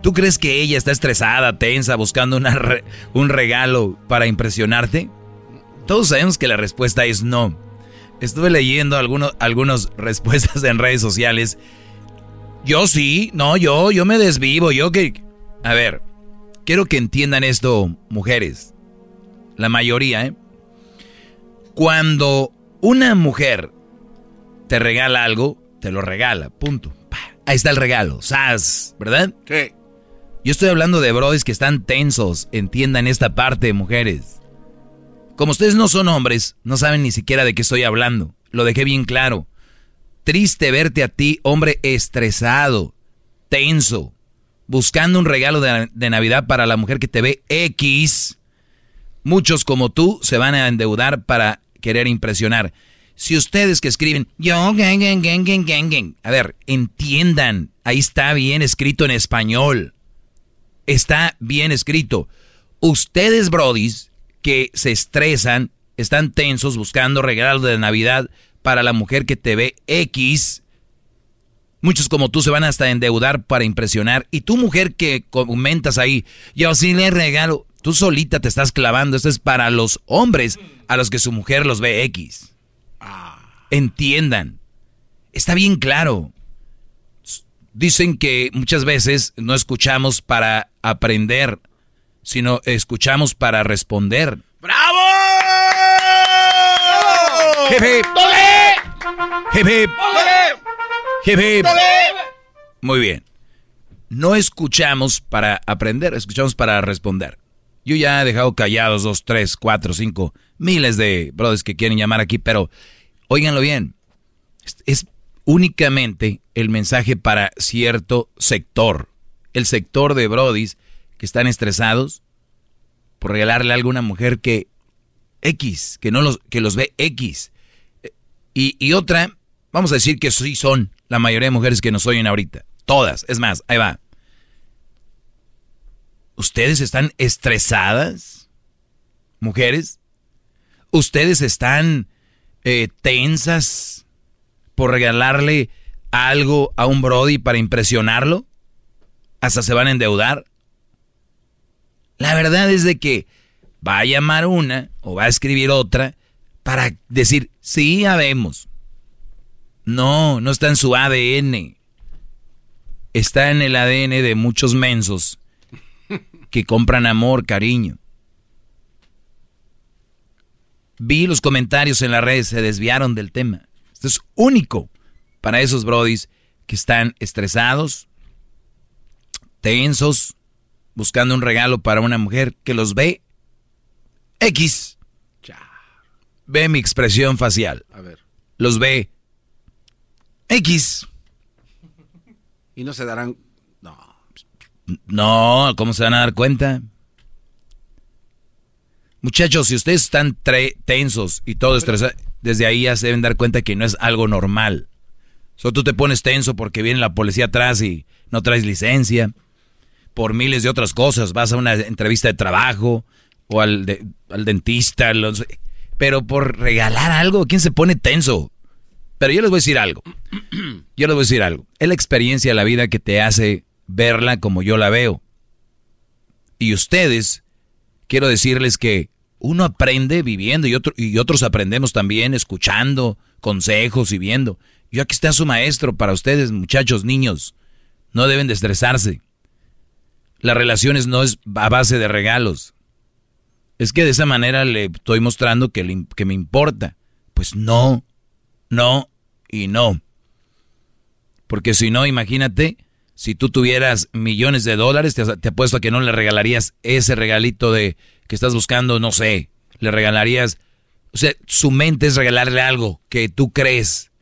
¿Tú crees que ella está estresada, tensa, buscando un regalo para impresionarte? Todos sabemos que la respuesta es no. Estuve leyendo algunos, algunas (laughs) respuestas en redes sociales. Yo sí, no, yo, yo me desvivo, yo que... A ver, quiero que entiendan esto, mujeres. La mayoría, ¿eh? Cuando una mujer te regala algo, te lo regala, punto. Ahí está el regalo, sas, ¿verdad? ¿Qué? Yo estoy hablando de brodis que están tensos, entiendan esta parte, mujeres. Como ustedes no son hombres, no saben ni siquiera de qué estoy hablando. Lo dejé bien claro. Triste verte a ti, hombre estresado, tenso, buscando un regalo de, Navidad para la mujer que te ve X. Muchos como tú se van a endeudar para querer impresionar. Si ustedes que escriben, yo, gang, gang, gang, gang, gang. A ver, entiendan. Ahí está bien escrito en español. Está bien escrito. Ustedes, brodis, que se estresan, están tensos buscando regalos de Navidad para la mujer que te ve X. Muchos como tú se van hasta endeudar para impresionar. Y tú, mujer que comentas ahí, yo sí le regalo. Tú solita te estás clavando. Esto es para los hombres a los que su mujer los ve X. Entiendan. Está bien claro. Dicen que muchas veces no escuchamos para aprender, sino escuchamos para responder. ¡Bravo! Hip, hip. Hip, hip. Hip, hip. Muy bien. No escuchamos para aprender, escuchamos para responder. Yo ya he dejado callados dos, tres, cuatro, cinco, miles de brothers que quieren llamar aquí, pero óiganlo bien. Es únicamente el mensaje para cierto sector. El sector de brodis que están estresados por regalarle algo a una mujer que X, que no los, que los ve X. Y, otra, vamos a decir que sí son la mayoría de mujeres que nos oyen ahorita. Todas. Es más, ahí va. ¿Ustedes están estresadas? ¿Mujeres? ¿Ustedes están eh, tensas por regalarle algo a un Brody para impresionarlo? ¿Hasta se van a endeudar? La verdad es de que va a llamar una o va a escribir otra para decir, sí, habemos. No, no está en su ADN. Está en el ADN de muchos mensos que compran amor, cariño. Vi los comentarios en las redes, se desviaron del tema. Esto es único para esos brodis que están estresados, tensos, buscando un regalo para una mujer que los ve X. Ve mi expresión facial. A ver. Los ve X. Y no se darán no, ¿cómo se van a dar cuenta? Muchachos, si ustedes están tensos y todo estresado, desde ahí ya se deben dar cuenta que no es algo normal. Solo tú te pones tenso porque viene la policía atrás y no traes licencia. Por miles de otras cosas. Vas a una entrevista de trabajo o al, al dentista. pero por regalar algo, ¿quién se pone tenso? Pero yo les voy a decir algo. (clears throat) Yo les voy a decir algo. Es la experiencia de la vida que te hace verla como yo la veo. Y ustedes, quiero decirles que uno aprende viviendo y, otro, y otros aprendemos también escuchando consejos y viendo. Yo aquí está su maestro para ustedes, muchachos, niños. No deben de estresarse. Las relaciones no es a base de regalos. Es que de esa manera le estoy mostrando que, que me importa. Pues no, no y no. Porque si no, imagínate, si tú tuvieras millones de dólares, te, apuesto a que no le regalarías ese regalito de que estás buscando, no sé, le regalarías, o sea, su mente es regalarle algo que tú crees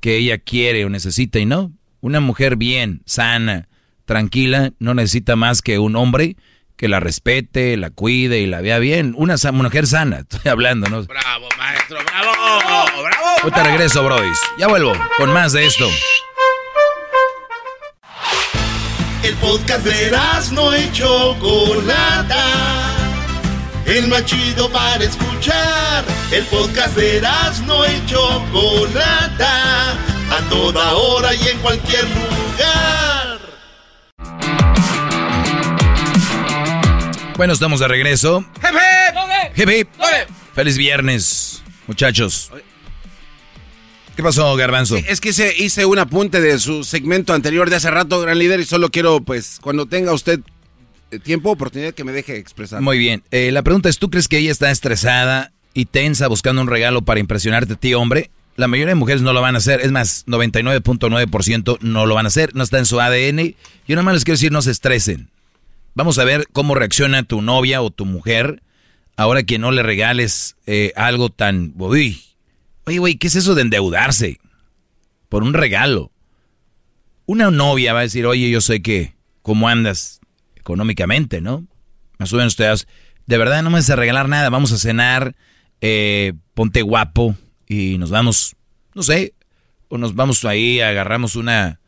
que ella quiere o necesita y no. Una mujer bien, sana, tranquila, no necesita más que un hombre que la respete, la cuide y la vea bien. Una mujer sana, (laughs) estoy hablando, ¿no? Bravo, maestro, bravo, bravo. Ahorita regreso, brodis. Ya vuelvo con más de esto. El podcast de no y Chocolata. El más chido para escuchar. El podcast de no y Chocolata. A toda hora y en cualquier lugar. Bueno, estamos de regreso. Hip, hip. Feliz viernes, muchachos. ¿Qué pasó, Garbanzo? es que hice, hice un apunte de su segmento anterior de hace rato, gran líder, y solo quiero, pues, cuando tenga usted eh, tiempo, oportunidad, que me deje expresar. Muy bien. Eh, la pregunta es, ¿tú crees que ella está estresada y tensa buscando un regalo para impresionarte a ti, hombre? La mayoría de mujeres no lo van a hacer. Es más, 99.9% no lo van a hacer. No está en su ADN. Yo nada más les quiero decir, no se estresen. Vamos a ver cómo reacciona tu novia o tu mujer ahora que no le regales eh, algo tan... Uy, Oye, güey, ¿qué es eso de endeudarse? Por un regalo. Una novia va a decir, oye, yo sé que, ¿cómo andas económicamente, no? Más o menos te de verdad no me vas a regalar nada, vamos a cenar, eh, ponte guapo y nos vamos, no sé, o nos vamos ahí, agarramos una,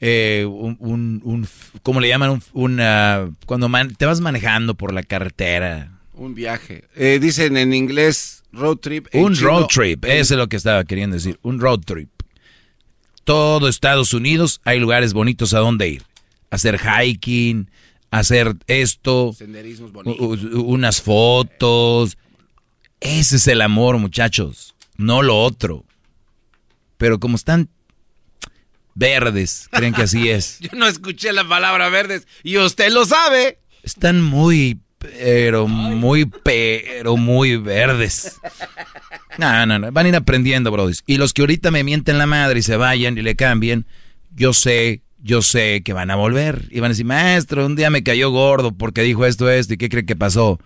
eh, un, un, un- ¿cómo le llaman? Un- una, cuando man- te vas manejando por la carretera. Un viaje. Eh, dicen en inglés road trip. en Un chino- road trip, eso es lo que estaba queriendo decir, un road trip. Todo Estados Unidos hay lugares bonitos a donde ir. Hacer hiking, hacer esto, Senderismos bonitos. unas fotos. Ese es el amor, muchachos, no lo otro. Pero como están verdes, creen que así es. (laughs) Yo no escuché la palabra verdes y usted lo sabe. Están muy, pero muy, pero muy verdes. No, no, no. Van a ir aprendiendo, brodis. Y los que ahorita me mienten la madre y se vayan y le cambien, yo sé, yo sé que van a volver. Y van a decir, maestro, un día me cayó gordo porque dijo esto, esto, ¿y qué cree que pasó?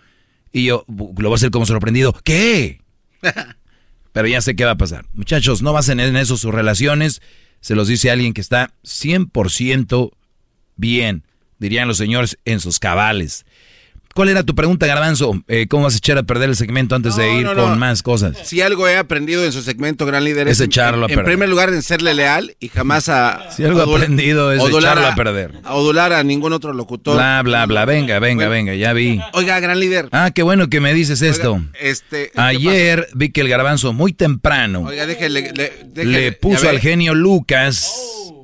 Y yo lo voy a hacer como sorprendido. ¿Qué? (laughs) Pero ya sé qué va a pasar. Muchachos, no basen en eso sus relaciones. Se los dice alguien que está 100% bien, dirían los señores, en sus cabales. ¿Cuál era tu pregunta, Garbanzo? Eh, ¿Cómo vas a echar a perder el segmento antes de ir no, con más cosas? Si algo he aprendido en su segmento Gran Líder Es en- echarlo a en, perder. primer lugar en serle leal y jamás a Si algo he aprendido es echarlo a perder. A adular a ningún otro locutor. Bla, bla, bla. Venga, venga, venga, ya vi. Oiga, Gran Líder. Ah, qué bueno que me dices esto. Este, ¿qué Ayer vi que el Garbanzo muy temprano Oiga, déjele, le, puso al genio Lucas.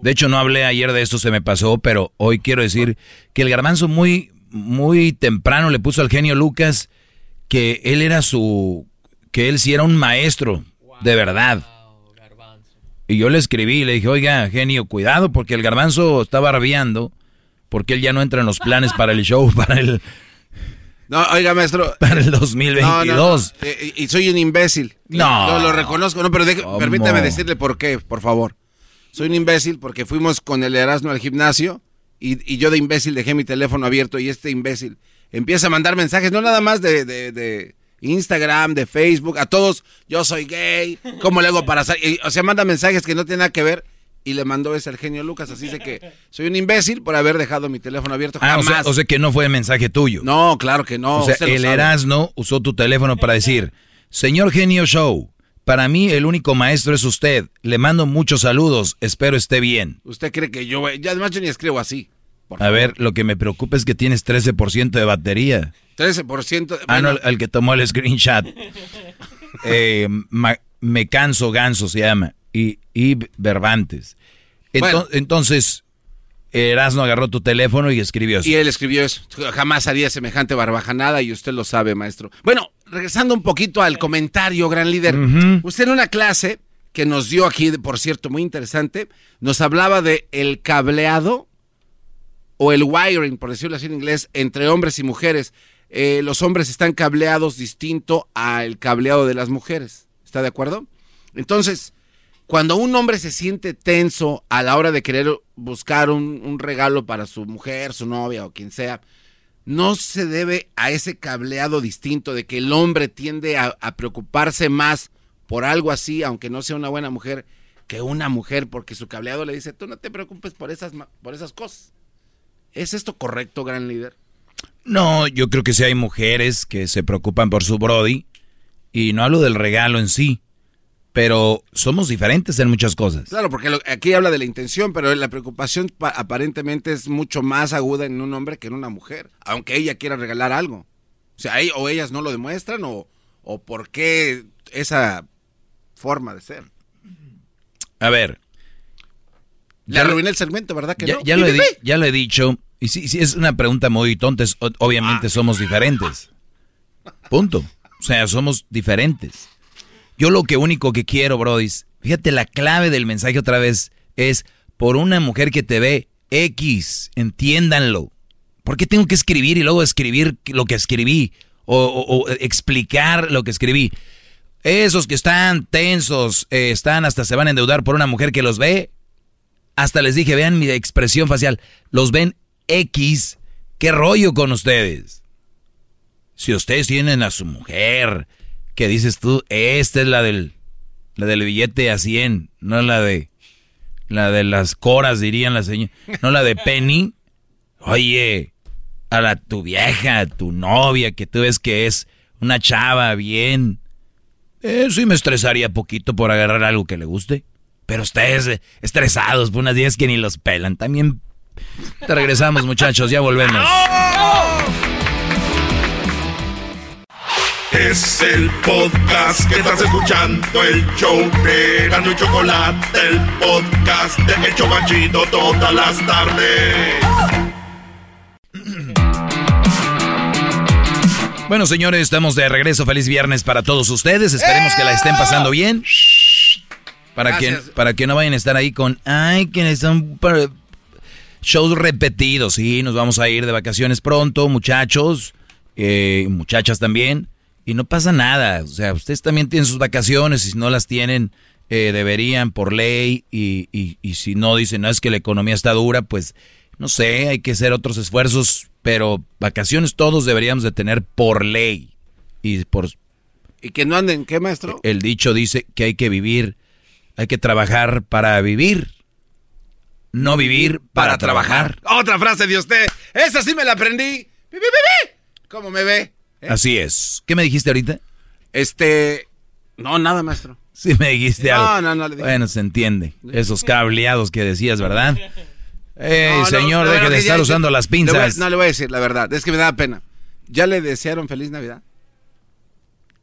De hecho, no hablé ayer de esto, se me pasó, pero hoy quiero decir que el garbanzo muy, muy temprano le puso al genio Lucas que él era su, que él sí era un maestro, de verdad. Y yo le escribí y le dije, oiga, genio, cuidado, porque el garbanzo está barbeando, porque él ya no entra en los planes para el show, (laughs) para el, No, oiga, maestro. para el No, 2022. no, no. Eh, y, y soy un imbécil. No. Lo, lo reconozco. No, pero deje- permítame decirle por qué, por favor. Soy un imbécil porque fuimos con el Erasmo al gimnasio y, y yo de imbécil dejé mi teléfono abierto y este imbécil empieza a mandar mensajes, no nada más de, de- de Instagram, de Facebook, a todos, yo soy gay, ¿cómo le hago para salir? O sea, manda mensajes que no tienen nada que ver y le mandó ese al genio Lucas, así de que soy un imbécil por haber dejado mi teléfono abierto. Ah, o sea, Jamás. o sea que no fue mensaje tuyo. No, claro que no. o sea, el sabe. Erasno usó tu teléfono para decir, señor Genio Show, para mí el único maestro es usted. Le mando muchos saludos, espero esté bien. ¿Usted cree que yo, ya además yo ni escribo así? A ver, lo que me preocupa es que tienes 13% de batería. 13%. de- Ah, no, el, que tomó el screenshot. (laughs) Eh, ma- me canso ganso se llama. Y, y. Ento- Bueno. Entonces, Erasno agarró tu teléfono y escribió eso. Y él escribió eso. Jamás haría semejante barbajanada y usted lo sabe, maestro. Bueno, regresando un poquito al comentario, gran líder. Usted en una clase que nos dio aquí, por cierto, muy interesante, nos hablaba de el cableado o el wiring, por decirlo así en inglés, entre hombres y mujeres. Eh, los hombres están cableados distinto al cableado de las mujeres. ¿Está de acuerdo? Entonces, cuando un hombre se siente tenso a la hora de querer buscar un, un regalo para su mujer, su novia o quien sea, no se debe a ese cableado distinto de que el hombre tiende a, preocuparse más por algo así, aunque no sea una buena mujer, que una mujer, porque su cableado le dice, tú no te preocupes por esas, por esas cosas. ¿Es esto correcto, gran líder? No, yo creo que sí hay mujeres que se preocupan por su Brody. Y no hablo del regalo en sí. Pero somos diferentes en muchas cosas. Claro, porque lo- aquí habla de la intención, pero la preocupación pa- aparentemente es mucho más aguda en un hombre que en una mujer, aunque ella quiera regalar algo. O sea, ahí- o ellas no lo demuestran o, o por qué esa forma de ser. A ver. Le arruiné el segmento, ¿verdad que Ya, no? ya lo he, ya lo he dicho. Y sí, sí, es una pregunta muy tonta. es- obviamente somos diferentes. Punto. O sea, somos diferentes. Yo lo que único que quiero, Brody, fíjate, la clave del mensaje otra vez es por una mujer que te ve X, entiéndanlo. ¿Por qué tengo que escribir y luego escribir lo que escribí? O, o- explicar lo que escribí. Esos que están tensos, eh, están hasta se van a endeudar por una mujer que los ve. Hasta les dije, vean mi expresión facial. Los ven X. ¿Qué rollo con ustedes? Si ustedes tienen a su mujer, que dices tú, esta es la del, la del billete a 100, no la de, la de las coras, dirían la señora, no la de Penny. Oye, a la tu vieja, tu novia, que tú ves que es una chava bien, Eh, sí me estresaría poquito por agarrar algo que le guste. Pero ustedes eh, estresados por unas días que ni los pelan. También te regresamos, muchachos. Ya volvemos. Es el podcast que estás escuchando, el show de Gano y Chocolate, el podcast de Hecho Machito todas las tardes. Bueno, señores, estamos de regreso. Feliz viernes para todos ustedes. Esperemos que la estén pasando bien. Para que, para que no vayan a estar ahí con, ay, que para- shows repetidos. Sí, nos vamos a ir de vacaciones pronto, muchachos, eh, muchachas también. Y no pasa nada. O sea, ustedes también tienen sus vacaciones y si no las tienen, eh, deberían por ley. Y, y, y si no dicen, no, es que la economía está dura, pues no sé, hay que hacer otros esfuerzos. Pero vacaciones todos deberíamos de tener por ley. Y por Y que no anden, ¿qué maestro? el dicho dice que hay que vivir, hay que trabajar para vivir, no vivir para, trabajar. Otra frase de usted. Esa sí me la aprendí. ¿Cómo me ve? Así es. ¿Qué me dijiste ahorita? Este. No, nada, maestro. Sí me dijiste No, algo. no, no le dije. Bueno, se entiende. Esos cableados que decías, ¿verdad? (laughs) Ey, No, no, señor, la deje de estar ya- usando las le voy a- pinzas. no le voy a decir la verdad, es que me da pena. ¿Ya le desearon feliz Navidad?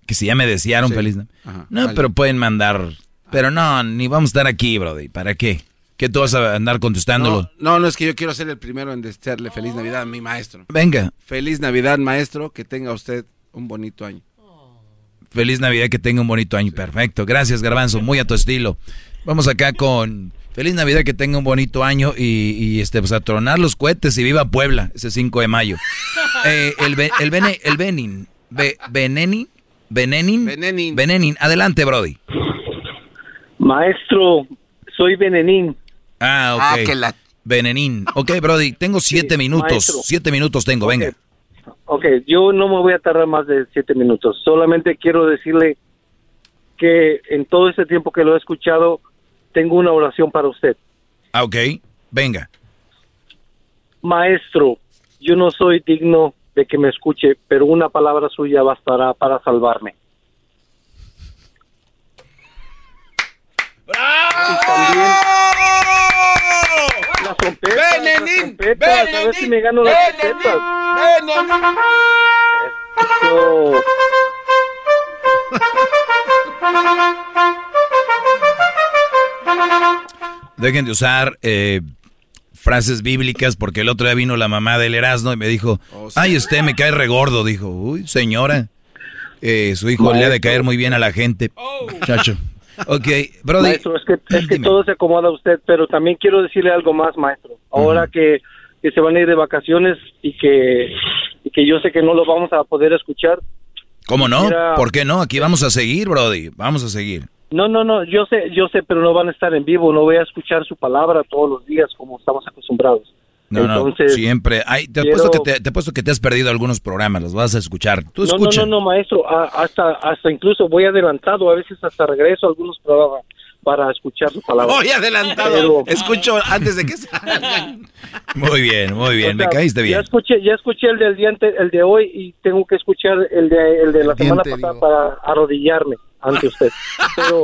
Que si ya me desearon Sí. feliz. ¿no? Ajá, No, vale. pero pueden mandar. Pero no, ni vamos a estar aquí, Brody. ¿Para qué? ¿Qué tú vas a andar contestándolo? No, no, no, es que yo quiero ser el primero en desearle feliz Navidad a mi maestro. Venga, Feliz Navidad, maestro, que tenga usted un bonito año. feliz Navidad, que tenga un bonito año. Perfecto. Gracias, Garbanzo. Muy a tu estilo. Vamos acá con feliz Navidad, que tenga un bonito año y, y, este, pues a tronar los cohetes y viva Puebla, ese 5 de mayo. (laughs) Eh, el, Be- el, Bene- el Benin. Be- Benenin. Benenin. Benenin. Benenin. Adelante, Brody. Maestro, soy Benenín. Ah, ok. Ah, que la- Benenín. Ok, Brody, tengo siete minutos. maestro. Siete minutos tengo, venga. Ok, yo no me voy a tardar más de siete minutos. Solamente quiero decirle que en todo este tiempo que lo he escuchado, tengo una oración para usted. Ah, ok. Venga. Maestro, yo no soy digno de que me escuche, pero una palabra suya bastará para salvarme. Y también las trompetas, las trompetas, a ver si me gano las trompetas. Eso. Dejen de usar eh, frases bíblicas porque el otro día vino la mamá del Erasmo y me dijo, ay, usted me cae regordo. Dijo, uy, señora, eh, su hijo le ha de caer muy bien a la gente. Chacho. Ok, Brody. Maestro, es que, es que todo se acomoda a usted, pero también quiero decirle algo más, maestro. Ahora que, que se van a ir de vacaciones y que, y que yo sé que no lo vamos a poder escuchar. ¿Cómo no? ¿Por qué no? Aquí vamos a seguir, Brody. Vamos a seguir. No, no, no, yo sé, yo sé, pero no van a estar en vivo, no voy a escuchar su palabra todos los días como estamos acostumbrados. No, Entonces, no, siempre. Ay, te, quiero- apuesto que te, te apuesto que te has perdido algunos programas, los vas a escuchar. Tú no, no, escucha. no, no, maestro, a- hasta, hasta incluso voy adelantado, a veces hasta regreso a algunos programas para escuchar su palabra. Voy adelantado. Pero- Escucho antes de que salgan. Muy bien, muy bien, O sea, me caíste Ya bien. escuché, ya escuché el del día ante- el de hoy y tengo que escuchar el de, el de la semana Diente, pasada para arrodillarme ante usted. (laughs) Pero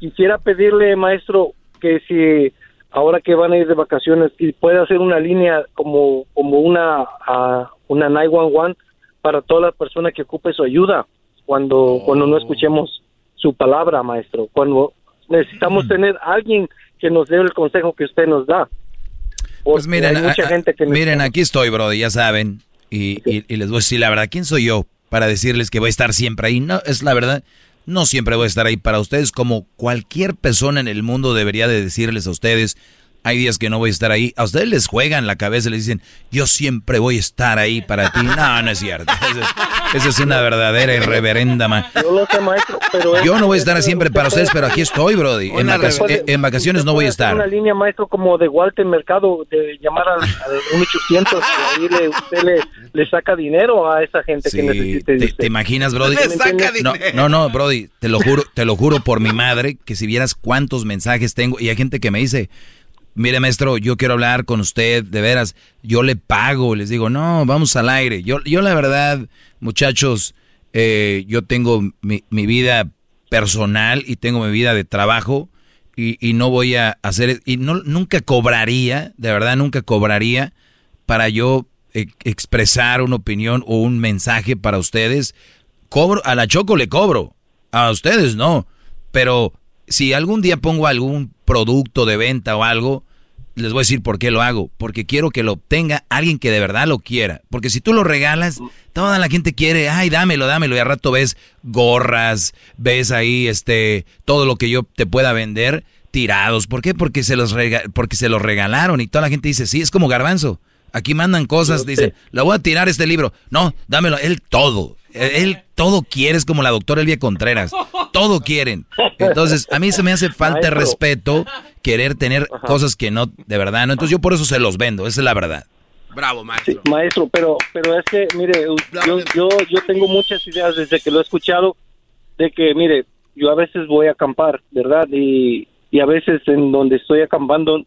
quisiera pedirle, maestro, que si ahora que van a ir de vacaciones, si puede hacer una línea como, como una, ah, una 911 para toda la persona que ocupe su ayuda cuando, cuando no escuchemos su palabra, maestro. Cuando necesitamos tener alguien que nos dé el consejo que usted nos da. Pues miren, hay mucha a- gente que miren, aquí estoy, Brody, ya saben. Y, y- y les voy a decir la verdad. ¿Quién soy yo para decirles que voy a estar siempre ahí? No, es la verdad. No siempre voy a estar ahí para ustedes, como cualquier persona en el mundo debería de decirles a ustedes. Hay días que no voy a estar ahí. A ustedes les juegan la cabeza y les dicen, yo siempre voy a estar ahí para ti. No, no es cierto. Esa es, esa es una verdadera irreverenda, man. Yo lo sé, maestro, pero... es- Yo no voy a estar es- siempre para ustedes, pero aquí estoy, Brody. En, en- vacaciones no voy a estar. Una línea, maestro, como de Walter Mercado, de llamar al, al 1800 y ahí le, usted le, le saca dinero a esa gente que Sí, necesite. de te, te imaginas, Brody? No, no, no, Brody, te lo juro, te lo juro por mi madre, que si vieras cuántos mensajes tengo, y hay gente que me dice, mire maestro, yo quiero hablar con usted, de veras, yo le pago, les digo, no, vamos al aire. Yo, yo la verdad, muchachos, eh, yo tengo mi, vida personal y tengo mi vida de trabajo y, no voy a hacer, y no, nunca cobraría, de verdad nunca cobraría para yo e- expresar una opinión o un mensaje para ustedes. Cobro, a la Choco le cobro, a ustedes no, pero si algún día pongo algún producto de venta o algo, les voy a decir por qué lo hago. Porque quiero que lo obtenga alguien que de verdad lo quiera. Porque si tú lo regalas, toda la gente quiere, ay, dámelo, dámelo. Y al rato ves gorras, ves ahí este, todo lo que yo te pueda vender tirados. ¿Por qué? Porque se los, rega porque se los regalaron y toda la gente dice, sí, es como garbanzo. Aquí mandan cosas, dicen, le voy a tirar este libro. No, dámelo, él todo. Él todo quiere, es como la doctora Elvia Contreras. Todo quieren. Entonces, a mí se me hace (laughs) falta de respeto querer tener cosas que no, de verdad, ¿no? Entonces yo por eso se los vendo, esa es la verdad. Bravo, maestro. Maestro, pero pero es que, mire, yo, yo, yo tengo muchas ideas desde que lo he escuchado de que, mire, yo a veces voy a acampar, ¿verdad? Y, y a veces en donde estoy acampando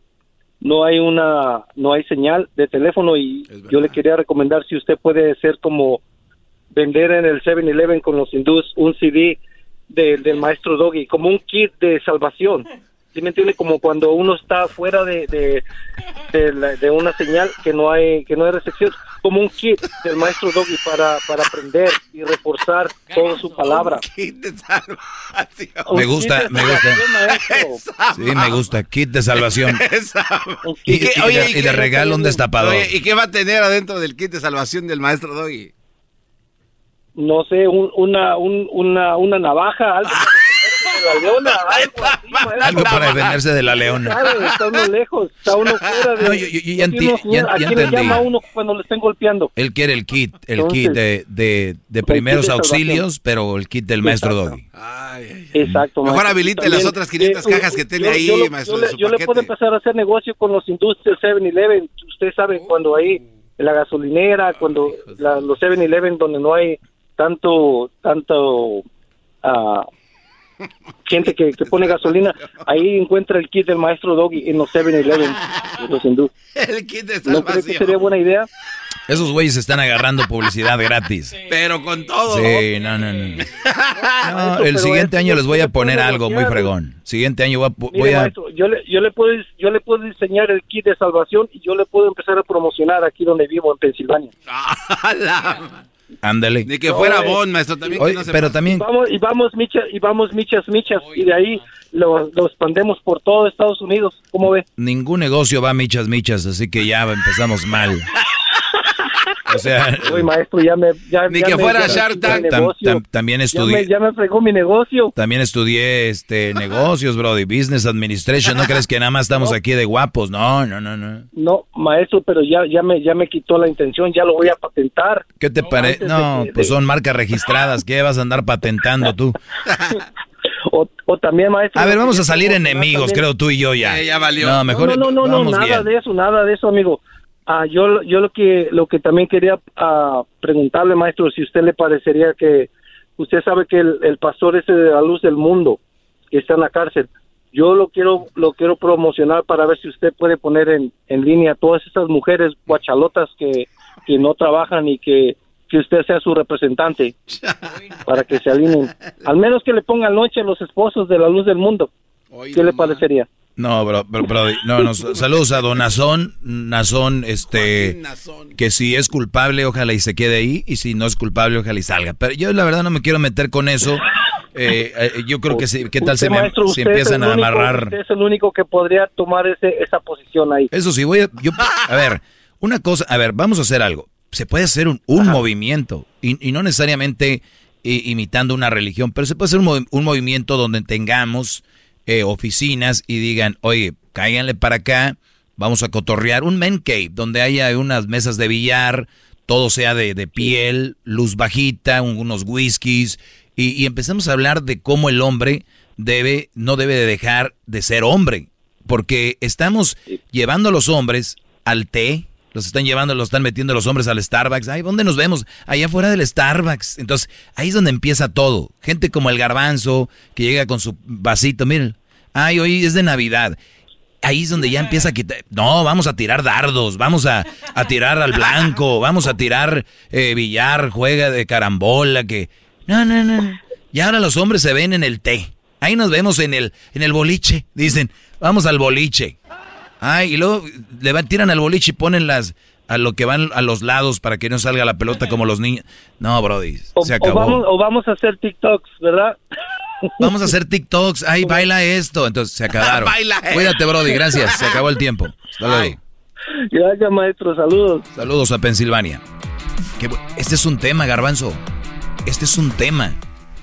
no hay una no hay señal de teléfono y yo le quería recomendar si usted puede ser como vender en el 7-Eleven con los hindús un CD de- del maestro Doggy, como un kit de salvación. (laughs) ¿Sí me entiende? Como cuando uno está fuera de, de, de, la- de una señal que no hay que no hay recepción, como un kit del maestro Doggy para, para aprender y reforzar toda su palabra. Me gusta, me gusta. Sí, me gusta. Kit de salvación. (laughs) Y, ¿Y qué- y oye, de, ¿y y de regalo un destapador. Oye, ¿y qué va a tener adentro del kit de salvación del maestro Doggy? No sé, un- una, un- una, una navaja, algo (laughs) de la leona, (laughs) algo así. Algo para defenderse de la leona. ¿Sabe? Está uno lejos, está (laughs) uno fuera de... No, yo- yo- yo ya enti- ya- ¿A ya entendí. llama uno cuando le estén golpeando? Él quiere el kit, el Entonces, kit de, de, de primeros de auxilios, pero el kit del maestro. Doggy. Exacto. Mejor maestro. habilite También, las otras 500 eh, cajas que tiene yo- ahí, yo maestro, Yo, de le, su yo le puedo empezar a hacer negocio con los industrias 7-Eleven. Usted sabe, cuando hay en la gasolinera, cuando la- los 7-Eleven donde no hay tanto, tanto ah, gente que, que pone gasolina, ahí encuentra el kit del maestro Doggy en los 7-Eleven de los hindúes. (laughs) El kit de ¿No cree que salvación. sería buena idea? Esos güeyes están agarrando publicidad gratis. Pero con todo. Sí, no, no, no. No, (laughs) el siguiente año les voy a poner algo muy fregón. Siguiente año voy a... Mire, voy a- maestro, yo le, yo le puedo yo le puedo diseñar el kit de salvación y yo le puedo empezar a promocionar aquí donde vivo en Pensilvania. (laughs) Ándale. Ni que fuera No, eh, Bon, maestro. También Oye, que no se pero pase. también... Y vamos y vamos michas y vamos michas michas y de ahí lo, lo expandemos por todo Estados Unidos. ¿Cómo ve? Ningún negocio va michas michas, así que ya empezamos mal. (laughs) O sea... (laughs) Uy, maestro, ya me ya, Ni ya que me- fuera me Shark Tank. tam- tam- también ya, estudié... me, ya me fregó mi negocio. También estudié este (laughs) negocios, Brody, business administration. ¿No crees que nada más estamos aquí de guapos? No, no, no, no. No, maestro, pero ya ya me ya me quitó la intención, ya lo voy a patentar. ¿Qué te parece? antes de No, pues de- son marcas registradas. ¿Qué vas a andar patentando tú? (laughs) O, o también, maestro. A ver, vamos a salir enemigos, también- creo tú y yo ya. Eh, ya valió. No, mejor no, no, no, no, nada bien. de eso, nada de eso, amigo. Ah, yo, yo lo que, lo que también quería ah, preguntarle, maestro, si usted le parecería que usted sabe que el, el pastor ese de la luz del mundo que está en la cárcel, yo lo quiero, lo quiero promocionar para ver si usted puede poner en, en línea todas estas mujeres guachalotas que, que no trabajan y que, que usted sea su representante (laughs) para que se alineen. Al menos que le pongan noche a los esposos de la luz del mundo. ¿Qué le parecería? No, bro, bro, Brody, no, no, saludos a Don Nazón, Nazón, este, que si es culpable, ojalá y se quede ahí, y si no es culpable, ojalá y salga. Pero yo la verdad no me quiero meter con eso. Eh, eh, yo creo que sí, ¿qué tal Usted, se me, maestro, empiezan a único- amarrar? Usted es el único que podría tomar ese, esa posición ahí. Eso sí, voy a, yo, a ver, una cosa, a ver, vamos a hacer algo. Se puede hacer un, un movimiento, y, y no necesariamente i- imitando una religión, pero se puede hacer un, un movimiento donde tengamos eh, oficinas y digan, oye, cáiganle para acá, vamos a cotorrear, un men cave, donde haya unas mesas de billar, todo sea de, de piel, luz bajita, un- unos whiskies, y, y empezamos a hablar de cómo el hombre debe, no debe de dejar de ser hombre, porque estamos llevando a los hombres al té, los están llevando, los están metiendo los hombres al Starbucks. Ay, ¿dónde nos vemos? Allá afuera del Starbucks. Entonces, ahí es donde empieza todo. Gente como el garbanzo, que llega con su vasito, miren. Ay, hoy es de Navidad. Ahí es donde ya empieza a quitar. No, vamos a tirar dardos, vamos a, a tirar al blanco, vamos a tirar eh, billar, juega de carambola, que. No, no, no. Y ahora los hombres se ven en el té. Ahí nos vemos en el, en el boliche. Dicen, vamos al boliche. Ay, y luego le van, tiran al boliche y ponen las a lo que van a los lados para que no salga la pelota como los niños. No, Brody, O, se o acabó. vamos, o vamos a hacer TikToks, ¿verdad? Vamos a hacer TikToks. Ay, baila esto. Entonces se (laughs) acabaron. Baila. Cuídate, Brody. Gracias. Se acabó el tiempo. Hasta luego. Gracias, maestro. Saludos. Saludos a Pensilvania. Este es un tema, Garbanzo. Este es un tema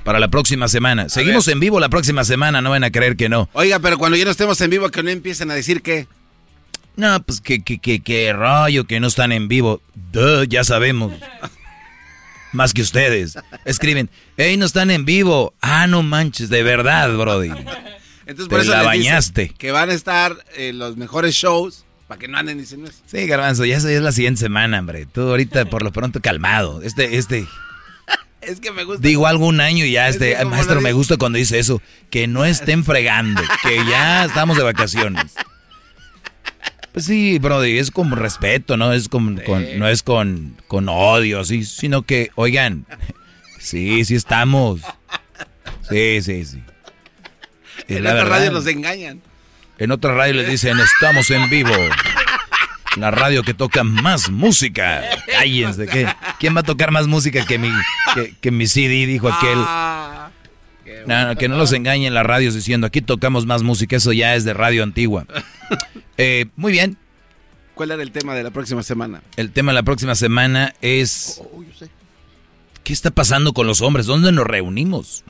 para la próxima semana. Seguimos en vivo la próxima semana, no van a creer que no. Oiga, pero cuando ya no estemos en vivo, que no empiecen a decir que. No, pues que, que, que, que rollo, que no están en vivo. Duh, ya sabemos. Más que ustedes. Escriben, hey, no están en vivo. Ah, no manches, de verdad, Brody. Entonces, Te por eso la les bañaste. Que van a estar eh, los mejores shows para que no anden diciendo eso. Sí, Garbanzo, ya es la siguiente semana, hombre. Tú ahorita por lo pronto calmado. Este, este. (laughs) Es que me gusta. Digo algún año y ya este, que como maestro, me gusta cuando dice eso, que no estén fregando, que ya estamos de vacaciones. Pues sí, Brody, es con respeto, ¿no? Es con, con- no es con, con odio, sí, sino que, oigan, (laughs) sí, sí estamos. Sí, sí, sí. Es En la otra verdad. radio los engañan. En otra radio les dicen, estamos en vivo. La radio que toca más música. Cállense, ¿qué? ¿Quién va a tocar más música que mi, que, que mi CD? Dijo aquel. No, no, que no los engañen las radios diciendo, aquí tocamos más música, eso ya es de radio antigua. (laughs) Eh, muy bien, ¿Cuál era el tema de la próxima semana? el tema de la próxima semana es... ¿Qué está pasando con los hombres? ¿Dónde nos reunimos?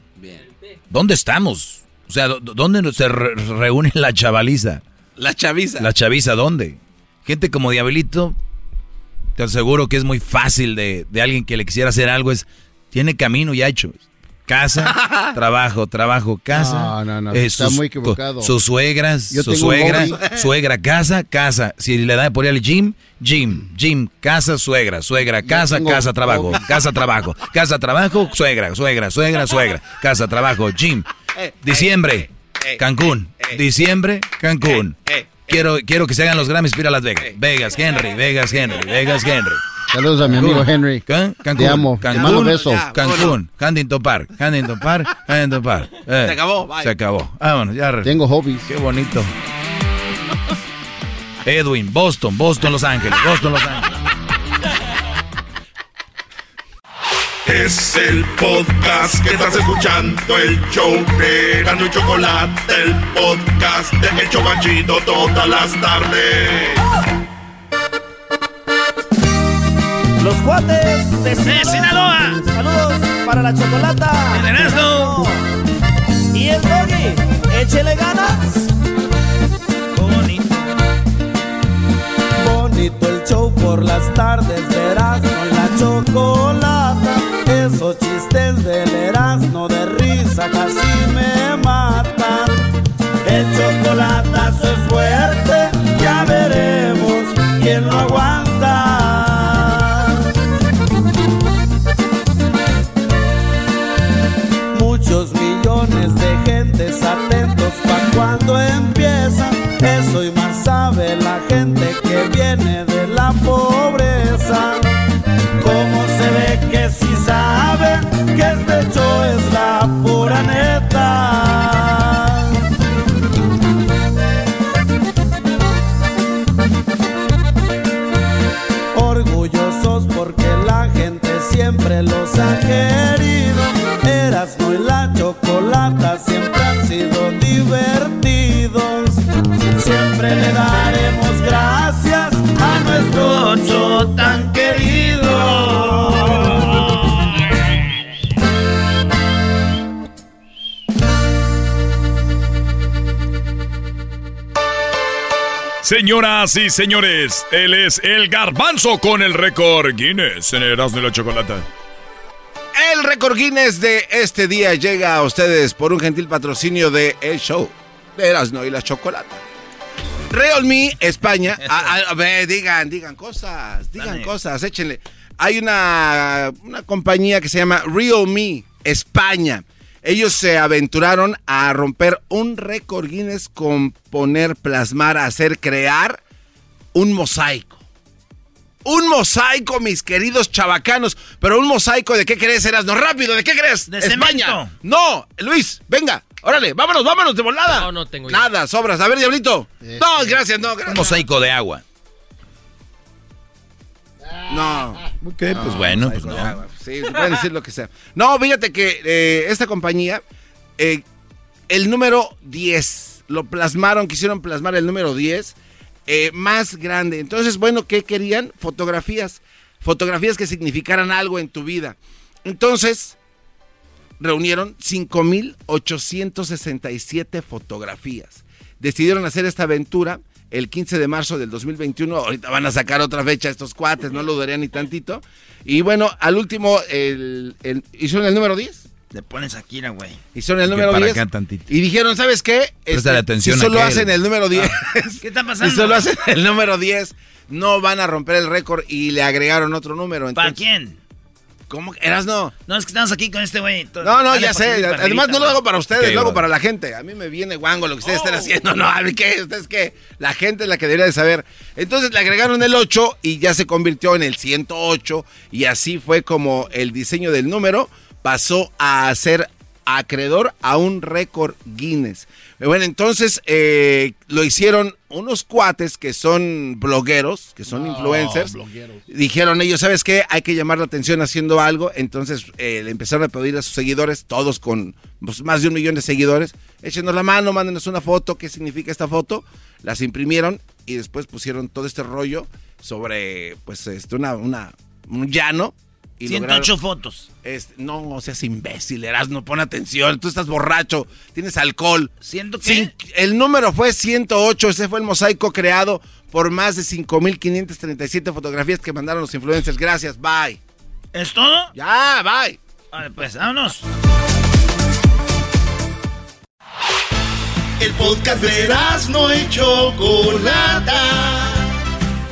¿Dónde estamos? O sea, ¿dó- ¿dónde se re- reúne la chavaliza? La chaviza. ¿La chaviza dónde? Gente como Diabelito, te aseguro que es muy fácil de, de alguien que le quisiera hacer algo, es, tiene camino ya hecho. Casa, (laughs) trabajo, trabajo, casa. No, no, no, eh, está sus- muy equivocado. Sus suegras, Yo su suegra, (laughs) suegra, casa, casa. Si le da por ir al gym, gym, gym, casa, suegra, suegra, casa, casa, trabajo, hobby. casa, trabajo, casa, trabajo, suegra, suegra, suegra, suegra, casa, trabajo, gym. Diciembre, Cancún. Diciembre, Cancún. Quiero, quiero que se hagan los Grammys para Las Vegas. Vegas, Henry, Vegas, Henry, Vegas, Henry. Saludos a mi amigo Henry. Can- Cancún, Te amo. Te Cancún, mando besos. Cancún, Huntington Park, Huntington Park, Huntington Park. (laughs) Eh, Se acabó, bye. Se acabó. Vámonos, ya. re- Tengo hobbies. Qué bonito. Edwin, Boston, Boston, Los Ángeles, Boston, Los Ángeles. Es el podcast que estás escuchando, el show de Gano y Chocolate, el podcast de El Chobachito todas las tardes. Los cuates de Sinaloa. Saludos para la chocolata. El Erasmo. Y el doggy. Échele ganas. Bonito. Bonito el show por las tardes de Erasmo la chocolata. Esos chistes del Erasmo Señoras y señores, él es el garbanzo con el récord Guinness en Erasmo y la Chocolata. El récord Guinness de este día llega a ustedes por un gentil patrocinio de El Show de Erasmo y la Chocolata. Realme España. (laughs) A, a- a ver, digan, digan cosas, digan Dale. cosas, échenle. Hay una, una compañía que se llama Realme España. Ellos se aventuraron a romper un récord Guinness con poner, plasmar, hacer, crear un mosaico. Un mosaico, mis queridos chavacanos. Pero un mosaico de qué crees, Erasno. Rápido, ¿de qué crees? De España. cemento. No, Luis, venga. Órale, vámonos, vámonos de volada. No, no tengo idea. Nada, sobras. A ver, Diablito. No, gracias, no, Un gracias. mosaico de agua. No. Ok, pues bueno, pues no. Sí, se puede decir lo que sea. No, fíjate que eh, esta compañía, eh, el número 10, lo plasmaron, quisieron plasmar el número 10 eh, más grande. Entonces, bueno, ¿qué querían? Fotografías. Fotografías que significaran algo en tu vida. Entonces, reunieron 5.867 fotografías. Decidieron hacer esta aventura el 15 de marzo del 2021. Ahorita van a sacar otra fecha estos cuates, no lo dudaría ni tantito. Y bueno, al último, el, el- hicieron el número 10. Le pones aquí, la güey. Hicieron el número para 10. acá tantito. Y dijeron, ¿sabes qué? Préstale atención si solo hacen el número 10. (laughs) ¿Qué está pasando? si solo hacen el número 10, no van a romper el récord y le agregaron otro número. ¿Para Entonces, quién? ¿Cómo? que- ¿Eras no? No, es que estamos aquí con este güey. No, no, ya sé. Además, no lo hago para ustedes, lo hago para la gente. A mí me viene guango lo que ustedes estén haciendo. No, a ver, ¿qué? ¿Ustedes qué? La gente es la que debería de saber. Entonces le agregaron el 8 y ya se convirtió en el 108. Y así fue como el diseño del número pasó a ser acreedor a un récord Guinness. Bueno, entonces eh, lo hicieron unos cuates que son blogueros, que son influencers. Dijeron ellos, ¿sabes qué? Hay que llamar la atención haciendo algo. Entonces eh, le empezaron a pedir a sus seguidores, todos con pues, más de un millón de seguidores, échenos la mano, mándenos una foto. ¿Qué significa esta foto? Las imprimieron y después pusieron todo este rollo sobre, pues, este, una, una, un llano. Y 108 lograron- fotos. Este, no seas imbécil, no pon atención. Tú estás borracho, tienes alcohol. ¿Siento qué? Cin- el número fue 108. Ese fue el mosaico creado por más de 5.537 fotografías que mandaron los influencers. Gracias, bye. ¿Es todo? Ya, bye. Vale, pues, vámonos. El podcast de no y Chocolata.